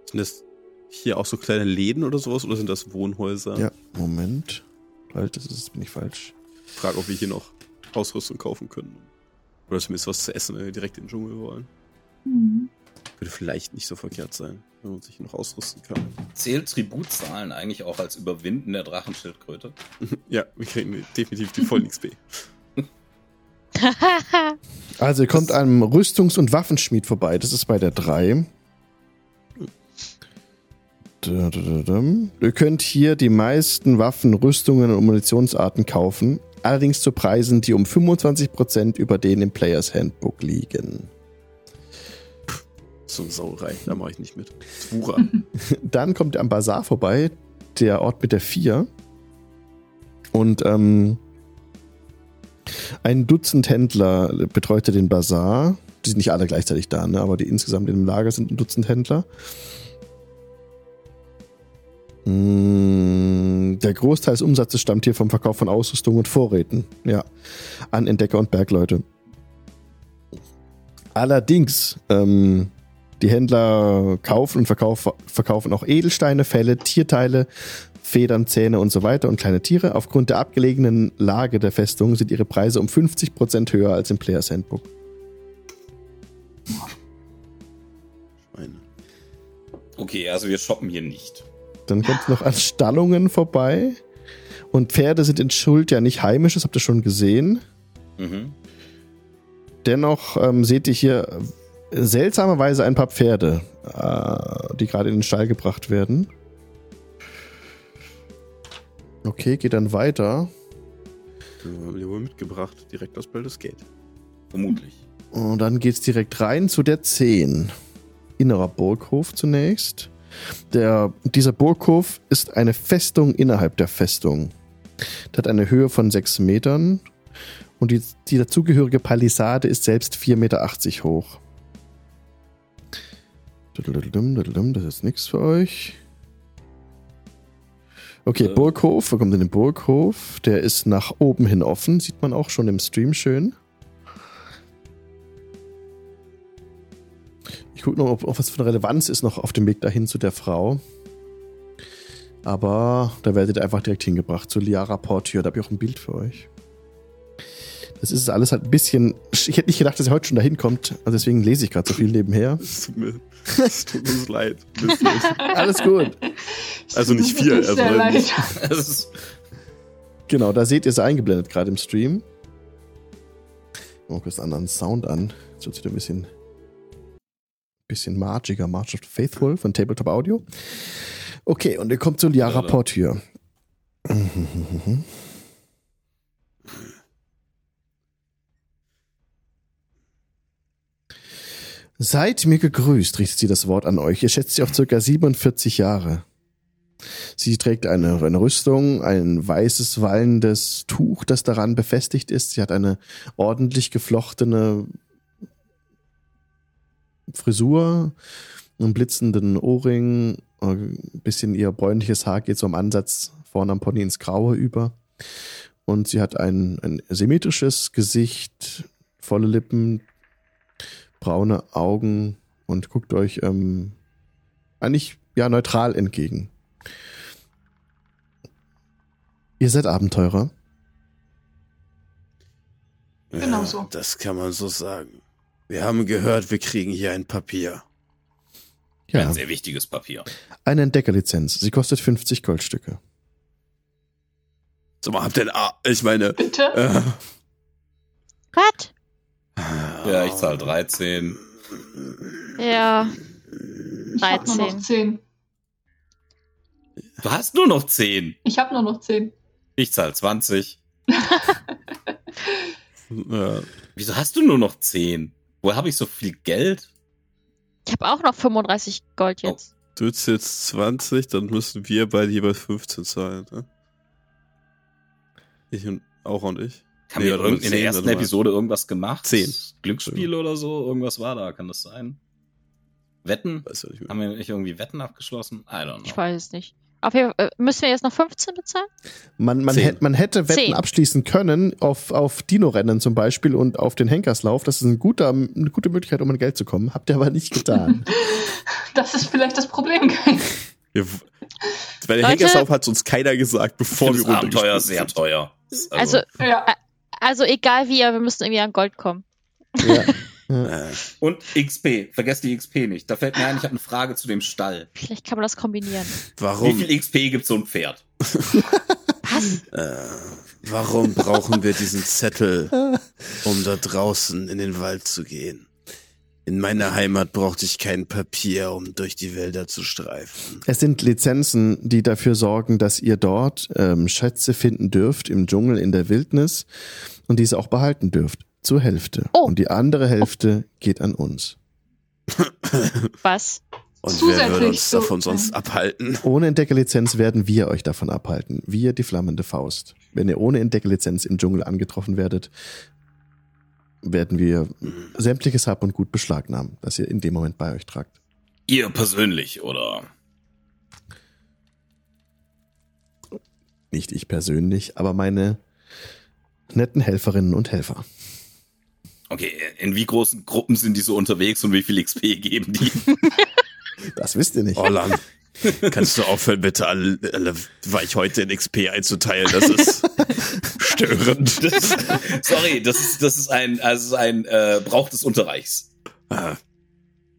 Sind das hier auch so kleine Läden oder sowas oder sind das Wohnhäuser? Ja, Moment. Halt, das ist, bin ich falsch. Ich frage, ob wir hier noch Ausrüstung kaufen können. Oder zumindest was zu essen, wenn wir direkt in den Dschungel wollen. Mhm. Würde vielleicht nicht so verkehrt sein, wenn man sich noch ausrüsten kann. Zählt Tributzahlen eigentlich auch als Überwinden der Drachenschildkröte? Ja, wir kriegen definitiv die vollen XP. Also ihr kommt einem Rüstungs- und Waffenschmied vorbei. Das ist bei der 3. Da, da, da, da. Ihr könnt hier die meisten Waffen, Rüstungen und Munitionsarten kaufen. Allerdings zu Preisen, die um 25% über denen im Players Handbook liegen. So Sauerei, da mache ich nicht mit. Zwura. Dann kommt ihr am Bazar vorbei, der Ort mit der 4. Und ähm, ein Dutzend Händler betreute den Bazar. Die sind nicht alle gleichzeitig da, ne? aber die insgesamt im Lager sind ein Dutzend Händler. Mm, Der Großteil des Umsatzes stammt hier vom Verkauf von Ausrüstung und Vorräten. Ja. An Entdecker und Bergleute. Allerdings, ähm, die Händler kaufen und verkauf, verkaufen auch Edelsteine, Felle, Tierteile, Federn, Zähne und so weiter und kleine Tiere. Aufgrund der abgelegenen Lage der Festung sind ihre Preise um 50% höher als im Players Handbook. Schweine. Okay, also wir shoppen hier nicht. Dann kommt es noch an Stallungen vorbei. Und Pferde sind in Schuld ja nicht heimisch, das habt ihr schon gesehen. Mhm. Dennoch ähm, seht ihr hier äh, seltsamerweise ein paar Pferde, äh, die gerade in den Stall gebracht werden. Okay, geht dann weiter. Die haben die wohl mitgebracht, direkt aus Baldur's Gate. Vermutlich. Und dann geht's direkt rein zu der 10. Innerer Burghof zunächst. Der, dieser Burghof ist eine Festung innerhalb der Festung. Der hat eine Höhe von 6 Metern und die, die dazugehörige Palisade ist selbst 4,80 Meter hoch. Das ist nichts für euch. Okay, Äh. Burghof, wir kommen in den Burghof. Der ist nach oben hin offen, sieht man auch schon im Stream schön. Ich gucke noch, ob, ob was von Relevanz ist noch auf dem Weg dahin zu der Frau. Aber da werdet ihr einfach direkt hingebracht zu Liara Portier. Da habe ich auch ein Bild für euch. Das ist alles halt ein bisschen. Ich hätte nicht gedacht, dass ihr heute schon dahin kommt. Also deswegen lese ich gerade so viel nebenher. Es tut mir, es tut uns leid. Alles gut. Also nicht mir viel, also sehr wenn- leid. Das ist, Genau, da seht ihr es eingeblendet gerade im Stream. Mal kurz einen anderen Sound an. Jetzt wird es wieder ein bisschen, bisschen margiger. March of the Faithful von Tabletop Audio. Okay, und ihr kommt zu Liara. Portier. Seid mir gegrüßt, richtet sie das Wort an euch. Ihr schätzt sie auf circa 47 Jahre. Sie trägt eine, eine Rüstung, ein weißes, wallendes Tuch, das daran befestigt ist. Sie hat eine ordentlich geflochtene Frisur, einen blitzenden Ohrring, ein bisschen ihr bräunliches Haar geht so am Ansatz vorne am Pony ins Graue über. Und sie hat ein, ein symmetrisches Gesicht, volle Lippen, braune Augen und guckt euch ähm, eigentlich ja neutral entgegen. Ihr seid Abenteurer. Genau so. Das kann man so sagen. Wir haben gehört, wir kriegen hier ein Papier. Ja, ein sehr wichtiges Papier. eine Entdeckerlizenz. Sie kostet 50 Goldstücke. Sag mal, habt ihr ein A? Ich meine, Bitte? äh, Was? Ja, ich zahle 13. Ja, ich hab nur noch 13. 10. Du hast nur noch 10. Ich habe nur noch 10. Ich zahle 20. ja, Wieso hast du nur noch 10? Woher habe ich so viel Geld? Ich habe auch noch 35 Gold jetzt. du jetzt jetzt 20, dann müssen wir beide jeweils 15 zahlen. Ne? Ich und auch und ich. Haben Nee, wir in der 10, ersten warte mal. Episode irgendwas gemacht? Zehn. Glücksspiel oder so? Irgendwas war da, kann das sein? Wetten? Weiß ja nicht mehr. Haben wir nicht irgendwie Wetten abgeschlossen? I don't Ich know. weiß es nicht. Auf jeden Fall, äh, müssen wir jetzt noch 15 bezahlen? Man, man, hätte, man hätte Wetten Zehn. abschließen können auf, auf Dino-Rennen zum Beispiel und auf den Henkerslauf. Das ist ein guter, eine gute Möglichkeit, um an Geld zu kommen. Habt ihr aber nicht getan. Das ist vielleicht das Problem. Wir, bei der Leute. Henkerslauf hat uns keiner gesagt, bevor wir Abenteuer runtergesprungen sehr teuer. Also, Ja. also egal wie, wir müssen irgendwie an Gold kommen. ja. Äh, Und XP. Vergesst die XP nicht. Da fällt mir ein, ich habe eine Frage zu dem Stall. Vielleicht kann man das kombinieren. Wie warum, viel XP gibt so ein Pferd? Was? Äh, warum brauchen wir diesen Zettel, um da draußen in den Wald zu gehen? In meiner Heimat brauchte ich kein Papier, um durch die Wälder zu streifen. Es sind Lizenzen, die dafür sorgen, dass ihr dort ähm, Schätze finden dürft im Dschungel, in der Wildnis und diese auch behalten dürft. Zur Hälfte. Oh. Und die andere Hälfte geht an uns. Was? Und wer Zusätzlich würde uns so- davon sonst abhalten? Ohne Entdeckerlizenz werden wir euch davon abhalten. Wir, die flammende Faust. Wenn ihr ohne Entdeckerlizenz im Dschungel angetroffen werdet, werden wir sämtliches Hab und Gut beschlagnahmen, das ihr in dem Moment bei euch tragt. Ihr persönlich, oder? nicht ich persönlich, aber meine netten Helferinnen und Helfer. Okay, in wie großen Gruppen sind die so unterwegs und wie viel XP geben die? Das wisst ihr nicht. Orlan, kannst du aufhören, bitte alle, alle Weichhäute in XP einzuteilen? Das ist störend. Das, sorry, das ist, das ist ein, also ein äh, Brauch des Unterreichs. Ah,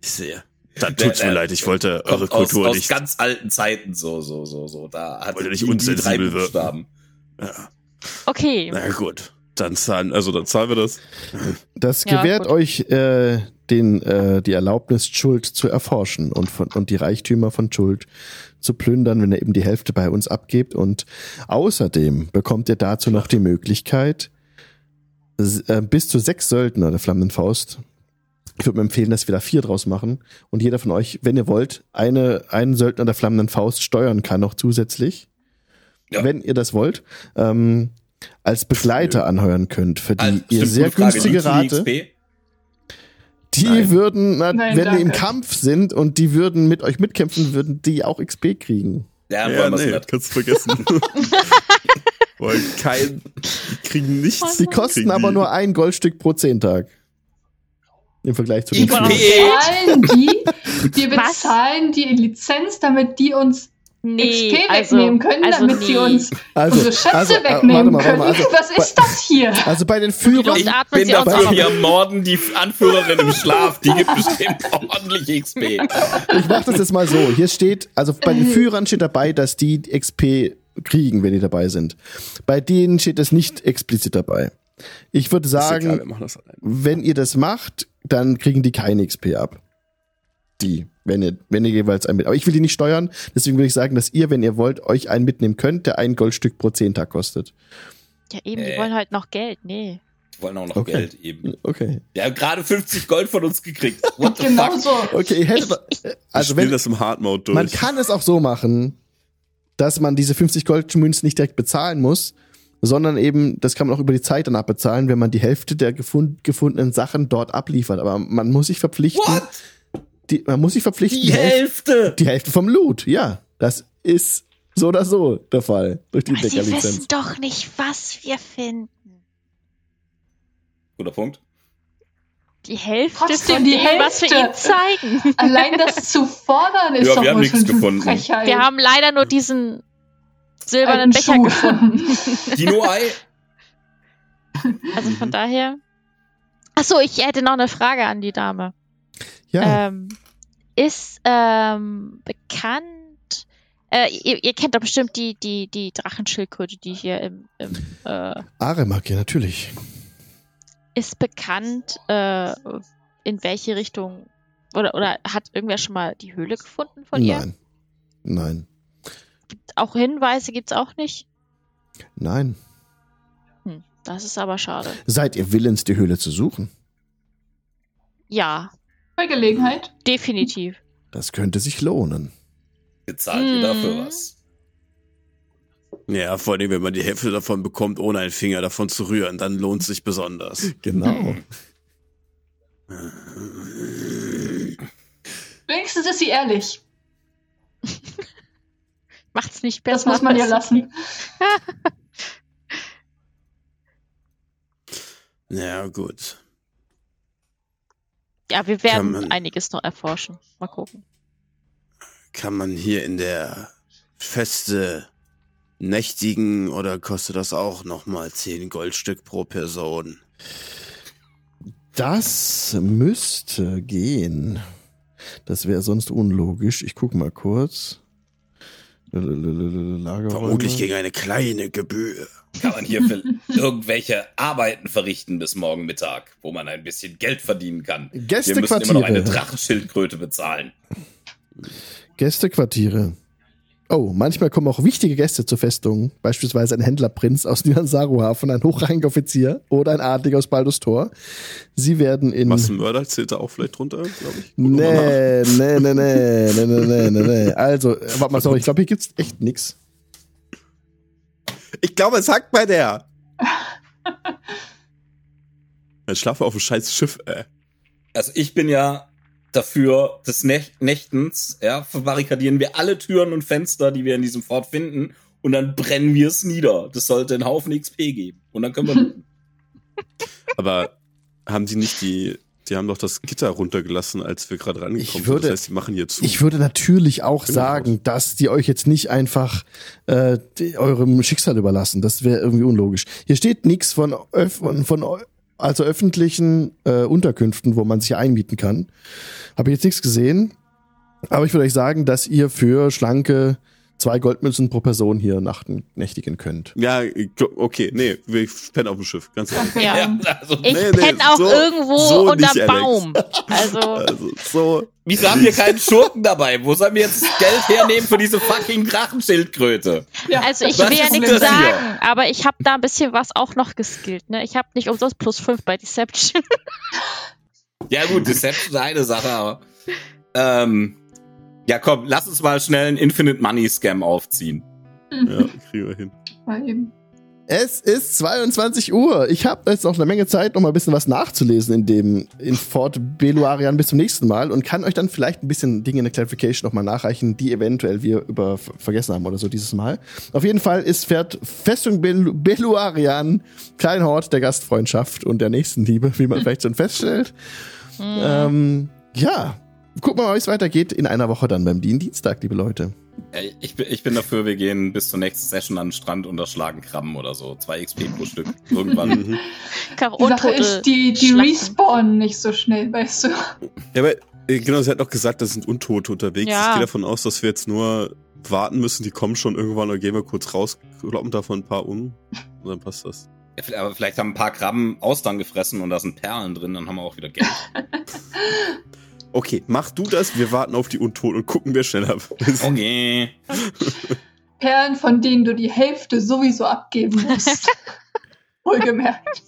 ich sehe. Dann tut's Der- mir der leid, ich wollte eure Kommt Kultur aus, aus nicht. ganz alten Zeiten, so, so, so, so. Da hat Wollte nicht unsensibel drei wirken. Ja. Okay. Na gut. Dann zahlen, also dann zahlen wir das. Das Ja, gewährt gut. euch äh, den, äh, die Erlaubnis, Schuld zu erforschen und, von, und die Reichtümer von Schuld zu plündern, wenn ihr eben die Hälfte bei uns abgebt. Und außerdem bekommt ihr dazu noch die Möglichkeit, äh, bis zu sechs Söldner der Flammenden Faust. Ich würde mir empfehlen, dass wir da vier draus machen und jeder von euch, wenn ihr wollt, eine, einen Söldner der Flammenden Faust steuern kann noch zusätzlich. Ja. Wenn ihr das wollt. Ähm, als Begleiter anheuern könnt, für die Also, ihr sehr Frage. günstige die Rate. Die Nein. würden, na, Nein, wenn die im danke. Kampf sind und die würden mit euch mitkämpfen, würden die auch XP kriegen. Ja, Ja, nee, nicht. kannst du vergessen. Kein, die kriegen nichts. Die kosten aber die- nur ein Goldstück pro zehn Tag. Im Vergleich zu den XP. bezahlen die, wir bezahlen die Lizenz, damit die uns Nee, XP also, wegnehmen können, also damit nee. sie uns Also, unsere Schätze also, äh, wegnehmen warte mal, warte können. also, Was ist das hier? Also bei den Führern, Ich bin dafür, noch. wir morden die Anführerin im Schlaf. Die gibt bestimmt ordentlich XP. ich mach das jetzt mal so. Hier steht, also bei den Führern steht dabei, dass die XP kriegen, wenn die dabei sind. Bei denen steht es nicht explizit dabei. Ich würde egal, sagen, das allein. wenn ihr das macht, dann kriegen die keine XP ab. Die, wenn ihr, wenn ihr jeweils einen mit. Aber ich will die nicht steuern, deswegen würde ich sagen, dass ihr, wenn ihr wollt, euch einen mitnehmen könnt, der ein Goldstück pro zehn Tag kostet. Ja, eben, die Äh. wollen halt noch Geld. Nee. Die wollen auch noch Okay. Geld eben. Okay. Wir haben gerade 50 Gold von uns gekriegt. What the Genau fuck? so. Okay, ihr hättet, Also also spiel wenn, das im Hard Mode durch. man kann es auch so machen, dass man diese 50 Goldmünzen nicht direkt bezahlen muss, sondern eben, das kann man auch über die Zeit danach bezahlen, wenn man die Hälfte der gefund, gefundenen Sachen dort abliefert. Aber man muss sich verpflichten, What? Die, man muss sich verpflichten, Die Hälfte! die Hälfte vom Loot. Ja, das ist so oder so der Fall durch die Aber sie Deckerlizenz. wissen doch nicht, was wir finden. Guter Punkt. Die Hälfte Trotzdem von die dem, was wir Hälfte. ihnen zeigen. Allein das zu fordern ist Ja, doch wir haben nichts gefunden. Frechheit. Wir haben leider nur diesen silbernen Becher Schuh. gefunden. Dino-Ei? Also von daher. Achso, ich hätte noch eine Frage an die Dame. Ja, Ähm, ist ähm, bekannt. Äh, ihr, ihr kennt doch bestimmt die, die, die Drachenschildkröte, die hier im, im äh, Aremak, ja, natürlich. ist bekannt, äh, in welche Richtung oder, oder hat irgendwer schon mal die Höhle gefunden von ihr? Nein. Nein. Auch Hinweise gibt's auch nicht? Nein. Hm, das ist aber schade. Seid ihr willens, die Höhle zu suchen? Ja, Bei Gelegenheit. definitiv. Das könnte sich lohnen. Bezahlt ihr dafür was? Ja, vor allem, wenn man die Hälfte davon bekommt, ohne einen Finger davon zu rühren, dann lohnt es sich besonders. Genau. Wenigstens ist sie ehrlich. Macht's nicht besser. Das muss man ja lassen. Ja, gut. Ja, wir werden man- einiges noch erforschen. Mal gucken. Kann man hier in der Feste nächtigen oder kostet das auch nochmal 10 Goldstück pro Person? Das müsste gehen. Das wäre sonst unlogisch. Ich guck mal kurz. Lagerräume. Vermutlich gegen eine kleine Gebühr. Kann man hier für irgendwelche Arbeiten verrichten bis morgen Mittag, wo man ein bisschen Geld verdienen kann. Wir müssen immer noch eine Gästequartiere. Drachenschildkröte bezahlen. Gästequartiere. Oh, manchmal kommen auch wichtige Gäste zur Festung, beispielsweise ein Händlerprinz aus Nilansaruhafen, ein hochrangiger Offizier oder ein Adliger aus Baldus Tor. Sie werden in. Was ein Mörder zählt da auch vielleicht drunter, glaube ich. Nee, nee, nee, nee, nee, nee, nee, nee, Also, äh, warte mal, sorry, ich glaube, hier gibt's echt nichts. Ich glaube, es hackt bei der. Jetzt schlafe auf dem scheiß Schiff, ey. Also ich bin ja dafür, des Näch Nächtens, ja, verbarrikadieren wir alle Türen und Fenster, die wir in diesem Fort finden und dann brennen wir es nieder. Das sollte einen Haufen XP geben. Und dann können wir looten. Aber haben die nicht die, die haben doch das Gitter runtergelassen, als wir gerade rangekommen Ich sind. würde- Das heißt, die machen hier zu. Ich würde natürlich auch Genau. sagen, dass die euch jetzt nicht einfach äh, die, eurem Schicksal überlassen. Das wäre irgendwie unlogisch. Hier steht nichts von, von, von also öffentlichen äh, Unterkünften, wo man sich einmieten kann. Habe ich jetzt nichts gesehen. Aber ich würde euch sagen, dass ihr für schlanke zwei Goldmünzen pro Person hier nachten, nächtigen könnt. ja, ich okay, nee, wir pennen auf dem Schiff, ganz ehrlich. Ja. dann. also, Ich Nee, nee, penne auch so- irgendwo so unterm nicht. Baum. Also, Also, so, wieso haben wir keinen Schurken dabei? Wo sollen wir jetzt Geld hernehmen für diese fucking Drachenschildkröte? Ja, also ich Was will ja nichts das hier? sagen, aber ich habe da ein bisschen was auch noch geskillt. Ne? Ich habe nicht umsonst plus 5 bei Deception. Ja gut, Deception ist eine Sache, aber ähm, ja komm, lass uns mal schnell einen Infinite Money Scam aufziehen. ja, kriegen wir hin. Mal eben. Es ist 22 Uhr. Ich habe jetzt noch eine Menge Zeit, noch mal ein bisschen was nachzulesen in dem in Fort Beluarian bis zum nächsten Mal und kann euch dann vielleicht ein bisschen Dinge in der Clarification noch mal nachreichen, die eventuell wir über ver- vergessen haben oder so dieses Mal. Auf jeden Fall ist Fährt Festung Belu Beluarian kein Hort der Gastfreundschaft und der Nächstenliebe, wie man vielleicht schon feststellt. Ähm, ja, gucken wir mal, wie es weitergeht in einer Woche dann beim Dien Dienstag, liebe Leute. Ich bin, ich bin dafür, wir gehen bis zur nächsten Session an den Strand und erschlagen Krabben oder so. Zwei XP pro Stück. Irgendwann. Mhm. Die Sache ist, die, die respawnen nicht so schnell, weißt du. Ja, aber äh, genau, sie hat noch gesagt, da sind Untote unterwegs. Ja. Ich gehe davon aus, dass wir jetzt nur warten müssen. Die kommen schon irgendwann, dann gehen wir kurz raus, kloppen davon ein paar um und dann passt das. Aber vielleicht haben ein paar Krabben Austern gefressen und da sind Perlen drin, dann haben wir auch wieder Geld. Okay, mach du das, wir warten auf die Untoten und gucken, wer schneller ist. Okay. Perlen, von denen du die Hälfte sowieso abgeben musst. Wohlgemerkt.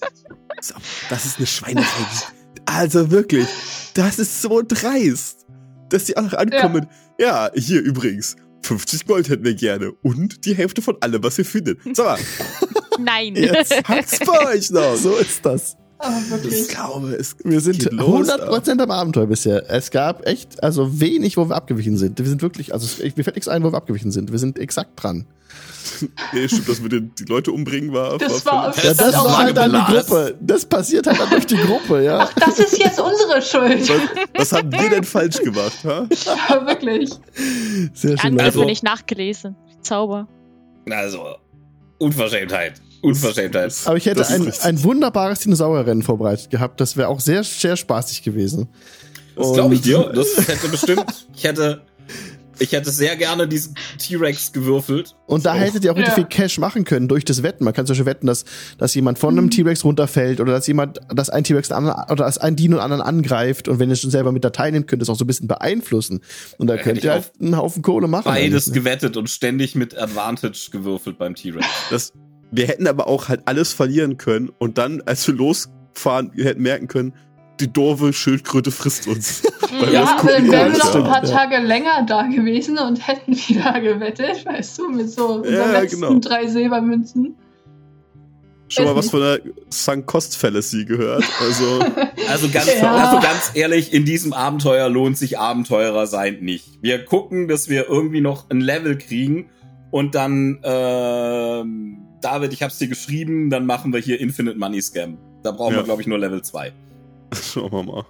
So, Das ist eine Schweinefolge. Also wirklich, das ist so dreist, dass die auch noch ankommen. Ja. hier übrigens, 50 Gold hätten wir gerne und die Hälfte von allem, was ihr findet. Sag mal, Nein. Jetzt. habt's bei euch noch? So ist das. Ich wirklich. glaube, es Wir sind geht los, 100% am Abenteuer bisher. Es gab echt, also wenig, wo wir abgewichen sind. Wir sind wirklich, also mir fällt nichts ein, wo wir abgewichen sind. Wir sind exakt dran. Nee, stimmt, dass wir den, die Leute umbringen war. Das war- völlig- Ja, Das war halt dann die. Gruppe. Das passiert halt dann durch die Gruppe, ja. Ach, das ist jetzt unsere Schuld. was, was haben wir denn falsch gemacht, ha? Ja, wirklich. Sehr schön. Angriff Also- also, nicht nachgelesen. Zauber. Also, Unverschämtheit. Unverschämtheit. Aber ich hätte ein, richtig. ein wunderbares Dinosaurierrennen vorbereitet gehabt. Das wäre auch sehr, sehr spaßig gewesen. Das glaube ich dir. Das hätte bestimmt. Ich hätte. Ich hätte sehr gerne diesen T-Rex gewürfelt. Und da So. hättet ihr auch richtig Ja. viel Cash machen können durch das Wetten. Man kann zum Beispiel wetten, dass, dass jemand von einem T-Rex runterfällt oder dass jemand, dass ein T-Rex anderen, oder dass ein Dino einen anderen angreift. Und wenn ihr schon selber mit da teilnehmt, könnt ihr es auch so ein bisschen beeinflussen. Und da Da könnt ihr halt einen Haufen Kohle machen. Beides eigentlich, ne? gewettet und ständig mit Advantage gewürfelt beim T-Rex. Das, wir hätten aber auch halt alles verlieren können und dann, als wir losfahren, wir hätten merken können, die doofe Schildkröte frisst uns. Ja, aber dann wären wir noch ein paar Ja. Tage länger da gewesen und hätten wieder gewettet, weißt du, mit so unseren Ja, letzten genau. drei Silbermünzen. Schon mal was von der Sunk Cost Fallacy gehört. Also, Also ganz, Ja. also ganz ehrlich, in diesem Abenteuer lohnt sich Abenteurer sein nicht. Wir gucken, dass wir irgendwie noch ein Level kriegen und dann, ähm, David, ich hab's dir geschrieben, dann machen wir hier Infinite Money Scam. Da brauchen Ja. wir, glaube ich, nur Level 2. schauen wir mal.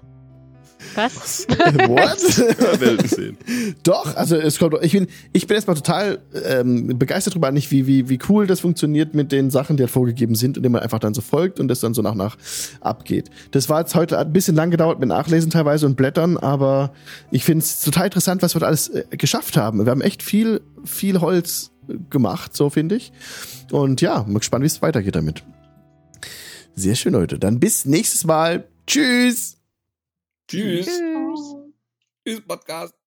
Was? What? Wir werden sehen. Doch, also es kommt. Ich bin, ich bin erstmal total ähm, begeistert darüber, nicht wie, wie, wie cool das funktioniert mit den Sachen, die halt vorgegeben sind, indem man einfach dann so folgt und das dann so nach nach abgeht. Das war jetzt heute ein bisschen lang gedauert mit Nachlesen teilweise und Blättern, aber ich finde es total interessant, was wir da alles äh, geschafft haben. Wir haben echt viel, viel Holz äh, gemacht, so finde ich. Und ja, mal gespannt, wie es weitergeht damit. Sehr schön, Leute. Dann bis nächstes Mal. Tschüss. Tschüss. Tschüss. Tschüss, Podcast.